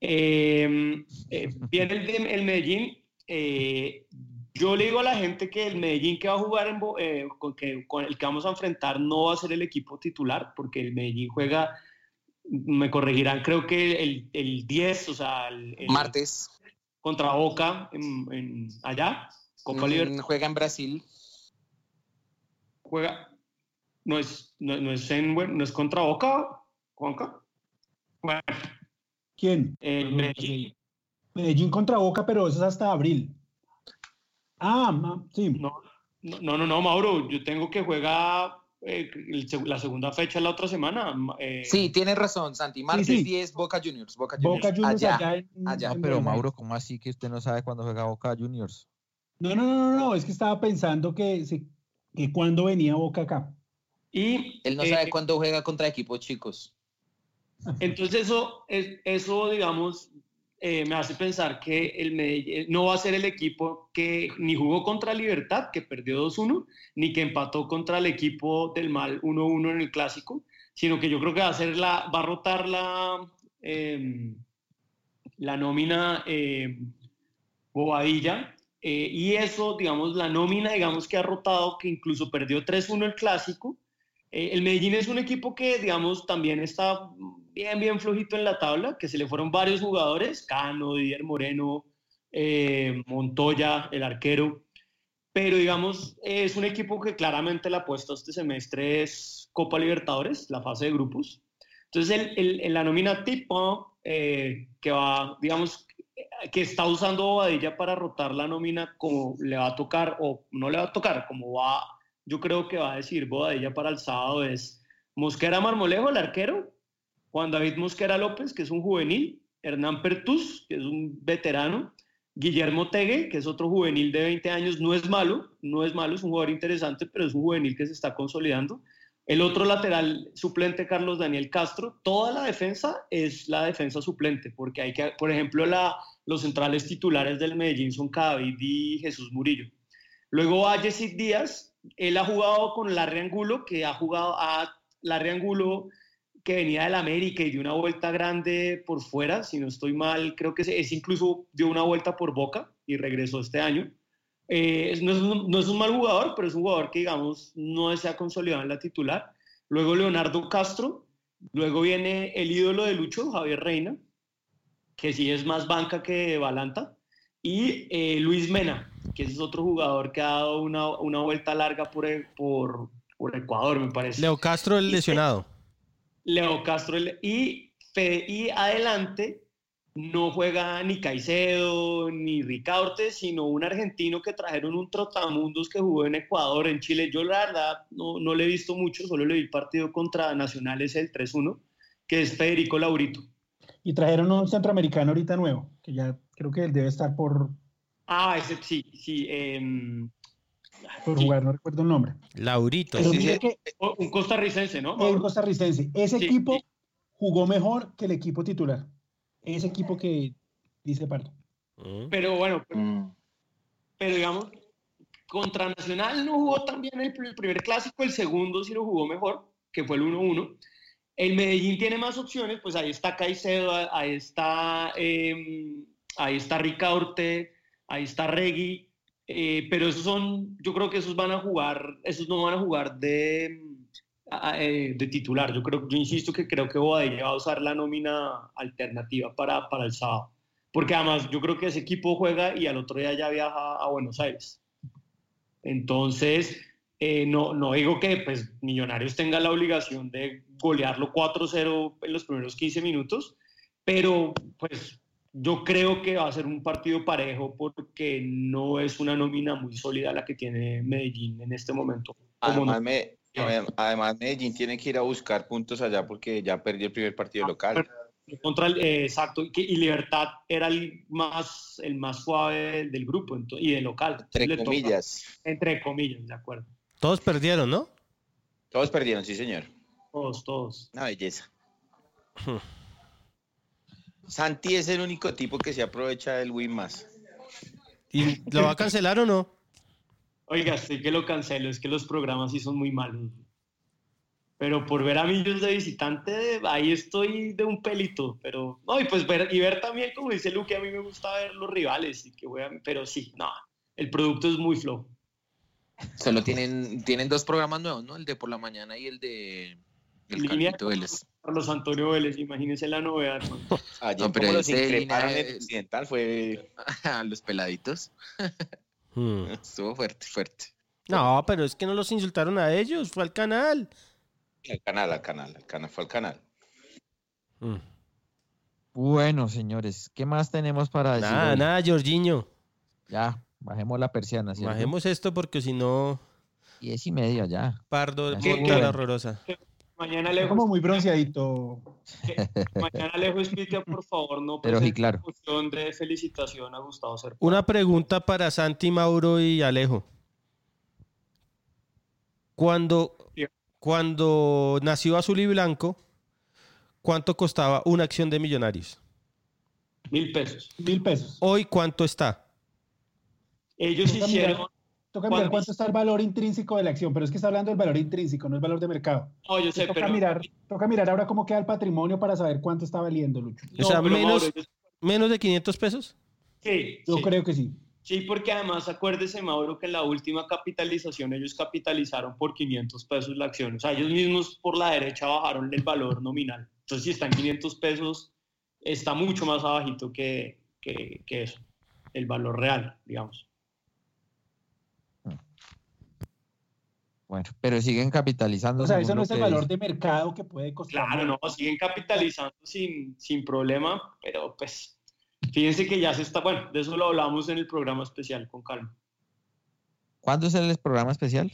[SPEAKER 9] eh, eh, viene el, de- el Medellín. eh, yo le digo a la gente que el Medellín que va a jugar, en, eh, con, que, con el que vamos a enfrentar no va a ser el equipo titular, porque el Medellín juega, me corregirán, creo que el, el 10, o sea, el, el-
[SPEAKER 11] Martes.
[SPEAKER 9] contra Boca en, en- allá, Copa
[SPEAKER 11] Mm,
[SPEAKER 9] Libertadores.
[SPEAKER 11] Juega en Brasil.
[SPEAKER 9] Juega, no es, no, no es, en, bueno, no es contra Boca, Juanca. Bueno,
[SPEAKER 8] ¿Quién?
[SPEAKER 9] el Medellín.
[SPEAKER 8] Medellín contra Boca, pero eso es hasta abril. Ah, ma- sí.
[SPEAKER 9] No, no, no, no, Mauro, yo tengo que juega eh, la segunda fecha la otra semana. eh,
[SPEAKER 11] Sí, tienes razón, Santi. Martes
[SPEAKER 8] sí.
[SPEAKER 11] 10, Boca Juniors. Boca Juniors.
[SPEAKER 8] Boca Juniors
[SPEAKER 11] allá.
[SPEAKER 8] allá, en,
[SPEAKER 11] allá.
[SPEAKER 8] en
[SPEAKER 6] pero Mauro. ¿cómo así que usted no sabe cuándo juega Boca Juniors?
[SPEAKER 8] No, no, no, no, no, es que estaba pensando que, que cuando venía Boca acá.
[SPEAKER 9] Y
[SPEAKER 11] Él no
[SPEAKER 9] eh,
[SPEAKER 11] sabe cuándo juega contra equipos chicos.
[SPEAKER 9] Entonces eso, es- eso digamos, eh, me hace pensar que el Medellín no va a ser el equipo que ni jugó contra Libertad, que perdió 2-1, ni que empató contra el equipo del mal 1-1 en el Clásico, sino que yo creo que va a, ser la, va a rotar la, eh, la nómina eh, Bobadilla. Eh, y eso, digamos, la nómina, digamos, que ha rotado, que incluso perdió 3-1 el Clásico, eh, el Medellín es un equipo que, digamos, también está bien, bien flojito en la tabla, que se le fueron varios jugadores, Cano, Didier Moreno, eh, Montoya, el arquero, pero digamos, es un equipo que claramente la apuesta este semestre es Copa Libertadores, la fase de grupos. Entonces, el- el- la nómina tipo eh, que va, digamos, que está usando Bobadilla para rotar la nómina como le va a tocar o no le va a tocar, como va, yo creo que va a decir Bobadilla para el sábado es Mosquera Marmolejo, el arquero, Juan David Mosquera López, que es un juvenil, Hernán Pertus, que es un veterano, Guillermo Tegue, que es otro juvenil de 20 años, no es malo, no es malo, es un jugador interesante, pero es un juvenil que se está consolidando. El otro lateral suplente, Carlos Daniel Castro, toda la defensa es la defensa suplente, porque hay que, por ejemplo, la, los centrales titulares del Medellín son Cadavid y Jesús Murillo. Luego va Yesid Díaz, él ha jugado con Larry Angulo, que ha jugado a Larry Angulo, que venía del América y dio una vuelta grande por fuera, si no estoy mal, creo que es, incluso dio una vuelta por Boca y regresó este año. Eh, es- no, es un, no es un mal jugador, pero es un jugador que, digamos, no se ha consolidado en la titular. Luego Leonardo Castro, luego viene el ídolo de Lucho, Javier Reina, que sí es más banca que Balanta, y eh, Luis Mena, que es otro jugador que ha dado una, una vuelta larga por, por, por Ecuador, me parece.
[SPEAKER 7] Leo Castro, el lesionado.
[SPEAKER 9] Leo Castro el- y, Fe- y adelante no juega ni Caicedo ni Ricaurte, sino un argentino que trajeron un trotamundos que jugó en Ecuador, en Chile. Yo la verdad no, no le he visto mucho, solo le vi el partido contra Nacionales el 3-1, que es Federico Laurito.
[SPEAKER 8] Y trajeron un centroamericano ahorita nuevo, que ya creo que él debe estar por,
[SPEAKER 9] Ah, ese sí, sí. em,
[SPEAKER 8] por jugar, no recuerdo el nombre.
[SPEAKER 7] Laurito.
[SPEAKER 8] Pero mire que
[SPEAKER 9] o- un costarricense, ¿no?
[SPEAKER 8] el costarricense, ese
[SPEAKER 9] Sí,
[SPEAKER 8] equipo
[SPEAKER 9] sí.
[SPEAKER 8] jugó mejor que el equipo titular. Ese equipo que dice Pardo.
[SPEAKER 7] Mm.
[SPEAKER 9] Pero bueno, pero,
[SPEAKER 11] Mm.
[SPEAKER 9] pero digamos, contra Nacional no jugó tan bien el primer clásico, el segundo sí lo jugó mejor, que fue el 1-1. El Medellín tiene más opciones, pues ahí está Caicedo, ahí está, eh, ahí está Ricaurte, ahí está Regui, eh, pero esos son, yo creo que esos van a jugar, esos no van a jugar de, eh, de titular. Yo creo, yo insisto que creo que Bobadilla va a usar la nómina alternativa para, para el sábado. Porque además yo creo que ese equipo juega y al otro día ya viaja a Buenos Aires. Entonces, eh, no, no digo que pues, Millonarios tenga la obligación de golearlo 4-0 en los primeros 15 minutos, pero pues yo creo que va a ser un partido parejo porque no es una nómina muy sólida la que tiene Medellín en este momento.
[SPEAKER 10] Además,
[SPEAKER 9] no-
[SPEAKER 10] me- adem- además, Medellín tiene que ir a buscar puntos allá porque ya perdió el primer partido local.
[SPEAKER 9] contra el, eh, exacto, y, que- y Libertad era el más, el más suave del, del grupo y del local. Entonces
[SPEAKER 10] Entre
[SPEAKER 9] toca-
[SPEAKER 10] comillas.
[SPEAKER 9] entre comillas, de acuerdo.
[SPEAKER 7] Todos perdieron, ¿no?
[SPEAKER 10] Todos perdieron, sí, señor.
[SPEAKER 9] Todos, todos.
[SPEAKER 10] Una belleza. Santi es el único tipo que se aprovecha del win más.
[SPEAKER 7] ¿Y lo va a cancelar o no?
[SPEAKER 9] Oiga, estoy que lo cancelo, es que los programas sí son muy malos. Pero por ver a Millos de visitante, ahí estoy de un pelito. Pero, no, y pues ver, y ver también, como dice Luque, a mí me gusta ver los rivales. Y que juegan, pero sí, no, el producto es muy flojo.
[SPEAKER 11] Solo tienen, tienen dos programas nuevos, ¿no? El de por la mañana y el de el
[SPEAKER 9] Línea
[SPEAKER 11] Vélez.
[SPEAKER 9] Carlos Antonio Vélez, imagínense la novedad.
[SPEAKER 10] Ayer <laughs>
[SPEAKER 11] No, pero
[SPEAKER 10] como los
[SPEAKER 11] ese
[SPEAKER 10] increparon en
[SPEAKER 11] de-
[SPEAKER 10] Occidental fue... <laughs>
[SPEAKER 11] A los peladitos.
[SPEAKER 7] Hmm. <laughs>
[SPEAKER 11] Estuvo fuerte, fuerte.
[SPEAKER 7] No, pero es que no los insultaron a ellos, fue al canal.
[SPEAKER 10] Al canal, al canal, al canal, fue al canal.
[SPEAKER 7] Hmm.
[SPEAKER 6] Bueno, señores, ¿qué más tenemos para decir?
[SPEAKER 7] Nada,
[SPEAKER 6] hoy?
[SPEAKER 7] nada, Jorginho.
[SPEAKER 6] Ya, bajemos la persiana. ¿cierto?
[SPEAKER 7] Bajemos esto porque si no.
[SPEAKER 6] Diez y media ya.
[SPEAKER 7] Pardo, qué
[SPEAKER 6] bueno.
[SPEAKER 7] horrorosa.
[SPEAKER 9] Mañana Alejo,
[SPEAKER 8] como muy bronceadito.
[SPEAKER 9] mañana Alejo explica, por favor, no <laughs>
[SPEAKER 6] Pero sí, claro.
[SPEAKER 9] de felicitación a Gustavo Serpa.
[SPEAKER 7] Una pregunta para Santi, Mauro y Alejo. Cuando, cuando nació Azul y Blanco, ¿cuánto costaba una acción de Millonarios?
[SPEAKER 9] Mil pesos.
[SPEAKER 8] Mil pesos.
[SPEAKER 7] Hoy, ¿cuánto está?
[SPEAKER 9] Ellos
[SPEAKER 8] Toca
[SPEAKER 9] hicieron...
[SPEAKER 8] mirar, toca mirar cuánto está el valor intrínseco de la acción, pero es que está hablando del valor intrínseco, no el valor de mercado.
[SPEAKER 9] No, yo sé,
[SPEAKER 8] toca,
[SPEAKER 9] pero...
[SPEAKER 8] mirar, toca mirar ahora cómo queda el patrimonio para saber cuánto está valiendo, Lucho.
[SPEAKER 7] o sea, menos,
[SPEAKER 9] Mauro, yo-
[SPEAKER 7] menos de 500 pesos.
[SPEAKER 9] Sí,
[SPEAKER 8] Yo
[SPEAKER 9] sí.
[SPEAKER 8] creo que sí.
[SPEAKER 9] Sí, porque además acuérdese, Mauro, que en la última capitalización ellos capitalizaron por 500 pesos la acción. O sea, ellos mismos por la derecha bajaron el valor nominal. Entonces, si está en 500 pesos, está mucho más abajito que, que, que eso, el valor real, digamos.
[SPEAKER 6] Bueno, pero siguen capitalizando.
[SPEAKER 8] O sea, eso no es el valor de mercado que puede costar.
[SPEAKER 9] Claro, no, siguen capitalizando sin, sin problema, pero pues fíjense que ya se está, bueno, de eso lo hablamos en el programa especial con calma.
[SPEAKER 6] ¿Cuándo es el programa especial?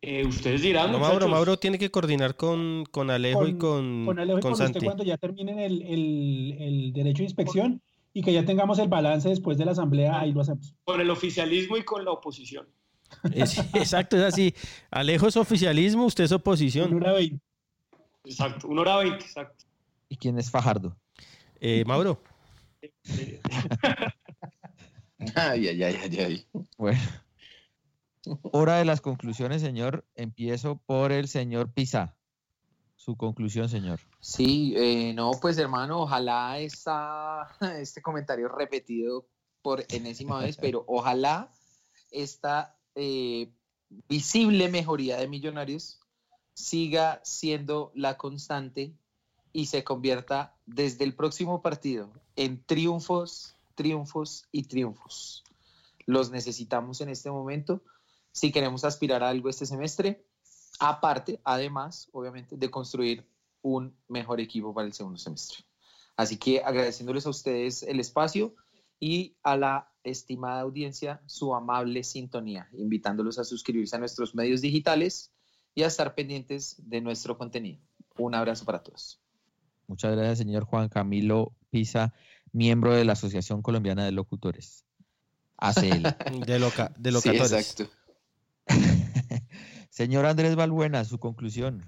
[SPEAKER 9] Eh, ustedes dirán,
[SPEAKER 7] No, Mauro. Mauro tiene que coordinar con, con Alejo y con,
[SPEAKER 8] Con Alejo y
[SPEAKER 7] con
[SPEAKER 8] con usted cuando ya terminen el, el- el derecho de inspección y que ya tengamos el balance después de la asamblea, ahí lo hacemos.
[SPEAKER 9] con el oficialismo y con la oposición.
[SPEAKER 7] Es- <laughs> exacto, es así. Alejo es oficialismo, usted es oposición.
[SPEAKER 8] Una hora veinte.
[SPEAKER 9] Exacto, una hora veinte, exacto.
[SPEAKER 6] ¿Y quién es Fajardo?
[SPEAKER 7] Eh, Mauro. <laughs>
[SPEAKER 11] Ay, ay, ay, ay, ay.
[SPEAKER 6] Bueno. Hora de las conclusiones, señor. Empiezo por el señor Pisa. Su conclusión, señor.
[SPEAKER 11] Sí, eh, no, pues hermano, ojalá esta, <laughs> este comentario repetido por enésima vez, pero ojalá esta eh, visible mejoría de Millonarios siga siendo la constante y se convierta desde el próximo partido en triunfos, triunfos y triunfos. Los necesitamos en este momento si queremos aspirar a algo este semestre. Aparte, además, obviamente, de construir un mejor equipo para el segundo semestre. Así que agradeciéndoles a ustedes el espacio y a la estimada audiencia su amable sintonía, invitándolos a suscribirse a nuestros medios digitales y a estar pendientes de nuestro contenido. Un abrazo para todos.
[SPEAKER 6] Muchas gracias, señor Juan Camilo Pisa, miembro de la Asociación Colombiana de Locutores. ACL. <laughs>
[SPEAKER 7] De, loca, de
[SPEAKER 11] Sí,
[SPEAKER 7] locatores.
[SPEAKER 11] exacto. <laughs>
[SPEAKER 6] señor Andrés Balbuena, su conclusión.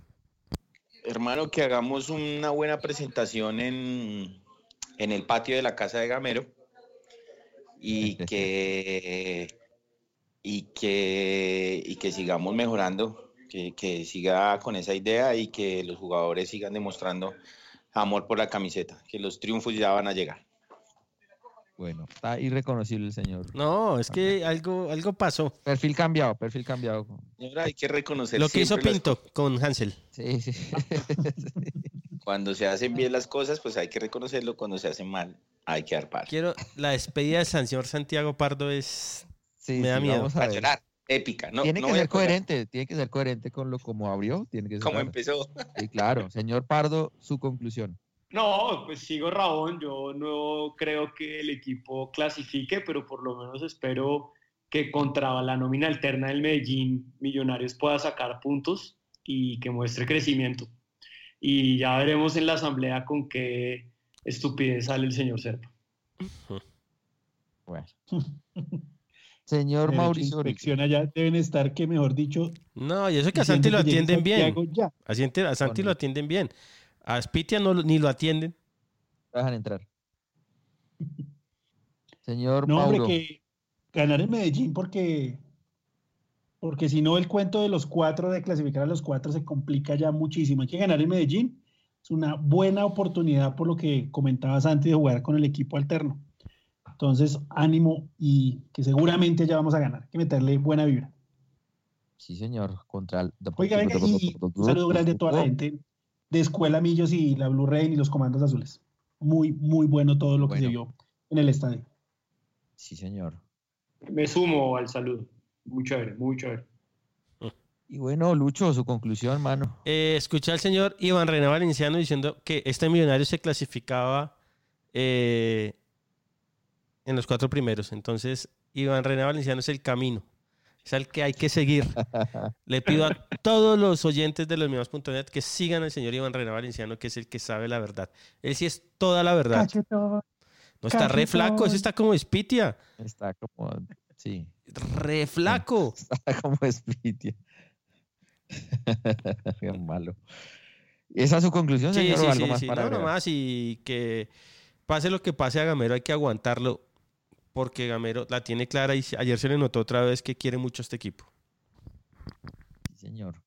[SPEAKER 10] Hermano, que hagamos una buena presentación en, en el patio de la casa de Gamero y <laughs> que, y que, y que sigamos mejorando, que, que siga con esa idea y que los jugadores sigan demostrando amor por la camiseta, que los triunfos ya van a llegar.
[SPEAKER 6] Bueno, está irreconocible el señor.
[SPEAKER 7] No, es que algo, algo pasó.
[SPEAKER 6] Perfil cambiado, perfil cambiado.
[SPEAKER 10] Ahora hay que reconocer
[SPEAKER 7] Lo que hizo
[SPEAKER 10] siempre las
[SPEAKER 7] Pinto con Hansel.
[SPEAKER 6] Sí, sí. <laughs>
[SPEAKER 10] Cuando se hacen bien las cosas, pues hay que reconocerlo. Cuando se hacen mal, hay que arpar.
[SPEAKER 7] Quiero, la despedida del señor Santiago Pardo es...
[SPEAKER 6] Sí,
[SPEAKER 7] me da
[SPEAKER 6] sí,
[SPEAKER 7] miedo.
[SPEAKER 6] a
[SPEAKER 10] llorar. Épica. No,
[SPEAKER 6] tiene
[SPEAKER 10] no
[SPEAKER 6] que ser coherente, tiene que ser coherente con lo como abrió, tiene que ser.
[SPEAKER 10] Como empezó.
[SPEAKER 6] Sí, claro. Señor Pardo, su conclusión.
[SPEAKER 9] No, pues sigo Rabón, yo no creo que el equipo clasifique, pero por lo menos espero que contra la nómina alterna del Medellín Millonarios pueda sacar puntos y que muestre crecimiento. Y ya veremos en la asamblea con qué estupidez sale el señor Serpa.
[SPEAKER 6] Bueno. <laughs> Señor
[SPEAKER 8] Derecho
[SPEAKER 6] Mauricio
[SPEAKER 8] inspección allá deben estar que, mejor dicho,
[SPEAKER 7] No, y eso que a Santi lo atienden bien. A Santi, a Santi lo atienden bien. A Spitia no, ni lo atienden.
[SPEAKER 6] Dejan entrar. Señor
[SPEAKER 8] No, hombre, que ganar en Medellín porque, porque si no el cuento de los cuatro, de clasificar a los cuatro se complica ya muchísimo. Hay que ganar en Medellín. Es una buena oportunidad por lo que comentabas antes de jugar con el equipo alterno. Entonces, ánimo y que seguramente ya vamos a ganar. Hay que meterle buena vibra.
[SPEAKER 6] Sí, señor. Contra el...
[SPEAKER 8] Oiga, venga, y un saludo grande a toda la gente de Escuela Millos y la Blue Rain y los Comandos Azules. Muy, muy bueno todo lo que se vio en el estadio.
[SPEAKER 6] Sí, señor.
[SPEAKER 9] Me sumo al saludo. Muy chévere, muy chévere.
[SPEAKER 6] Y bueno, Lucho, su conclusión, mano.
[SPEAKER 7] Eh, escuché al señor Iván René Valenciano diciendo que este millonario se clasificaba eh, en los cuatro primeros. Entonces, Iván René Valenciano es el camino. Es el que hay que seguir. <laughs> Le pido a todos los oyentes de los mismos.net que sigan al señor Iván René Valenciano, que es el que sabe la verdad. Él sí es toda la verdad.
[SPEAKER 8] Cachetón.
[SPEAKER 7] No está re flaco, ese está como espitia.
[SPEAKER 6] Está como, sí.
[SPEAKER 7] Re flaco. <laughs>
[SPEAKER 6] Está como espitia. <laughs> Qué malo. ¿Esa es su conclusión,
[SPEAKER 7] Sí,
[SPEAKER 6] señor?
[SPEAKER 7] sí,
[SPEAKER 6] o algo
[SPEAKER 7] sí,
[SPEAKER 6] más
[SPEAKER 7] sí.
[SPEAKER 6] para
[SPEAKER 7] No, nomás y que pase lo que pase a Gamero, hay que aguantarlo porque Gamero la tiene clara y ayer se le notó otra vez que quiere mucho a este equipo.
[SPEAKER 6] Sí, señor.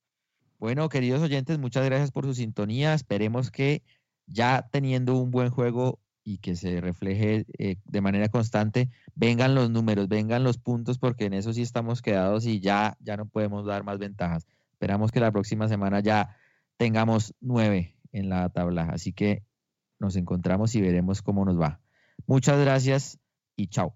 [SPEAKER 6] Bueno, queridos oyentes, muchas gracias por su sintonía. Esperemos que ya teniendo un buen juego y que se refleje eh, de manera constante, vengan los números, vengan los puntos, porque en eso sí estamos quedados y ya, ya no podemos dar más ventajas. Esperamos que la próxima semana ya tengamos nueve en la tabla. Así que nos encontramos y veremos cómo nos va. Muchas gracias y chao.